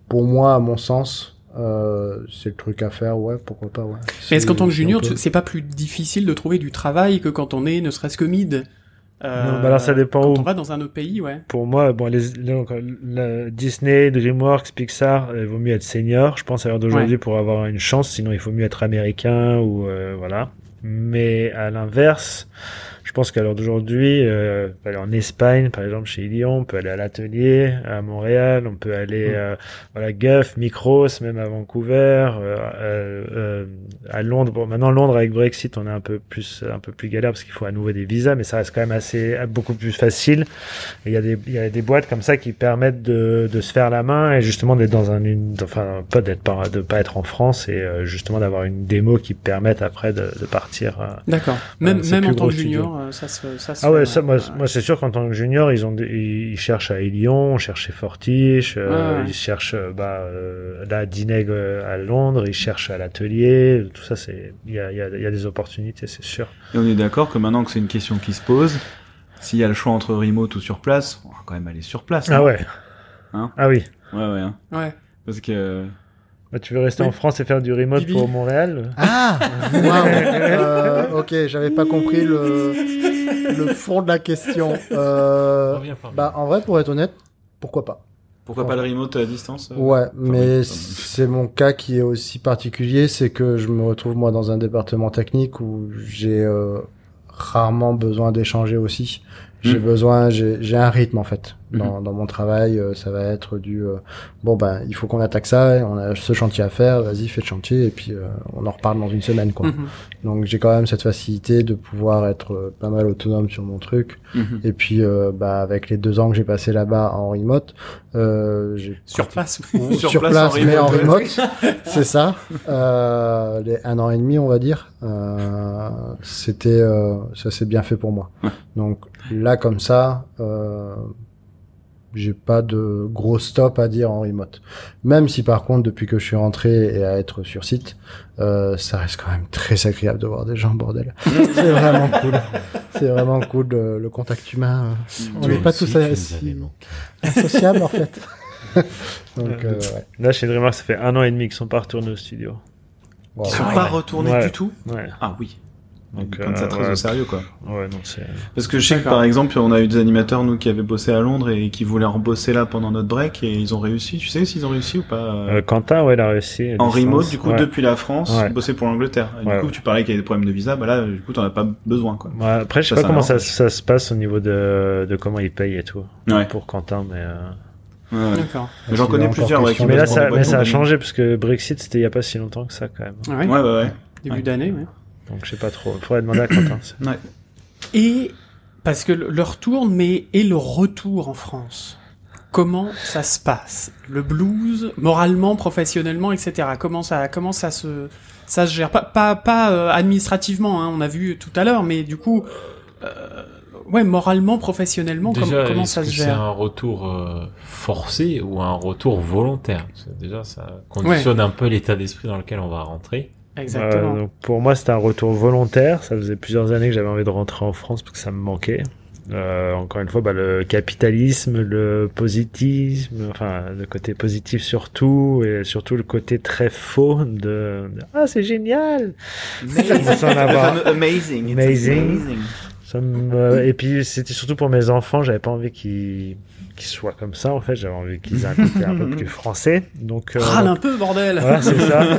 Pour moi, à mon sens, euh, c'est le truc à faire. Ouais, pourquoi pas. Ouais. Mais est-ce qu'en tant que junior, c'est pas plus difficile de trouver du travail que quand on est ne serait-ce que mid? Euh, Non, bah alors, ça dépend quand où. on va dans un autre pays, ouais. Pour moi, bon, les, donc, la Disney, DreamWorks, Pixar, il vaut mieux être senior, je pense, à l'heure d'aujourd'hui, pour avoir une chance. Sinon, il faut mieux être américain ou euh, voilà. Mais à l'inverse, je pense qu'à l'heure d'aujourd'hui, euh, on peut aller en Espagne, par exemple, chez Ilion, on peut aller à l'atelier, à Montréal, on peut aller, Mm. euh, voilà, Guff, Micros, même à Vancouver, euh, euh, euh, à Londres. Bon, maintenant, Londres, avec Brexit, on est un peu plus, un peu plus galère parce qu'il faut à nouveau des visas, mais ça reste quand même assez, beaucoup plus facile. Et Il y a des, il y a des boîtes comme ça qui permettent de, de se faire la main et justement d'être dans un, une, enfin, pas d'être pas, de pas être en France et euh, justement d'avoir une démo qui permette après de, de partir. D'accord. Même, même en tant que studio. Junior, euh, ça se, ça se Ah ouais, fait, ça, moi, moi c'est sûr qu'en tant que junior, ils ont, des- ils cherchent à Elion, ils cherchent chez Fortiche, euh, Ouais, ils cherchent euh, bah, euh, là à Dineg à Londres, ils cherchent à l'atelier, tout ça, c'est, il y a, il y, a, y a des opportunités, c'est sûr. Et on est d'accord que maintenant que c'est une question qui se pose, s'il y a le choix entre remote ou sur place, on va quand même aller sur place. Ah ouais. Hein? Ah oui. Ouais, ouais. hein. Ouais. Parce que Bah, tu veux rester Oui. en France et faire du remote Bibi. pour Montréal Ah Waouh Euh, Ok, j'avais pas compris le, le fond de la question. Euh, bah, en vrai, pour être honnête, pourquoi pas? Pourquoi pas le remote à distance euh Ouais, mais oui, c'est mon cas qui est aussi particulier, c'est que je me retrouve moi dans un département technique où j'ai euh, rarement besoin d'échanger aussi. J'ai Mm. besoin, j'ai j'ai un rythme en fait Mhm. dans, dans mon travail. euh, ça va être du euh, bon ben il faut qu'on attaque ça, on a ce chantier à faire, vas-y fais le chantier et puis euh, on en reparle dans une semaine quoi. Mhm. Donc j'ai quand même cette facilité de pouvoir être pas mal autonome sur mon truc. Mhm. Et puis euh, bah avec les deux ans que j'ai passé là-bas en remote, euh, j'ai Sur place. ou Sur sur, place, place, en mais en remote. c'est ça. Euh, les un an et demi, on va dire, euh, c'était, euh, ça s'est bien fait pour moi. Donc là, comme ça, euh, j'ai pas de gros stop à dire en remote. Même si par contre, depuis que je suis rentré et à être sur site, euh, ça reste quand même très agréable de voir des gens, bordel. c'est vraiment cool. C'est vraiment cool le, le contact humain. euh, On n'est pas tous sociables en fait. Donc euh, ouais. Là, chez Dreamworks, ça fait un an et demi qu'ils sont pas retournés au studio. Wow. Ils sont Ah pas ouais. retournés Ouais. du tout Ouais. Ah oui. Donc, ça euh, très ouais. au sérieux, quoi. Ouais, non, c'est. Parce que je sais que, par exemple, on a eu des animateurs, nous, qui avaient bossé à Londres et qui voulaient rebosser là pendant notre break et ils ont réussi. Tu sais s'ils ont réussi ou pas euh, Euh, Quentin, ouais, il a réussi. En remote, du coup, Ouais. depuis la France, Ouais. bosser pour l'Angleterre. Et du coup, ouais. tu parlais qu'il y avait des problèmes de visa, bah là, du coup, t'en as pas besoin, quoi. Ouais, après, je sais Ça, pas ça comment ça, se passe au niveau de, de comment ils payent et tout. Ouais. Pour Quentin, mais. euh, Ouais. D'accord. Mais J'en connais plusieurs, ouais, Mais là, ça, mais a changé parce que Brexit, c'était il y a pas si longtemps que ça, quand même. Ah ouais. Ouais, ouais, ouais. Début Ouais. d'année, ouais. Donc, je sais pas trop. Faudrait demander à Quentin. Ouais. Et parce que le le retour, mais et le retour en France. Comment ça se passe? Le blues, moralement, professionnellement, etc. Comment ça, comment ça se, ça se gère? Pas, pas, pas euh, administrativement. Hein, on a vu tout à l'heure, mais du coup, euh, ouais, moralement, professionnellement, com- Déjà, comment ça que se c'est gère? un retour euh, forcé ou un retour volontaire? Parce que Déjà, ça conditionne un peu l'état d'esprit dans lequel on va rentrer. Exactement. Euh, donc pour moi, c'était un retour volontaire. Ça faisait plusieurs années que j'avais envie de rentrer en France parce que ça me manquait. Euh, encore une fois, bah, le capitalisme, le positivisme, enfin le côté positif surtout, et surtout le côté très faux de, de ah c'est génial. Sans en avoir. Amazing. it's Amazing. Ça me- Et puis c'était surtout pour mes enfants, j'avais pas envie qu'ils qu'ils soient comme ça en fait, j'avais envie qu'ils aient un côté un peu plus français. Donc euh, Râle un peu, bordel. voilà, c'est ça.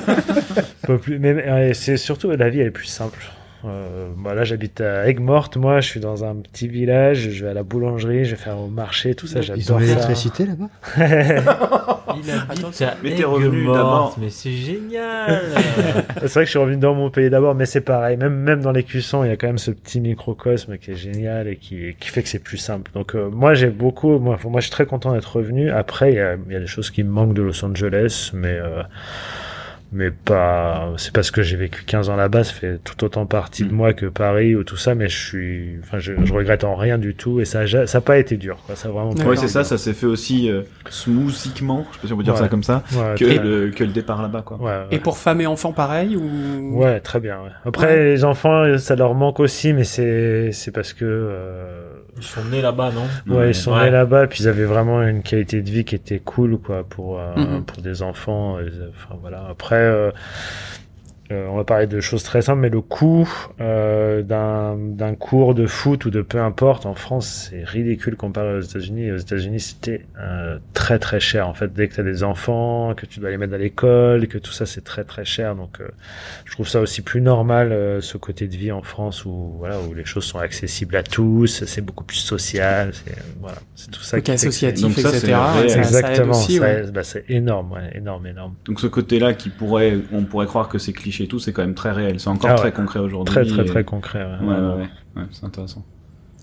Un peu plus, mais mais, c'est surtout la vie elle est plus simple. Euh, bah là j'habite à Aigues-Mortes, moi je suis dans un petit village, je vais à la boulangerie, je vais faire au marché, tout ça, Ils ont l'électricité là-bas Il habite à Mais t'es revenu Aigues-Mortes, d'abord. Mais c'est génial c'est vrai que je suis revenu dans mon pays d'abord, mais c'est pareil. Même, même dans les cuissons, il y a quand même ce petit microcosme qui est génial et qui, qui fait que c'est plus simple. Donc, euh, moi, j'ai beaucoup, moi, moi, je suis très content d'être revenu. Après, il y a, il y a des choses qui me manquent de Los Angeles, mais, euh, mais pas, c'est parce que j'ai vécu 15 ans là-bas, ça fait tout autant partie de Mm. moi que Paris ou tout ça, mais je suis, enfin, je, je regrette en rien du tout et ça, a ja- ça a pas été dur, quoi. Ça a vraiment pas Ouais, c'est ça, ça s'est fait aussi euh, smoothicement, je sais pas si on peut dire Ouais. ça comme ça, Ouais, que, le, que le départ là-bas, quoi. ouais, ouais. Et pour femmes et enfants, pareil ou? Ouais, très bien. ouais. Après, les enfants, ça leur manque aussi, mais c'est c'est parce que euh, Ils sont nés là-bas, non ouais, ils sont Ouais. nés là-bas, puis ils avaient vraiment une qualité de vie qui était cool, quoi, pour euh, Mhm. pour des enfants. Enfin voilà. Après, euh, euh, on va parler de choses très simples, mais le coût euh, d'un d'un cours de foot ou de peu importe en France, c'est ridicule comparé aux États-Unis. Aux États-Unis, c'était euh, très très cher. En fait, dès que tu as des enfants, que tu dois les mettre à l'école, que tout ça, c'est très très cher. Donc, euh, je trouve ça aussi plus normal euh, ce côté de vie en France où voilà où les choses sont accessibles à tous, c'est beaucoup plus social. C'est voilà, c'est tout ça. Donc qui associatif, Donc ça, c'est etc. Exactement, ouais. bah, c'est énorme, ouais, énorme, énorme. Donc ce côté-là qui pourrait, on pourrait croire que c'est cliché et tout, c'est quand même très réel. C'est encore Ah très ouais. concret aujourd'hui. Très très et- très concret. ouais, Ouais, ouais, vraiment. ouais. Ouais, c'est intéressant.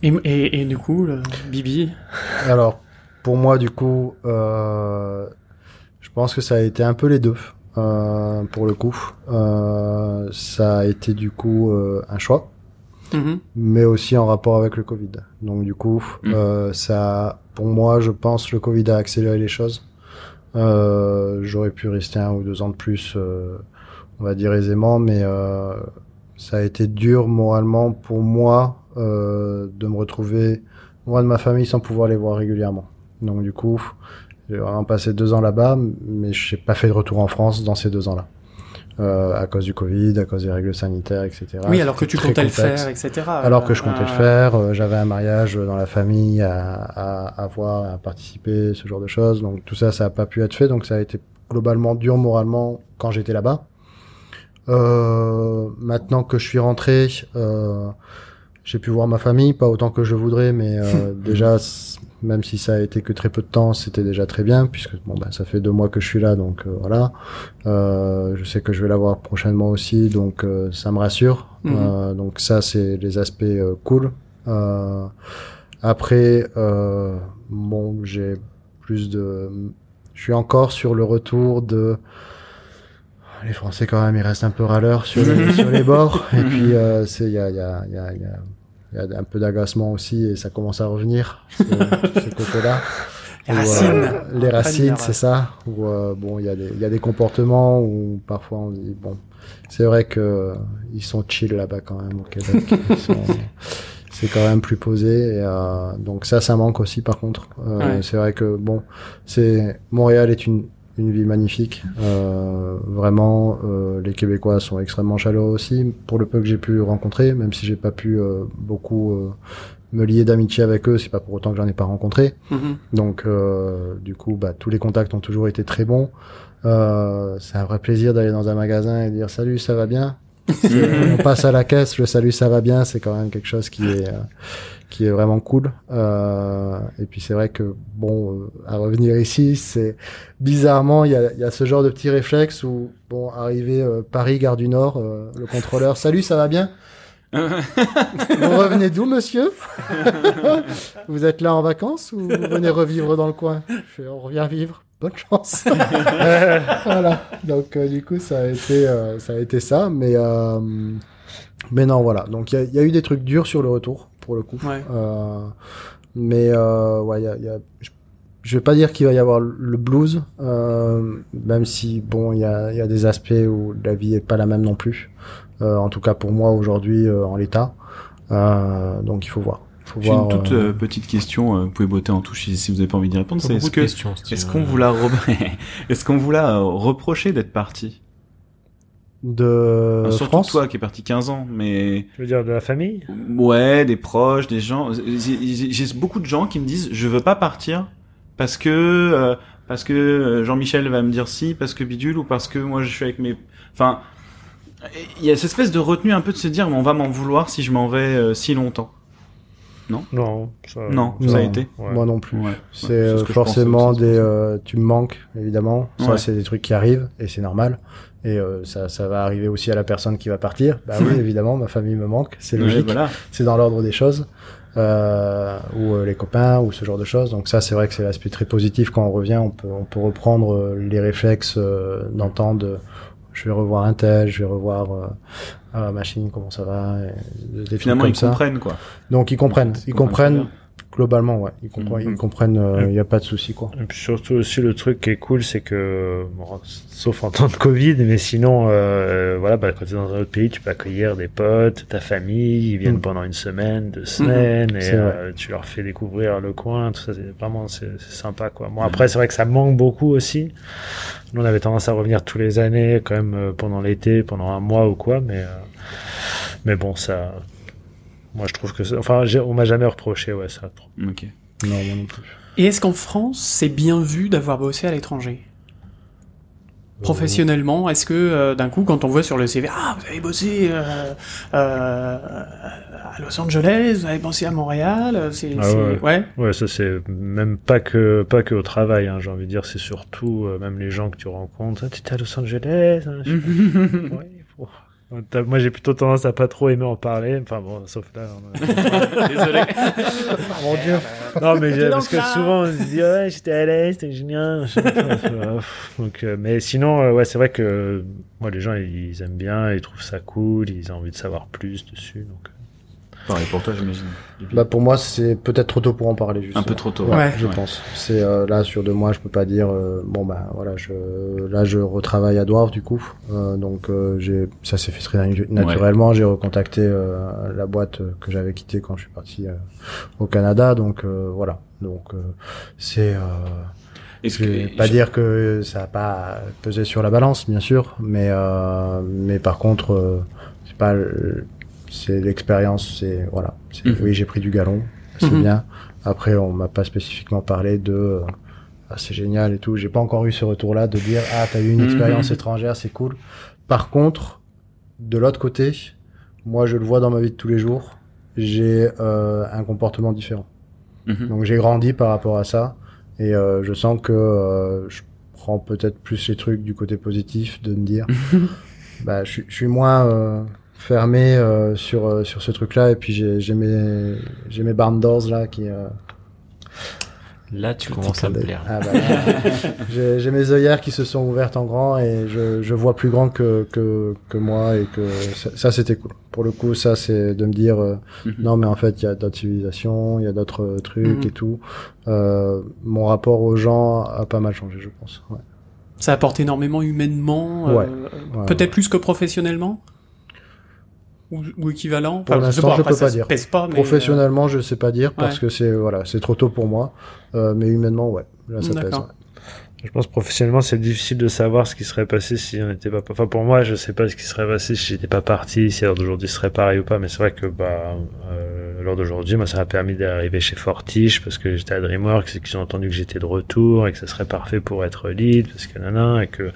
Et, et, et du coup, le Bibi, Alors, pour moi, du coup, euh, je pense que ça a été un peu les deux, euh, pour le coup. Euh, ça a été, du coup, euh, un choix, Mhm. mais aussi en rapport avec le Covid. Donc, du coup, Mm. euh, ça, pour moi, je pense, le Covid a accéléré les choses. Euh, J'aurais pu rester un ou deux ans de plus, euh, on va dire aisément, mais euh, ça a été dur moralement pour moi euh, de me retrouver loin de ma famille sans pouvoir les voir régulièrement. Donc du coup, j'ai vraiment passé deux ans là-bas, mais je n'ai pas fait de retour en France dans ces deux ans-là. Euh, à cause du Covid, à cause des règles sanitaires, etc. oui, alors que tu comptais le faire, etc. Alors que je comptais Euh, le faire, euh, j'avais un mariage dans la famille à, à, à voir, à participer, ce genre de choses. Donc tout ça, ça n'a pas pu être fait. Donc ça a été globalement dur moralement quand j'étais là-bas. Euh, maintenant que je suis rentré, euh, j'ai pu voir ma famille, pas autant que je voudrais, mais euh, déjà, même si ça a été que très peu de temps, c'était déjà très bien, puisque bon, ben, ça fait deux mois que je suis là, donc euh, voilà. Euh, je sais que je vais la voir prochainement aussi, donc euh, ça me rassure. Mhm. Euh, donc ça, c'est les aspects cool. Euh, après, euh, bon, j'ai plus de... Je suis encore sur le retour de... Les Français, quand même, ils restent un peu râleurs sur les, sur les bords. Et puis, euh, c'est, il y a, y, a, y, a, il y a- il y a un peu d'agacement aussi, et ça commence à revenir, ce, ce côté-là. Les euh, racines. les racines, Première. c'est ça. Où, euh, bon, il y, a des- il y a des comportements où parfois on dit, bon, c'est vrai que euh, ils sont chill là-bas quand même au Québec. C'est quand même plus posé. Et, euh, donc ça, ça manque aussi par contre. Euh, Ouais. C'est vrai que bon, c'est Montréal est une une ville magnifique. Euh, vraiment, euh, les Québécois sont extrêmement chaleureux aussi. Pour le peu que j'ai pu rencontrer, même si j'ai pas pu euh, beaucoup euh, me lier d'amitié avec eux, c'est pas pour autant que j'en ai pas rencontré. Mhm. Donc, euh, du coup, bah, tous les contacts ont toujours été très bons. Euh, c'est un vrai plaisir d'aller dans un magasin et dire salut, ça va bien? On passe à la caisse, le salut, ça va bien. C'est quand même quelque chose qui est euh, qui est vraiment cool. Euh, et puis c'est vrai que bon, euh, à revenir ici, c'est bizarrement, il y a, il y a ce genre de petit réflexe où bon, arrivé euh, Paris, gare du Nord, euh, le contrôleur, salut, ça va bien? Vous revenez d'où, monsieur? Vous êtes là en vacances ou vous venez revivre dans le coin? Je fais, on revient vivre. Bonne chance. voilà. Donc euh, du coup, ça a été, euh, ça a été ça, mais euh, mais non, voilà. Donc il y y a eu des trucs durs sur le retour pour le coup. Ouais. Euh, mais euh, ouais, il y a, il y a- je, vais pas dire qu'il va y avoir le blues, euh, même si bon, il y a, il y a des aspects où la vie est pas la même non plus. Euh, en tout cas pour moi aujourd'hui euh, en l'état. Euh, donc il faut voir. Faut J'ai voir, une toute euh, petite question, euh, vous pouvez botter en touche si, vous n'avez pas envie d'y répondre. C'est est-ce que est-ce qu'on vous l'a re- est-ce qu'on vous l'a reproché d'être parti? De Surtout France. toi qui est parti 15 ans, mais Je veux dire de la famille? ouais, des proches, des gens. J'ai beaucoup de gens qui me disent je veux pas partir parce que euh, parce que euh, Jean-Michel va me dire si, parce que bidule ou parce que moi je suis avec mes. Enfin, il y a cette espèce de retenue un peu de se dire mais on va m'en vouloir si je m'en vais euh, si longtemps. Non. Ça, Non, Non. ça a été. Ouais. Moi non plus. Ouais. C'est Ouais, euh, ce forcément des. euh, tu me manques, évidemment. Ça, Ouais. c'est des trucs qui arrivent et c'est normal. Et euh, ça, ça va arriver aussi à la personne qui va partir. Bah oui, évidemment, ma famille me manque. C'est Ouais, logique. voilà. C'est dans l'ordre des choses. Euh, ou euh, les copains ou ce genre de choses. Donc ça, c'est vrai que c'est l'aspect très positif quand on revient. On peut, on peut reprendre euh, les réflexes euh, d'entendre. Euh, je vais revoir un tel, je vais revoir euh, la machine, comment ça va, et des Finalement, comme ils ça. comprennent quoi. Donc ils comprennent, ils comprennent. Globalement, ouais, ils comprennent, Mhm. ils comprennent, il y a pas de souci quoi. Et puis surtout aussi le truc qui est cool, c'est que bon, sauf en temps de Covid, mais sinon euh, voilà, bah, quand tu es dans un autre pays, tu peux accueillir des potes, ta famille, ils viennent Mm. pendant une semaine, deux semaines, et C'est vrai. euh, tu leur fais découvrir le coin, tout ça, c'est vraiment c'est sympa quoi. Bon après c'est vrai que ça manque beaucoup aussi. Nous, on avait tendance à revenir tous les années, quand même euh, pendant l'été, pendant un mois ou quoi, mais euh, mais bon, ça. Moi, je trouve que, ça- enfin, on m'a jamais reproché, ouais, ça. Ok. Non, moi non plus. Et est-ce qu'en France, c'est bien vu d'avoir bossé à l'étranger? Professionnellement, est-ce que euh, d'un coup, quand on voit sur le CV, ah, vous avez bossé euh, euh, à Los Angeles, vous avez bossé à Montréal, euh, c'est, Ah ouais. ouais. Ouais, ça c'est même pas que pas que au travail, hein, j'ai envie de dire, c'est surtout euh, même les gens que tu rencontres. Ah, tu étais à Los Angeles hein. Ouais, Moi, j'ai plutôt tendance à pas trop aimer en parler. Enfin bon, sauf là. on Désolé. Mon Dieu. Non, mais parce que là. souvent on se dit ouais, j'étais à l'aise, c'était génial. Donc, euh, mais sinon, euh, ouais, c'est vrai que euh, moi, les gens, ils, ils aiment bien, ils trouvent ça cool, ils ont envie de savoir plus dessus. Donc. Pareil pour toi, j'imagine. Bah pour moi c'est peut-être trop tôt pour en parler justement. Un peu trop tôt. Ouais, Ouais. je pense. C'est euh, là sur deux mois, je peux pas dire euh, bon bah voilà, je là je retravaille à Dwarf du coup, Euh, donc euh, j'ai ça s'est fait très natu- naturellement. J'ai recontacté euh, la boîte que j'avais quittée quand je suis parti euh, au Canada, donc euh, voilà. Donc euh, c'est euh, je vais que pas dire que ça a pas pesé sur la balance, bien sûr, mais euh, mais par contre euh, c'est pas le- c'est l'expérience, c'est voilà. C'est- Mhm. Oui, j'ai pris du galon, c'est Mhm. bien. Après, on m'a pas spécifiquement parlé de euh, ah, c'est génial et tout. J'ai pas encore eu ce retour-là de dire ah t'as eu une Mhm. expérience étrangère, c'est cool. Par contre, de l'autre côté, moi je le vois dans ma vie de tous les jours, j'ai euh, un comportement différent. Donc j'ai grandi par rapport à ça et euh, je sens que euh, je prends peut-être plus les trucs du côté positif de me dire bah je, suis- je suis moins fermé euh, sur euh, sur ce truc-là et puis j'ai j'ai mes j'ai mes barn doors là qui euh, Là, tu commences à me plaire. Ah, bah, j'ai j'ai mes œillères qui se sont ouvertes en grand et je, je vois plus grand que, que, que moi et que ça, ça, c'était cool. Pour le coup, ça c'est de me dire euh, Mhm. non mais en fait il y a d'autres civilisations, il y a d'autres trucs Mhm. et tout. Euh, mon rapport aux gens a pas mal changé, je pense. Ouais. Ça apporte énormément humainement, euh, Ouais. Ouais, peut-être plus que professionnellement? Ou, ou équivalent. Pour Enfin, l'instant, je peux pas dire. Pas, mais, Professionnellement, je sais pas dire parce ouais. que c'est voilà, c'est trop tôt pour moi. Euh, mais humainement, ouais, là ça pèse. Ouais. Je pense professionnellement, c'est difficile de savoir ce qui serait passé si on n'était pas. Enfin, pour moi, je sais pas ce qui serait passé si j'étais pas parti, si l'heure d'aujourd'hui serait pareil ou pas. Mais c'est vrai que bah, euh, l'heure d'aujourd'hui, moi, ça m'a permis d'arriver chez Fortiche parce que j'étais à DreamWorks et qu'ils ont entendu que j'étais de retour et que ça serait parfait pour être lead parce que nana et que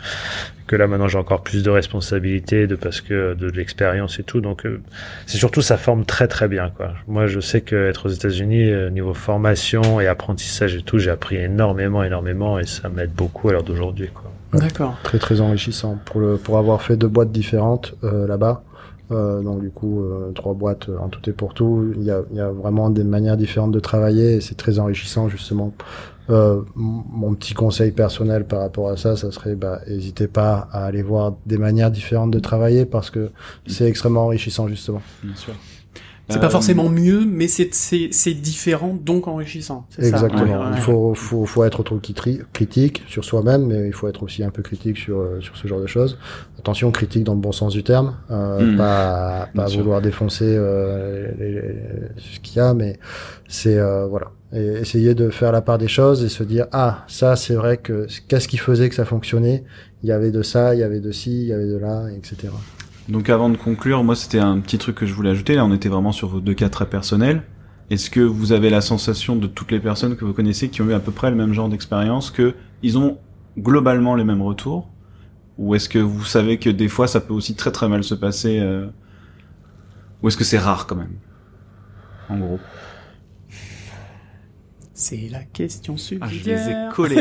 que là maintenant j'ai encore plus de responsabilités de parce que de l'expérience et tout. Donc euh, c'est surtout ça forme très très bien quoi. Moi, je sais que être aux États-Unis euh, niveau formation et apprentissage et tout, j'ai appris énormément, énormément et ça m'aide beaucoup à l'heure d'aujourd'hui quoi. D'accord. Très très enrichissant pour le pour avoir fait deux boîtes différentes euh, là-bas. Euh, donc du coup euh, trois boîtes en tout et pour tout. Il y a il y a vraiment des manières différentes de travailler et c'est très enrichissant justement. Euh, mon petit conseil personnel par rapport à ça, ça serait bah hésitez pas à aller voir des manières différentes de travailler parce que c'est extrêmement enrichissant justement. Bien sûr. C'est Euh, pas forcément mieux, mais c'est c'est c'est différent, donc enrichissant. C'est ça. Exactement. Ouais, ouais, Il faut, faut, faut être trop critique sur soi-même, mais il faut être aussi un peu critique sur, euh, sur ce genre de choses. Attention, critique dans le bon sens du terme, euh, Mhm. pas, Bien pas sûr. vouloir défoncer euh, les- les- ce qu'il y a, mais c'est euh, voilà. Et essayer de faire la part des choses et se dire ah ça c'est vrai que qu'est-ce qui faisait que ça fonctionnait? Il y avait de ça, il y avait de ci, il y avait de là, etc. Donc avant de conclure, moi c'était un petit truc que je voulais ajouter. Là, on était vraiment sur vos deux cas très personnels. Est-ce que vous avez la sensation de toutes les personnes que vous connaissez qui ont eu à peu près le même genre d'expérience que ils ont globalement les mêmes retours? Ou est-ce que vous savez que des fois ça peut aussi très très mal se passer euh... Ou est-ce que c'est rare quand même? En gros. C'est la question Ah, je les ai collés.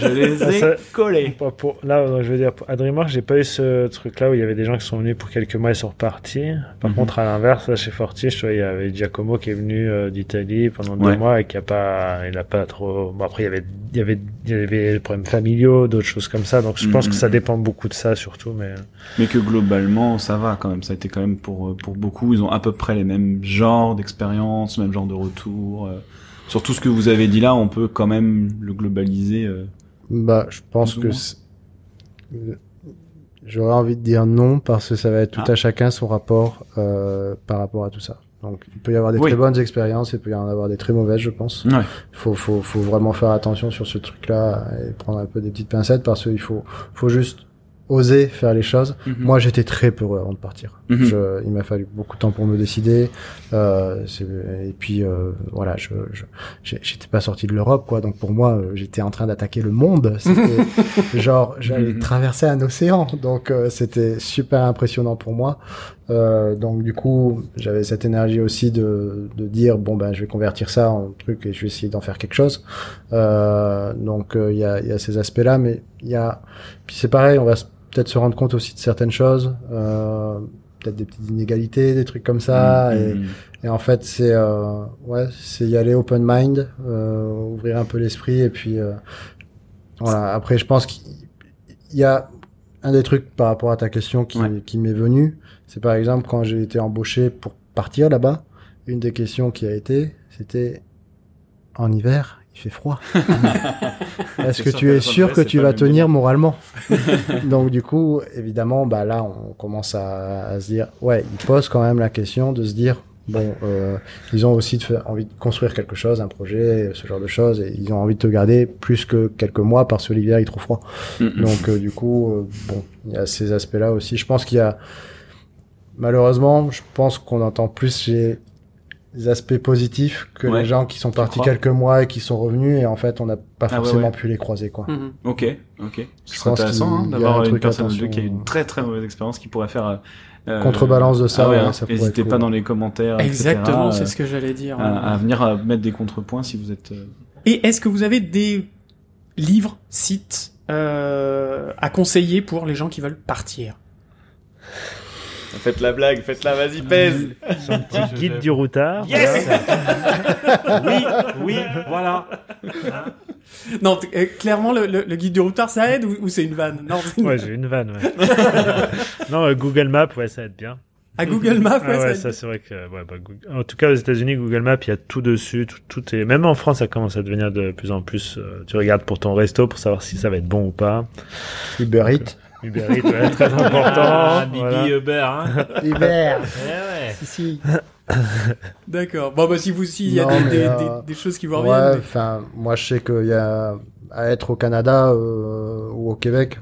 Je les ai Ça- collés. Pas pour, là, je veux dire, à DreamWorks, j'ai pas eu ce truc-là où il y avait des gens qui sont venus pour quelques mois et sont repartis. Par Mhm. contre, à l'inverse, là, chez Fortiche, tu vois, il y avait Giacomo qui est venu euh, d'Italie pendant deux mois et qui a pas, il a pas trop. Bon, après, il y avait, il y avait, il y avait des problèmes familiaux, d'autres choses comme ça. Donc, je pense Mhm. que ça dépend beaucoup de ça, surtout. Mais Mais que globalement, ça va quand même. Ça a été quand même pour euh, pour beaucoup. Ils ont à peu près les mêmes genres d'expériences, même genre de retour. euh. Sur tout ce que vous avez dit là, on peut quand même le globaliser. euh. Bah, je pense que euh, j'aurais envie de dire non parce que ça va être tout Ah. à chacun son rapport euh, par rapport à tout ça. Donc il peut y avoir des Oui. très bonnes expériences, il peut y en avoir des très mauvaises, je pense. Ouais. faut, faut, faut vraiment faire attention sur ce truc-là et prendre un peu des petites pincettes parce qu'il faut, faut juste oser faire les choses. Mhm. Moi, j'étais très peureux avant de partir. Mhm. Je, il m'a fallu beaucoup de temps pour me décider. Euh, et puis, euh, voilà, je, j'étais pas sorti de l'Europe, quoi. Donc pour moi, euh, j'étais en train d'attaquer le monde. Genre, j'allais Mhm. traverser un océan. Donc euh, c'était super impressionnant pour moi. Euh, donc du coup, j'avais cette énergie aussi de, de dire bon ben je vais convertir ça en truc et je vais essayer d'en faire quelque chose. Euh, donc il y, a, il y a ces aspects-là, mais il y a puis c'est pareil, on va s- peut-être se rendre compte aussi de certaines choses, euh, peut-être des petites inégalités, des trucs comme ça. Et, Mhm. et en fait c'est euh, ouais c'est y aller open mind, euh, ouvrir un peu l'esprit et puis voilà. Après je pense qu'il y a un des trucs par rapport à ta question qui, Ouais. qui m'est venu, c'est par exemple quand j'ai été embauché pour partir là-bas, une des questions qui a été, c'était en hiver, il fait froid. Est-ce que tu es sûr que tu vas tenir moralement? Donc du coup, évidemment, bah là, on commence à, à se dire, ouais, ils posent quand même la question de se dire, bon, euh, ils ont aussi de faire- envie de construire quelque chose, un projet, ce genre de choses, et ils ont envie de te garder plus que quelques mois parce que l'hiver il est trop froid. Donc euh, du coup, euh, bon, il y a ces aspects-là aussi. Je pense qu'il y a, malheureusement, je pense qu'on entend plus les aspects positifs que Ouais. les gens qui sont partis quelques mois et qui sont revenus et en fait on n'a pas Ah forcément ouais. pu les croiser quoi. Mhm. Ok, ok. Ce serait intéressant hein, a un d'avoir une truc personne attention. qui a une très très mauvaise expérience qui pourrait faire. euh, Contrebalance de ça, ah ouais, ouais, hein. ça pourrait N'hésitez pas cool. dans les commentaires. Exactement, c'est ce que j'allais dire. euh, à, à venir à mettre des contrepoints si vous êtes. euh, Et est-ce que vous avez des livres, sites euh, à conseiller pour les gens qui veulent partir? Faites la blague, faites la, vas-y, pèse. Son petit guide du routard. Yes Oui, oui, voilà. Non, t- euh, clairement, le, le- le guide du routard, ça aide ou, ou c'est une vanne? Non, une Ouais, j'ai une vanne. Ouais. non, euh, Google Maps, ouais, ça aide bien. À Google Maps, Ah ouais, ouais, ça c'est vrai que ouais, bah, Google- en tout cas aux États-Unis Google Maps il y a tout dessus tout, tout est même en France ça commence à devenir de plus en plus euh, tu regardes pour ton resto pour savoir si ça va être bon ou pas Uber Eats. Uber Eats ouais, très important Ah, Bibi voilà. Uber, hein. Uber. Eh ouais. si si. D'accord. Bon, bah, si vous, s'il y a des, des, euh, des- des choses qui vous Ouais, reviennent. enfin, moi je sais qu'il y a à être au Canada euh, ou au Québec,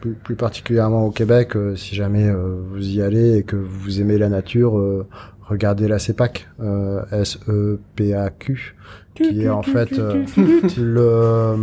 plus, plus particulièrement au Québec, euh, si jamais euh, vous y allez et que vous aimez la nature, euh, regardez la CEPAC, euh, S-E-P-A-Q, qui est en fait euh, le,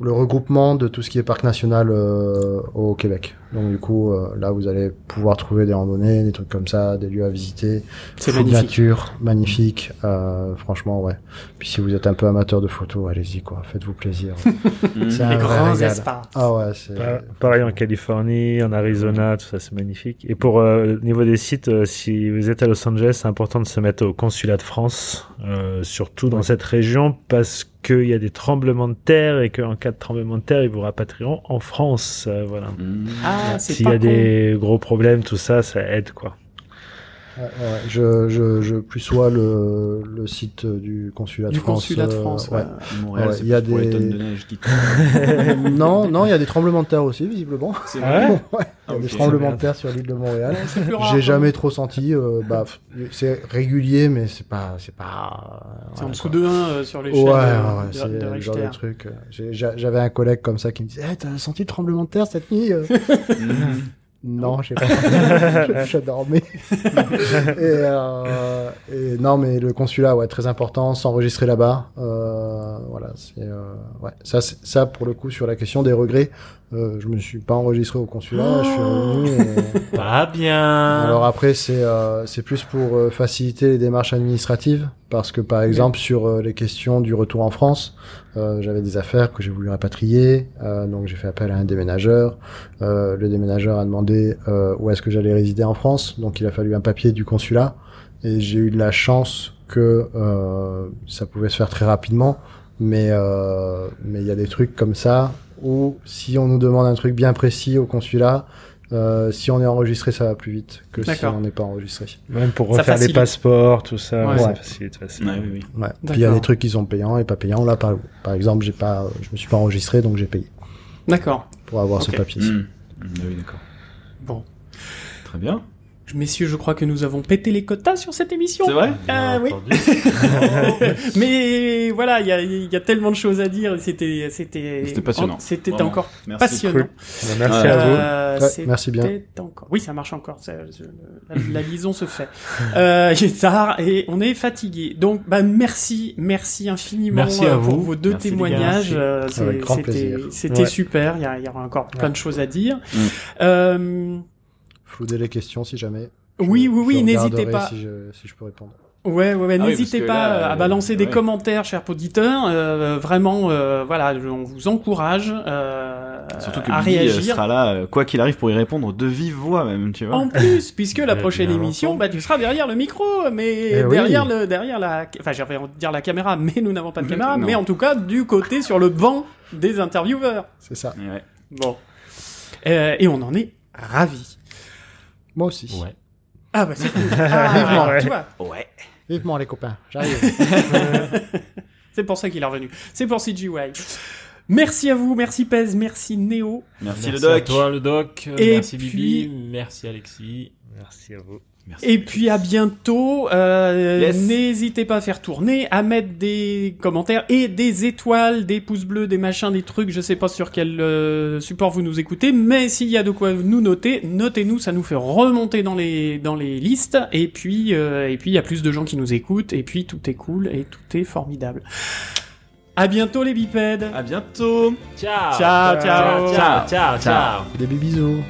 le regroupement de tout ce qui est parc national euh, au Québec. Donc du coup, euh, là vous allez pouvoir trouver des randonnées, des trucs comme ça, des lieux à visiter. C'est magnifique. nature, magnifique. Euh, franchement, ouais. Puis si vous êtes un peu amateur de photos, allez-y quoi, faites-vous plaisir. C'est un Les grands régal. espaces. Ah ouais, c'est. Pa- pareil en Californie en Arizona tout ça c'est magnifique et pour euh, au niveau des sites euh, si vous êtes à Los Angeles c'est important de se mettre au consulat de France euh, surtout dans cette région parce qu'il y a des tremblements de terre et qu'en cas de tremblement de terre ils vous rapatrieront en France euh, voilà Mhm. Ah, c'est S'il y a con. des gros problèmes, tout ça, ça aide, quoi. Ouais, ouais, je, je, je plus sois le, le site du consulat de Du France. consulat de euh, France, ouais. ouais. Montréal, il y a les des- tonnes de neige qui non, non, il y a des tremblements de terre aussi, visiblement. C'est Ah ouais ouais, il y a Ah, des tremblements de terre sur l'île de Montréal. J'ai hein. jamais trop senti. Euh, bah, c'est régulier, mais c'est pas, c'est pas. C'est en dessous de 1 sur Ouais, l'échelle ouais, c'est le genre de truc. euh, J'avais un collègue comme ça qui me disait Eh, T'as senti le tremblement de terre cette nuit euh. Non, je sais pas. je, je dormais. et, euh, et non, mais le consulat, ouais, très important, s'enregistrer là-bas. Euh, voilà, c'est euh, ouais, ça, ça pour le coup sur la question des regrets. Euh, je me suis pas enregistré au consulat, je suis revenu. et- Pas bien. alors après, c'est euh, c'est plus pour euh, faciliter les démarches administratives, parce que par exemple sur euh, les questions du retour en France, euh, j'avais des affaires que j'ai voulu rapatrier, euh, donc j'ai fait appel à un déménageur. Euh, le déménageur a demandé euh, où est-ce que j'allais résider en France, donc il a fallu un papier du consulat, et j'ai eu de la chance que euh, ça pouvait se faire très rapidement, mais euh, mais il y a des trucs comme ça où si on nous demande un truc bien précis au consulat, euh, si on est enregistré, ça va plus vite que si on n'est pas enregistré. Même pour refaire les passeports, tout ça, Ouais. ouais, ça Ouais. facilite, facilite. Ouais, oui, oui. Ouais. Puis il y a des trucs qui sont payants et pas payants. Là, par, par exemple, j'ai pas, je me suis pas enregistré, donc j'ai payé D'accord. pour avoir ce papier. Mhm. Mhm, oui, d'accord. Bon. Très bien. Messieurs, je crois que nous avons pété les quotas sur cette émission. C'est vrai Ah, Bien oui. Mais voilà, il y a, il y a tellement de choses à dire. C'était, c'était, C'était passionnant. C'était encore Merci. passionnant. Cool. Bah, merci à vous. Euh, Ouais, c'était merci bien. encore. Oui, ça marche encore. ça- je- la, la liaison se fait. Euh, il est tard et on est fatigué. Donc, bah merci, merci infiniment Merci à euh, pour vous. vos deux Merci, témoignages. Euh, c'était, Ouais. super. Il y, a- il y aura encore plein de choses à dire. Mm. Floudez les questions si jamais. oui, Je- oui, oui. N'hésitez pas. Si je, si je peux répondre. Ouais, ouais, ouais. Ah oui, N'hésitez pas là, à euh, balancer des ouais. commentaires, chers auditeurs. Euh, vraiment, euh, voilà, on vous encourage euh, Surtout que à Billy euh, réagir. sera là, quoi qu'il arrive, pour y répondre de vive voix même, tu vois. En plus, puisque la prochaine émission, bah, tu seras derrière le micro, mais Eh oui. derrière le, derrière la, enfin, j'avais envie de dire la caméra, mais nous n'avons pas de caméra, Non. mais en tout cas, du côté sur le banc des intervieweurs. C'est ça. Ouais. Bon. Euh, et on en est ravis. Moi aussi. Ouais. Ah, bah, c'est cool. Ah, Vivement. ouais, tu vois. Ouais. Vivement les copains. J'arrive. C'est pour ça qu'il est revenu. C'est pour CGY. Merci à vous, merci Pez, merci Néo. Merci, Merci le à doc. toi, le doc. Et merci puis- Bibi. Merci Alexis. Merci à vous. Merci. Et puis à bientôt. Euh, Yes. N'hésitez pas à faire tourner, à mettre des commentaires et des étoiles, des pouces bleus, des machins, des trucs. Je sais pas sur quel euh, support vous nous écoutez, mais s'il y a de quoi nous noter, notez-nous. Ça nous fait remonter dans les dans les listes. Et puis euh, et puis il y a plus de gens qui nous écoutent. Et puis tout est cool et tout est formidable. À bientôt les bipèdes. À bientôt. Ciao. Ciao, ciao. Ciao, ciao, ciao. Ciao. Des bisous.